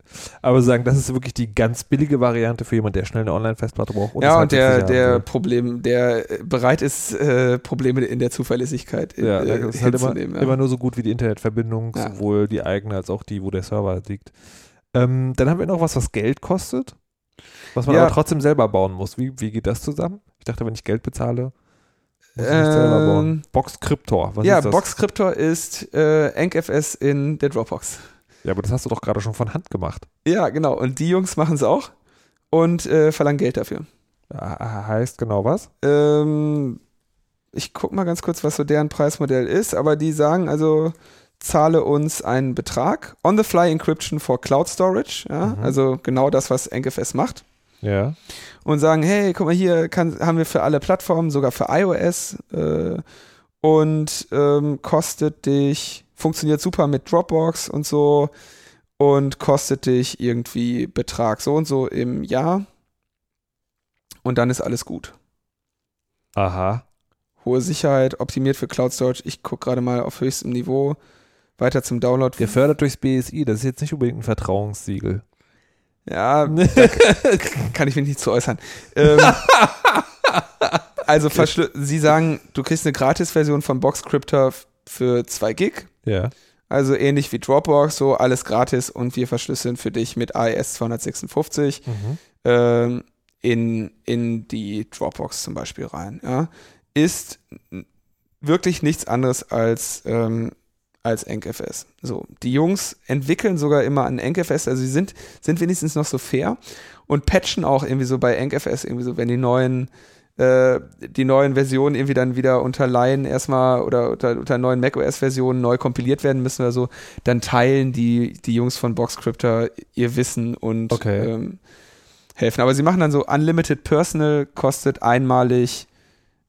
Aber sagen, das ist wirklich die ganz billige Variante für jemanden, der schnell eine Online-Festplatte braucht. es ja, halt und der, der. Problem, der äh, bereit ist, äh, Probleme in der Zuverlässigkeit in, Ja, äh, das ist halt immer, ja. immer nur so gut wie die Internetverbindung, Ja. sowohl die eigene als auch die, wo der Server liegt. Ähm, dann haben wir noch was, was Geld kostet, was man Ja. aber trotzdem selber bauen muss. Wie, wie geht das zusammen? Ich dachte, wenn ich Geld bezahle, muss ich nicht selber Ähm, bauen. Boxcryptor, was ja, ist das? Boxcryptor ist äh, EncFS in der Dropbox. Ja, aber das hast du doch gerade schon von Hand gemacht. Ja, genau. Und die Jungs machen es auch und äh, verlangen Geld dafür. Ah, Heißt genau was? Ähm, ich guck mal ganz kurz, was so deren Preismodell ist, aber die sagen also, zahle uns einen Betrag. On-the-fly Encryption for Cloud Storage, ja, Mhm. also genau das, was NKFS macht. Ja. Und sagen, hey, guck mal, hier kann, haben wir für alle Plattformen, sogar für iOS äh, und ähm, kostet dich, funktioniert super mit Dropbox und so und kostet dich irgendwie Betrag so und so im Jahr und dann ist alles gut. Aha. Hohe Sicherheit, optimiert für Cloud Storage. Ich gucke gerade mal auf höchstem Niveau. Weiter zum Download. Gefördert durchs BSI, das ist jetzt nicht unbedingt ein Vertrauenssiegel. Ja, *laughs* kann ich mich nicht zu äußern. Ähm, *laughs* also verschlü- Sie sagen, du kriegst eine Gratis-Version von Boxcryptor für 2 Gig. Ja. Also ähnlich wie Dropbox, so alles gratis und wir verschlüsseln für dich mit AES 256 Mhm. ähm, in, in die Dropbox zum Beispiel rein. Ja. Ist wirklich nichts anderes als, ähm, als EncFS. So, die Jungs entwickeln sogar immer an EncFS, also sie sind, sind wenigstens noch so fair und patchen auch irgendwie so bei EncFS irgendwie so, wenn die neuen äh, die neuen Versionen irgendwie dann wieder unter Lion erstmal oder unter, unter neuen macOS-Versionen neu kompiliert werden müssen oder so, dann teilen die, die Jungs von Boxcryptor ihr Wissen und Okay. ähm, helfen. Aber sie machen dann so Unlimited Personal, kostet einmalig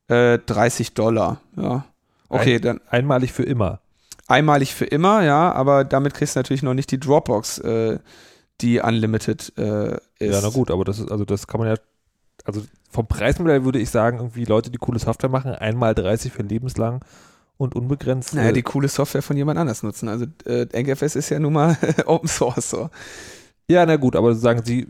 äh, 30 Dollar. Ja. Okay, Ein- dann Einmalig für immer. Einmalig für immer, ja, aber damit kriegst du natürlich noch nicht die Dropbox, äh, die Unlimited äh, ist. Ja, na gut, aber das ist, also das kann man ja, also vom Preismodell würde ich sagen, irgendwie Leute, die coole Software machen, einmal 30 für lebenslang und unbegrenzt. Naja, äh, die coole Software von jemand anders nutzen. Also äh, NGFS ist ja nun mal *laughs* Open Source so. ja, na gut, aber sagen sie,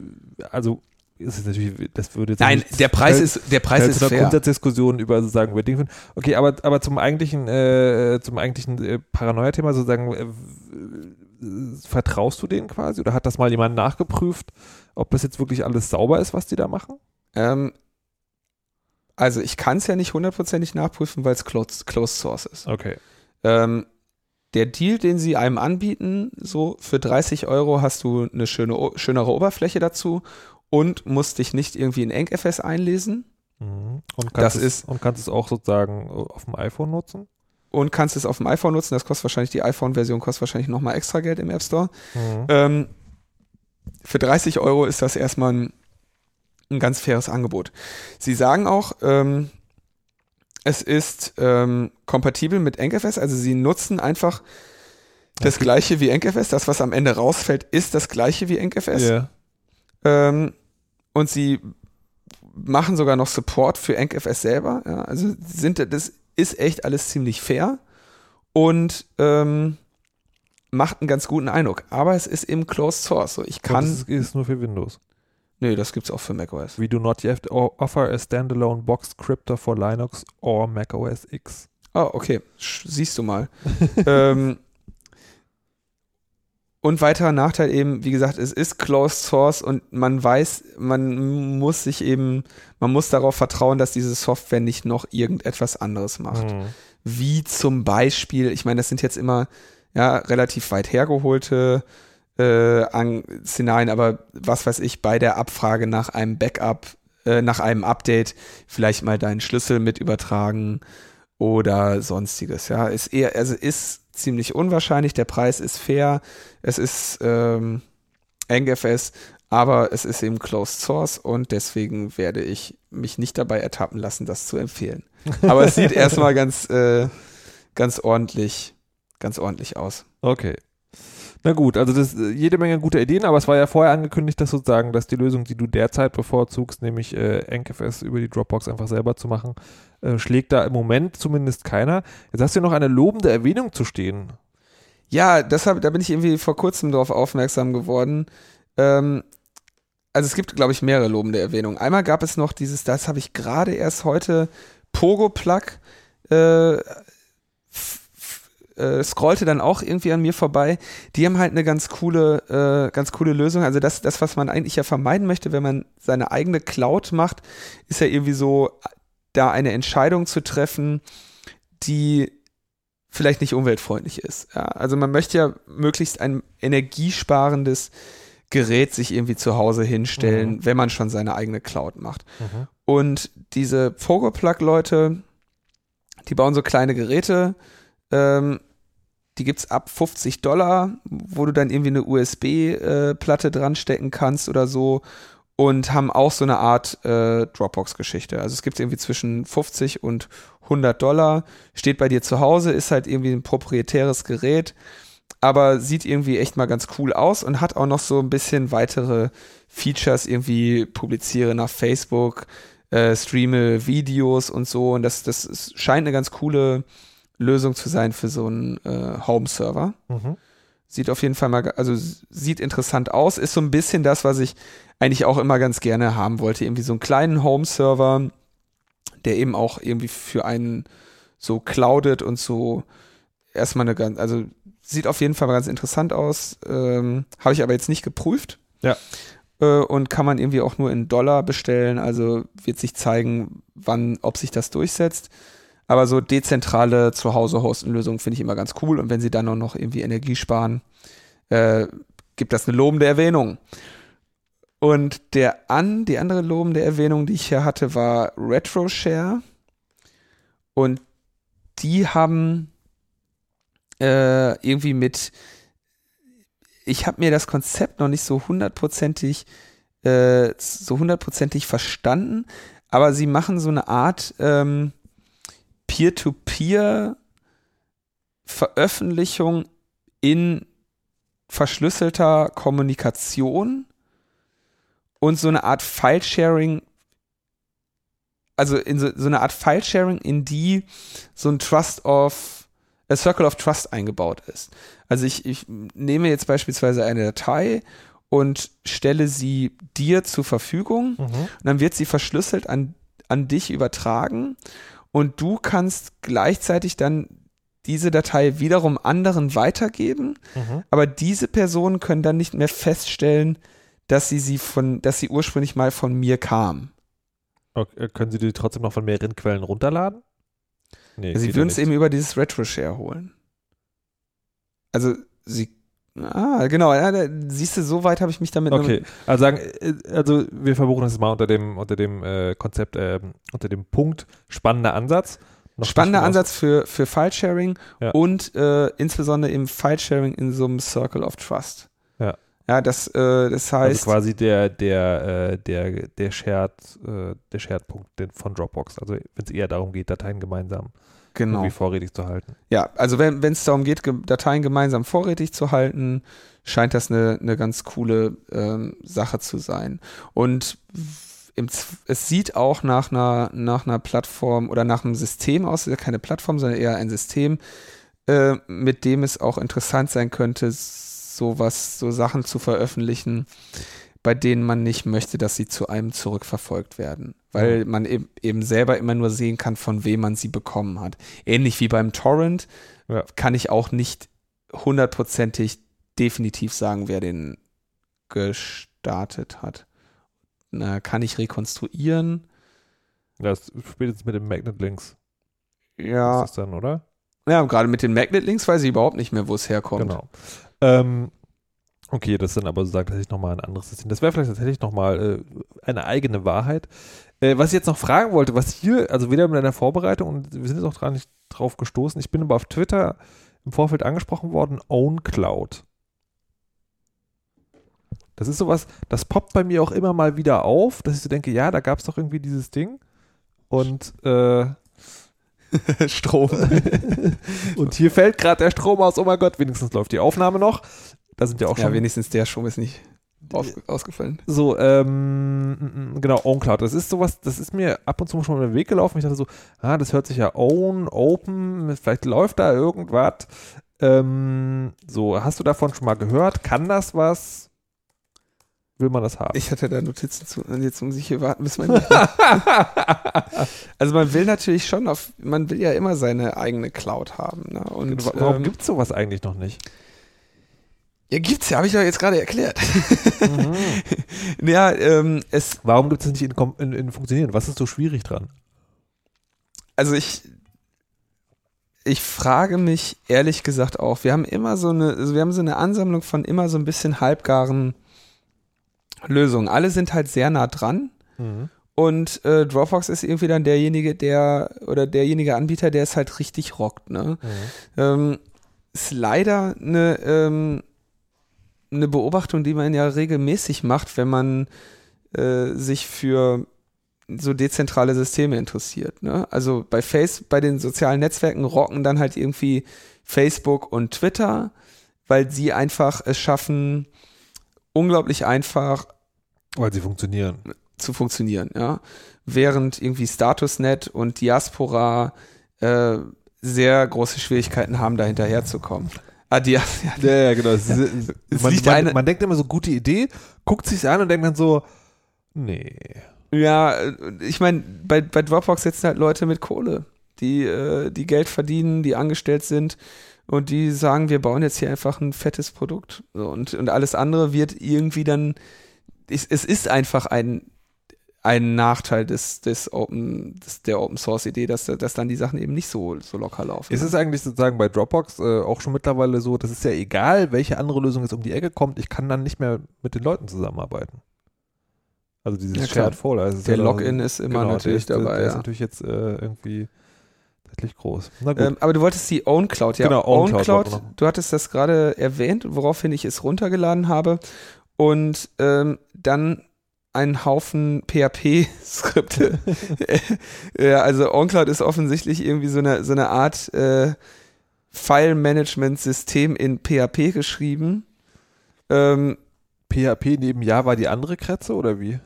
also ist es natürlich, das würde jetzt Nein, der Preis ist der Preis ist zu einer fair. Grundsatzdiskussion über sozusagen über Dinge. Okay, aber, aber zum eigentlichen, äh, zum eigentlichen äh, Paranoia-Thema sozusagen, äh, vertraust du denen quasi oder hat das mal jemand nachgeprüft, ob das jetzt wirklich alles sauber ist, was die da machen? Ähm, also ich kann es ja nicht hundertprozentig nachprüfen, weil es closed, closed Source ist. Okay. Ähm, der Deal, den sie einem anbieten, so für 30 Euro hast du eine schöne, schönere Oberfläche dazu und musst dich nicht irgendwie in EncFS einlesen Mhm. Und Das kannst es, ist- und kannst es auch sozusagen auf dem iPhone nutzen? und kannst es auf dem iPhone nutzen. Das kostet wahrscheinlich, die iPhone-Version kostet wahrscheinlich nochmal extra Geld im App Store. Mhm. Ähm, für 30 Euro ist das erstmal ein, ein ganz faires Angebot. Sie sagen auch, ähm, es ist ähm, kompatibel mit EncFS, also sie nutzen einfach das Okay. gleiche wie EncFS. Das, was am Ende rausfällt, ist das gleiche wie EncFS. Ja. Ähm, und sie machen sogar noch Support für EncFS selber. Ja, also sind, das ist echt alles ziemlich fair und ähm, macht einen ganz guten Eindruck. Aber es ist eben Closed Source. So, ich Kann kann. das ist, nur für Windows. nee, das gibt's auch für macOS. We do not yet offer a standalone box cryptor for Linux or Mac OS X. Oh, okay. Sch siehst du mal. *laughs* ähm, und weiterer Nachteil eben, wie gesagt, es ist Closed Source und man weiß, man muss sich eben, man muss darauf vertrauen, dass diese Software nicht noch irgendetwas anderes macht. Mhm. Wie zum Beispiel, ich meine, das sind jetzt immer ja relativ weit hergeholte äh, Szenarien, aber was weiß ich, bei der Abfrage nach einem Backup, äh, nach einem Update, vielleicht mal deinen Schlüssel mit übertragen oder sonstiges. Ja, ist eher, also ist ziemlich unwahrscheinlich. Der Preis ist fair. Es ist ähm, NGFS, aber es ist eben Closed Source und deswegen werde ich mich nicht dabei ertappen lassen, das zu empfehlen. *laughs* Aber es sieht erstmal ganz, äh, ganz ordentlich, ganz ordentlich aus. Okay. Na gut, also das äh, jede Menge gute Ideen, aber es war ja vorher angekündigt, dass sozusagen, dass die Lösung, die du derzeit bevorzugst, nämlich äh, NKFS über die Dropbox einfach selber zu machen, äh, schlägt da im Moment zumindest keiner. Jetzt hast du noch eine lobende Erwähnung zu stehen. Ja, deshalb, da bin ich irgendwie vor kurzem darauf aufmerksam geworden. Ähm, also es gibt, glaube ich, mehrere lobende Erwähnungen. Einmal gab es noch dieses, das habe ich gerade erst heute, Pogo-Plug, äh, äh, scrollte dann auch irgendwie an mir vorbei. Die haben halt eine ganz coole, äh, ganz coole Lösung. Also das, das, was man eigentlich ja vermeiden möchte, wenn man seine eigene Cloud macht, ist ja irgendwie so, da eine Entscheidung zu treffen, die vielleicht nicht umweltfreundlich ist. Ja, also man möchte ja möglichst ein energiesparendes Gerät sich irgendwie zu Hause hinstellen, Mhm. wenn man schon seine eigene Cloud macht. Mhm. Und diese Pogoplug-Leute, die bauen so kleine Geräte, ähm, die gibt's ab 50 Dollar, wo du dann irgendwie eine USB-Platte dran stecken kannst oder so und haben auch so eine Art äh, Dropbox-Geschichte. Also es gibt irgendwie zwischen 50 und 100 Dollar, steht bei dir zu Hause, ist halt irgendwie ein proprietäres Gerät, aber sieht irgendwie echt mal ganz cool aus und hat auch noch so ein bisschen weitere Features, irgendwie publiziere nach Facebook, äh, streame Videos und so. Und das, das ist, scheint eine ganz coole Lösung zu sein für so einen äh, Home-Server. Mhm. Sieht auf jeden Fall mal, also sieht interessant aus. Ist so ein bisschen das, was ich eigentlich auch immer ganz gerne haben wollte. Irgendwie so einen kleinen Home-Server, der eben auch irgendwie für einen so cloudet und so erstmal eine ganz, also sieht auf jeden Fall mal ganz interessant aus. Ähm, Habe ich aber jetzt nicht geprüft. Ja. Äh, und kann man irgendwie auch nur in Dollar bestellen. Also wird sich zeigen, wann, ob sich das durchsetzt. Aber so dezentrale Zuhause-Hosten-Lösungen finde ich immer ganz cool. Und wenn sie dann auch noch irgendwie Energie sparen, äh, gibt das eine lobende Erwähnung. Und der an, die andere lobende Erwähnung, die ich hier hatte, war RetroShare. Und die haben äh, irgendwie mit, ich habe mir das Konzept noch nicht so hundertprozentig, äh, so hundertprozentig verstanden, aber sie machen so eine Art ähm, Peer-to-Peer Veröffentlichung in verschlüsselter Kommunikation und so eine Art File-Sharing, also in so, so eine Art File-Sharing, in die so ein Trust of, a Circle of Trust eingebaut ist. Also ich, ich nehme jetzt beispielsweise eine Datei und stelle sie dir zur Verfügung Mhm. und dann wird sie verschlüsselt an, an dich übertragen und du kannst gleichzeitig dann diese Datei wiederum anderen weitergeben, Mhm. aber diese Personen können dann nicht mehr feststellen, dass sie sie von, dass sie ursprünglich mal von mir kam. Okay, können Sie die trotzdem noch von mehreren Quellen runterladen? Nee, sie würden es eben über dieses RetroShare holen. Also sie, ah genau, ja, da, siehst du, so weit habe ich mich damit noch- Okay, also sagen, äh, also wir verbuchen das mal unter dem unter dem äh, Konzept, ähm, unter dem Punkt spannender Ansatz. Noch Spannender Ansatz für, für File-Sharing Ja. und äh, insbesondere im File-Sharing in so einem Circle of Trust. Ja. Ja, das, äh, das Also heißt, quasi der der äh, der der Shared äh, der Shared Punkt von Dropbox. Also wenn es eher darum geht, Dateien gemeinsam genau. irgendwie vorrätig zu halten. Ja, also wenn es darum geht, ge Dateien gemeinsam vorrätig zu halten, scheint das eine, eine ganz coole ähm, Sache zu sein. Und im, es sieht auch nach einer, nach einer Plattform oder nach einem System aus, keine Plattform, sondern eher ein System, äh, mit dem es auch interessant sein könnte, sowas, so Sachen zu veröffentlichen, bei denen man nicht möchte, dass sie zu einem zurückverfolgt werden. Weil man eben, selber immer nur sehen kann, von wem man sie bekommen hat. Ähnlich wie beim Torrent Ja. kann ich auch nicht hundertprozentig definitiv sagen, wer den gestartet hat. Na, kann ich rekonstruieren? Das spätestens mit den Magnet Links Ja, ist das dann, oder? ja gerade mit den Magnet-Links weiß ich überhaupt nicht mehr, wo es herkommt. Genau. Ähm, okay, das ist dann aber sozusagen tatsächlich nochmal ein anderes System. Das wäre vielleicht tatsächlich nochmal äh, eine eigene Wahrheit. Äh, was ich jetzt noch fragen wollte, was hier, also wieder mit einer Vorbereitung, und wir sind jetzt auch dran nicht drauf gestoßen, ich bin aber auf Twitter im Vorfeld angesprochen worden, OwnCloud. Das ist sowas, das poppt bei mir auch immer mal wieder auf, dass ich so denke, ja, da gab es doch irgendwie dieses Ding. Und äh, *laughs* Strom. *laughs* und hier fällt gerade der Strom aus. Oh mein Gott, wenigstens läuft die Aufnahme noch. Da sind ja auch Ja, schon wenigstens der Strom ist nicht aus, ausgefallen. so, ähm, mm, mm, genau, OwnCloud. Das ist sowas, das ist mir ab und zu schon über den Weg gelaufen. Ich dachte so, ah, das hört sich ja Own, Open, vielleicht läuft da irgendwas. Ähm, so, hast du davon schon mal gehört? Kann das was? Will man das haben? Ich hatte da Notizen zu, und jetzt muss ich hier warten, bis man. *laughs* *laughs* also man will natürlich schon auf, man will ja immer seine eigene Cloud haben. Ne? Und Warum ähm, gibt es sowas eigentlich noch nicht? Ja, gibt's ja, habe ich ja jetzt gerade erklärt. Mhm. *laughs* ja, ähm, es, Warum gibt es nicht in, in, in Funktionieren? Was ist so schwierig dran? also ich, ich frage mich ehrlich gesagt auch, wir haben immer so eine, also wir haben so eine Ansammlung von immer so ein bisschen halbgaren Lösungen. Alle sind halt sehr nah dran. Mhm. Und äh, Dropbox ist irgendwie dann derjenige, der oder derjenige Anbieter, der es halt richtig rockt. Ne? Mhm. Ähm, ist leider eine, ähm, eine Beobachtung, die man ja regelmäßig macht, wenn man äh, sich für so dezentrale Systeme interessiert. Ne? Also bei Face, bei den sozialen Netzwerken rocken dann halt irgendwie Facebook und Twitter, weil sie einfach es schaffen, unglaublich einfach. Weil sie funktionieren. Zu funktionieren, ja. Während irgendwie StatusNet und Diaspora äh, sehr große Schwierigkeiten haben, da hinterherzukommen. Ah, die, *laughs* ja, ja, ja genau. Es, es man, man, man, denkt immer so, gute Idee, guckt sich an und denkt dann so, nee. Ja, ich meine, bei, bei Dropbox sitzen halt Leute mit Kohle, die, äh, die Geld verdienen, die angestellt sind und die sagen, wir bauen jetzt hier einfach ein fettes Produkt. So, und, und alles andere wird irgendwie dann, es, es ist einfach ein, ein Nachteil des, des Open, des, der Open Source Idee, dass, dass dann die Sachen eben nicht so, so locker laufen. Ist es eigentlich sozusagen bei Dropbox äh, auch schon mittlerweile so, das ist ja egal, welche andere Lösung jetzt um die Ecke kommt, ich kann dann nicht mehr mit den Leuten zusammenarbeiten. Also dieses ja, Shared Folder. Also der ja Login ist immer genau, natürlich der dabei. Der ja. ist natürlich jetzt äh, irgendwie tatsächlich groß. Ähm, aber du wolltest die Own Cloud, ja. Genau, Own, Own Cloud. Cloud du hattest das gerade erwähnt, woraufhin ich es runtergeladen habe. Und ähm, dann einen Haufen PHP-Skripte. *laughs* ja, also OnCloud ist offensichtlich irgendwie so eine, so eine Art äh, File-Management-System in PHP geschrieben. Ähm, PHP neben Java die andere Kretze oder wie?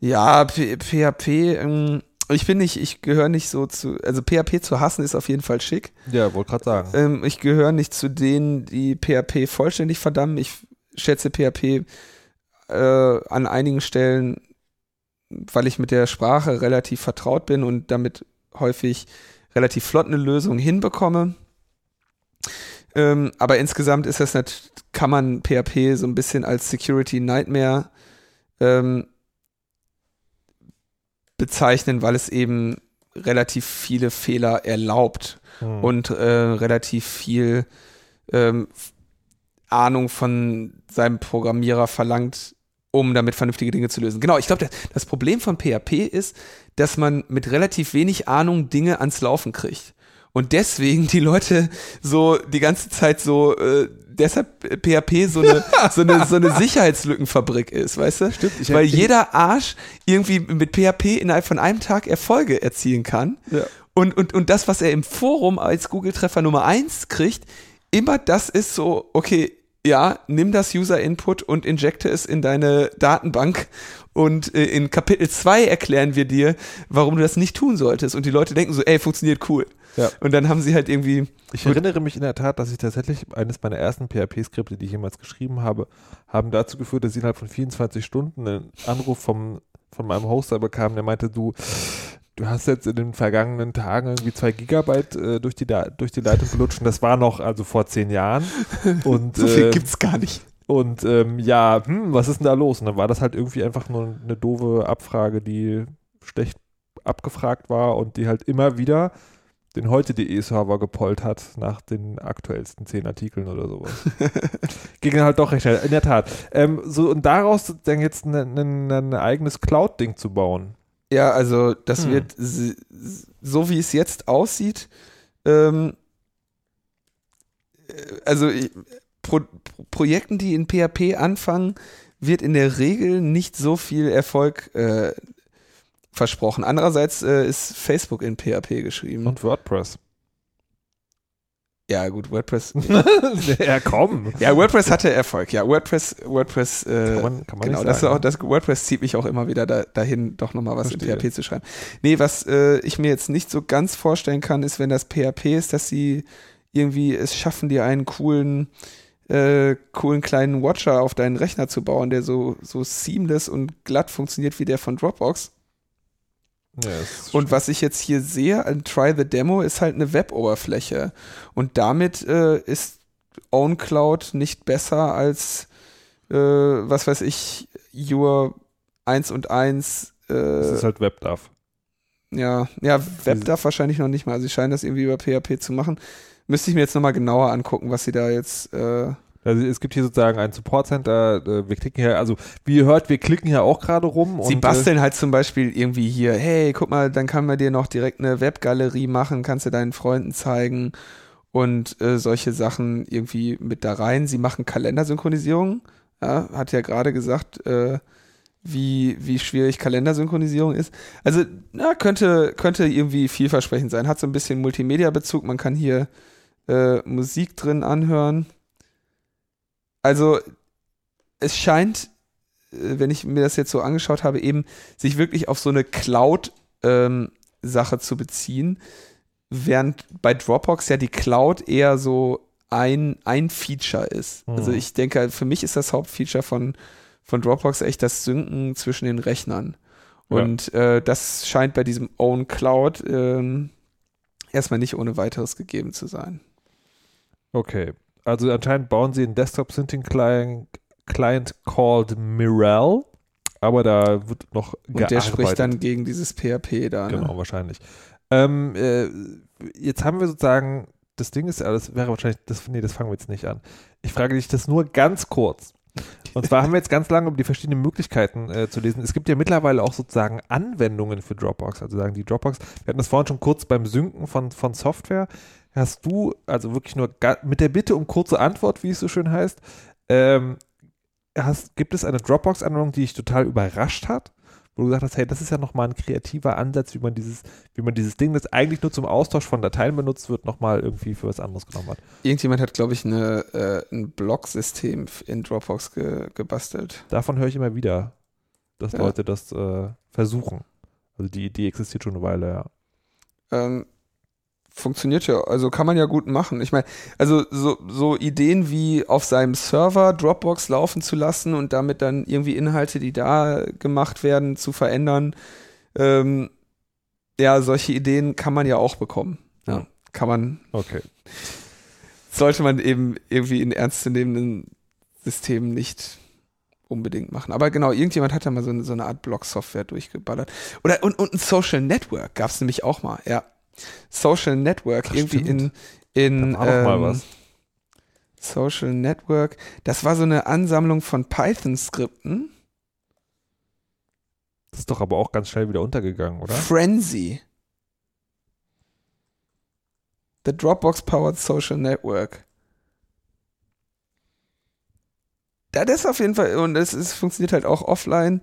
Ja, P PHP, ähm, ich bin nicht, ich gehöre nicht so zu, also PHP zu hassen ist auf jeden Fall schick. Ja, wollte gerade sagen. Ähm, ich gehöre nicht zu denen, die PHP vollständig verdammen. Ich schätze PHP äh, an einigen Stellen, weil ich mit der Sprache relativ vertraut bin und damit häufig relativ flott eine Lösung hinbekomme. Ähm, aber insgesamt ist das nicht, kann man PHP so ein bisschen als Security Nightmare ähm, bezeichnen, weil es eben relativ viele Fehler erlaubt hm. und äh, relativ viel ähm, Ahnung von seinem Programmierer verlangt, um damit vernünftige Dinge zu lösen. Genau, ich glaube, das Problem von PHP ist, dass man mit relativ wenig Ahnung Dinge ans Laufen kriegt. Und deswegen die Leute so die ganze Zeit so äh, deshalb PHP so eine, *laughs* so eine, so eine Sicherheitslückenfabrik ist, weißt du? Stimmt. Weil jeder Arsch irgendwie mit PHP innerhalb von einem Tag Erfolge erzielen kann. Ja. Und, und, und das, was er im Forum als Google-Treffer Nummer eins kriegt, immer das ist so, okay, ja, nimm das User-Input und injecte es in deine Datenbank und äh, in Kapitel 2 erklären wir dir, warum du das nicht tun solltest. Und die Leute denken so, ey, funktioniert cool. Ja. Und dann haben sie halt irgendwie. Ich erinnere mich in der Tat, dass ich tatsächlich eines meiner ersten PHP-Skripte, die ich jemals geschrieben habe, haben dazu geführt, dass ich innerhalb von 24 Stunden einen Anruf vom, von meinem Hoster bekam, der meinte, du, du hast jetzt in den vergangenen Tagen irgendwie zwei Gigabyte äh, durch, die durch die Leitung gelutscht und das war noch also vor zehn Jahren. *laughs* Und, so viel äh, gibt's gar nicht. Und ähm, ja, hm, was ist denn da los? Und dann war das halt irgendwie einfach nur eine doofe Abfrage, die schlecht abgefragt war und die halt immer wieder den heute.de-Server gepollt hat nach den aktuellsten zehn Artikeln oder sowas. *laughs* Ging halt doch recht schnell, in der Tat. Ähm, so, und daraus dann jetzt ein ne, ne, ne eigenes Cloud-Ding zu bauen. Ja, also das hm. wird so wie es jetzt aussieht, ähm, äh, also Pro Projekten, die in PHP anfangen, wird in der Regel nicht so viel Erfolg äh, versprochen. Andererseits äh, ist Facebook in PHP geschrieben. Und WordPress. Ja, gut, WordPress. *laughs* ja, komm. Ja, WordPress hatte Erfolg. Ja, WordPress, WordPress, äh, kann man, kann man genau, das, auch, das WordPress zieht mich auch immer wieder da, dahin, doch nochmal was Verstehe. in PHP zu schreiben. Nee, was äh, ich mir jetzt nicht so ganz vorstellen kann, ist, wenn das PHP ist, dass sie irgendwie es schaffen, dir einen coolen, äh, coolen kleinen Watcher auf deinen Rechner zu bauen, der so, so seamless und glatt funktioniert wie der von Dropbox. Ja, und was ich jetzt hier sehe an Try the Demo ist halt eine Web-Oberfläche. Und damit äh, ist OwnCloud nicht besser als, äh, was weiß ich, Your 1 und 1. Äh, das ist halt WebDAV. Ja, ja, Web darf wahrscheinlich noch nicht mal. Also sie scheinen das irgendwie über PHP zu machen. Müsste ich mir jetzt nochmal genauer angucken, was sie da jetzt. Äh also es gibt hier sozusagen ein Support Center. Äh, wir klicken hier, also wie ihr hört, wir klicken hier auch gerade rum. Sie und, basteln halt zum Beispiel irgendwie hier, hey, guck mal, dann kann man dir noch direkt eine Webgalerie machen, kannst du deinen Freunden zeigen und äh, solche Sachen irgendwie mit da rein. Sie machen Kalendersynchronisierung. Ja, hat ja gerade gesagt, äh, wie, wie schwierig Kalendersynchronisierung ist. Also, na, könnte, könnte irgendwie vielversprechend sein. Hat so ein bisschen Multimedia-Bezug. Man kann hier äh, Musik drin anhören. Also, es scheint, äh, wenn ich mir das jetzt so angeschaut habe, eben sich wirklich auf so eine Cloud-Sache ähm, zu beziehen. Während bei Dropbox ja die Cloud eher so ein, ein Feature ist. Mhm. Also ich denke, für mich ist das Hauptfeature von von Dropbox echt das Synken zwischen den Rechnern. Und ja. äh, das scheint bei diesem Own Cloud äh, erstmal nicht ohne weiteres gegeben zu sein. Okay. Also anscheinend bauen sie einen Desktop Syncing Client, called Mirel, aber da wird noch gearbeitet. Und der spricht dann gegen dieses PHP da. Ne? Genau, wahrscheinlich. Ähm, äh, jetzt haben wir sozusagen, das Ding ist ja, das wäre wahrscheinlich, das, nee, das fangen wir jetzt nicht an. Ich frage dich das nur ganz kurz. Und zwar haben wir jetzt ganz lange über die verschiedenen Möglichkeiten äh, zu lesen. Es gibt ja mittlerweile auch sozusagen Anwendungen für Dropbox. Also sagen die Dropbox, wir hatten das vorhin schon kurz beim Synken von, von Software. Hast du, also wirklich nur mit der Bitte um kurze Antwort, wie es so schön heißt, ähm, hast, gibt es eine Dropbox-Anwendung, die dich total überrascht hat? wo du gesagt hast, hey, das ist ja nochmal ein kreativer Ansatz, wie man dieses, wie man dieses Ding, das eigentlich nur zum Austausch von Dateien benutzt wird, nochmal irgendwie für was anderes genommen hat. Irgendjemand hat, glaube ich, eine, äh, ein Blocksystem in Dropbox ge gebastelt. Davon höre ich immer wieder, dass ja. Leute das äh, versuchen. Also die Idee existiert schon eine Weile, ja. Ähm, funktioniert ja, also kann man ja gut machen. Ich meine, also so, so Ideen wie auf seinem Server Dropbox laufen zu lassen und damit dann irgendwie Inhalte, die da gemacht werden, zu verändern. Ähm, ja, solche Ideen kann man ja auch bekommen. Ja, kann man. Okay. Sollte man eben irgendwie in ernstzunehmenden Systemen nicht unbedingt machen. Aber genau, irgendjemand hat da mal so eine, so eine Art Blog-Software durchgeballert. Oder und, und ein Social Network gab es nämlich auch mal, ja. Social Network Ach, irgendwie stimmt. in, in ähm. Social Network. Das war so eine Ansammlung von Python-Skripten. Das ist doch aber auch ganz schnell wieder untergegangen, oder? Frenzy. The Dropbox Powered Social Network. Das ist auf jeden Fall, und es funktioniert halt auch offline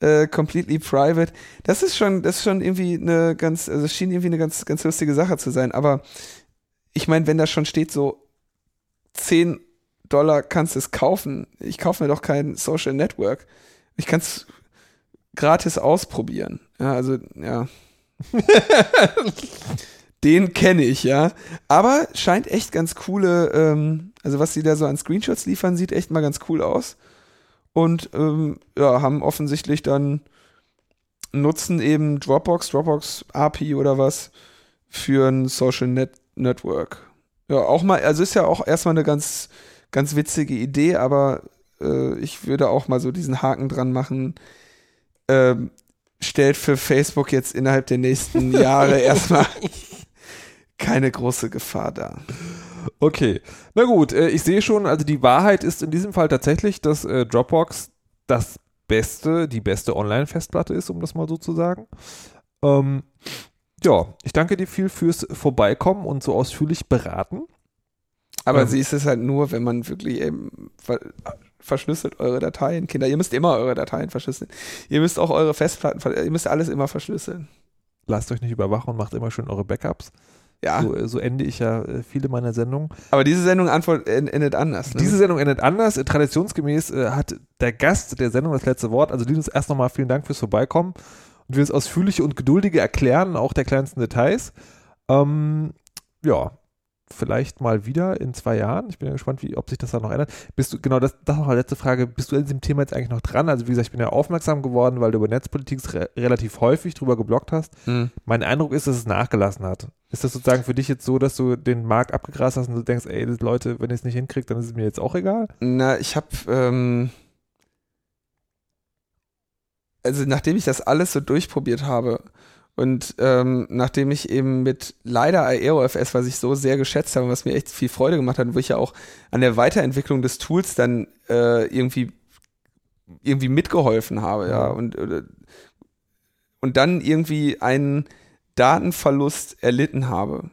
äh, completely private. Das ist schon, das ist schon irgendwie eine ganz, also es schien irgendwie eine ganz, ganz lustige Sache zu sein. Aber ich meine, wenn da schon steht, so 10 Dollar kannst du es kaufen, ich kaufe mir doch kein Social Network. Ich kann es gratis ausprobieren. Ja, also, ja. *laughs* Den kenne ich, ja. Aber scheint echt ganz coole, ähm, also was sie da so an Screenshots liefern, sieht echt mal ganz cool aus und ähm, ja, haben offensichtlich dann nutzen eben Dropbox, Dropbox API oder was für ein Social Net Network. Ja, auch mal, also ist ja auch erstmal eine ganz, ganz witzige Idee, aber äh, ich würde auch mal so diesen Haken dran machen. Ähm, stellt für Facebook jetzt innerhalb der nächsten *laughs* Jahre erstmal keine große Gefahr dar. Okay, na gut, äh, ich sehe schon, also die Wahrheit ist in diesem Fall tatsächlich, dass äh, Dropbox das beste, die beste Online-Festplatte ist, um das mal so zu sagen. Ähm, ja, ich danke dir viel fürs Vorbeikommen und so ausführlich beraten. Aber ähm, sie ist es halt nur, wenn man wirklich eben ver verschlüsselt eure Dateien, Kinder. Ihr müsst immer eure Dateien verschlüsseln. Ihr müsst auch eure Festplatten, ihr müsst alles immer verschlüsseln. Lasst euch nicht überwachen und macht immer schön eure Backups. Ja. So, so, ende ich ja äh, viele meiner Sendungen. Aber diese Sendung antwort, endet anders. Ne? Diese Sendung endet anders. Traditionsgemäß äh, hat der Gast der Sendung das letzte Wort. Also Linus, erst nochmal vielen Dank fürs Vorbeikommen und für das ausführliche und geduldige Erklären auch der kleinsten Details. Ähm, ja, vielleicht mal wieder in zwei Jahren. Ich bin ja gespannt, wie, ob sich das dann noch ändert. Bist du, genau, das, das noch eine letzte Frage. Bist du in diesem Thema jetzt eigentlich noch dran? Also, wie gesagt, ich bin ja aufmerksam geworden, weil du über Netzpolitik re relativ häufig drüber geblockt hast. Mhm. Mein Eindruck ist, dass es nachgelassen hat. Ist das sozusagen für dich jetzt so, dass du den Markt abgegrast hast und du denkst, ey, Leute, wenn ihr es nicht hinkriegt, dann ist es mir jetzt auch egal? Na, ich habe, ähm, also nachdem ich das alles so durchprobiert habe Und ähm, nachdem ich eben mit leider AeroFS, was ich so sehr geschätzt habe, was mir echt viel Freude gemacht hat, wo ich ja auch an der Weiterentwicklung des Tools dann äh, irgendwie irgendwie mitgeholfen habe, ja, und äh, und dann irgendwie einen Datenverlust erlitten habe,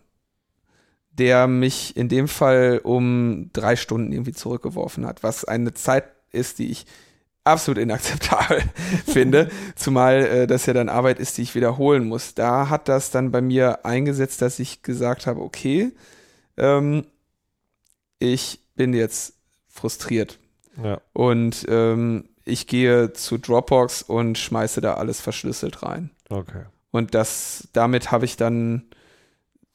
der mich in dem Fall um drei Stunden irgendwie zurückgeworfen hat, was eine Zeit ist, die ich absolut inakzeptabel *laughs* finde, zumal äh, das ja dann Arbeit ist, die ich wiederholen muss. Da hat das dann bei mir eingesetzt, dass ich gesagt habe, okay, ähm, ich bin jetzt frustriert Ja. und ähm, ich gehe zu Dropbox und schmeiße da alles verschlüsselt rein. Okay. Und das, damit habe ich dann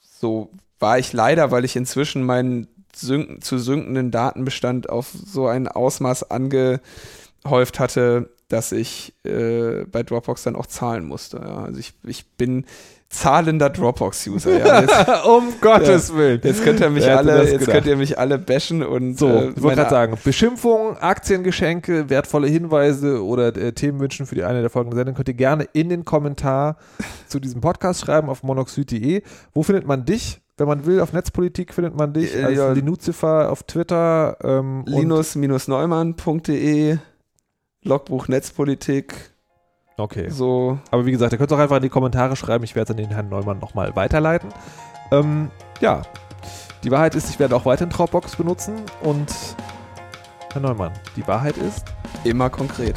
so, war ich leider, weil ich inzwischen meinen synken, zu synkenden Datenbestand auf so ein Ausmaß angehäuft hatte, dass ich äh, bei Dropbox dann auch zahlen musste. Ja. Also ich, ich bin zahlender Dropbox-User. Ja. *laughs* Jetzt, um Gottes Willen. jetzt könnt ihr mich Wer alle, jetzt gedacht? könnt ihr mich alle bashen und So, äh, ich wollte gerade sagen, Beschimpfungen, Aktiengeschenke, wertvolle Hinweise oder äh, Themenwünschen für die eine der folgenden Sendungen könnt ihr gerne in den Kommentar zu diesem Podcast schreiben auf monoxid.de. Wo findet man dich? Wenn man will, auf Netzpolitik findet man dich Äh, als ja. Linuzifer auf Twitter. Ähm, linus-neumann.de Logbuch Netzpolitik Okay. so Aber wie gesagt, ihr könnt es auch einfach in die Kommentare schreiben. Ich werde es an den Herrn Neumann nochmal weiterleiten. Ähm, ja, die Wahrheit ist, ich werde auch weiterhin Dropbox benutzen. Und Herr Neumann, die Wahrheit ist, immer konkret.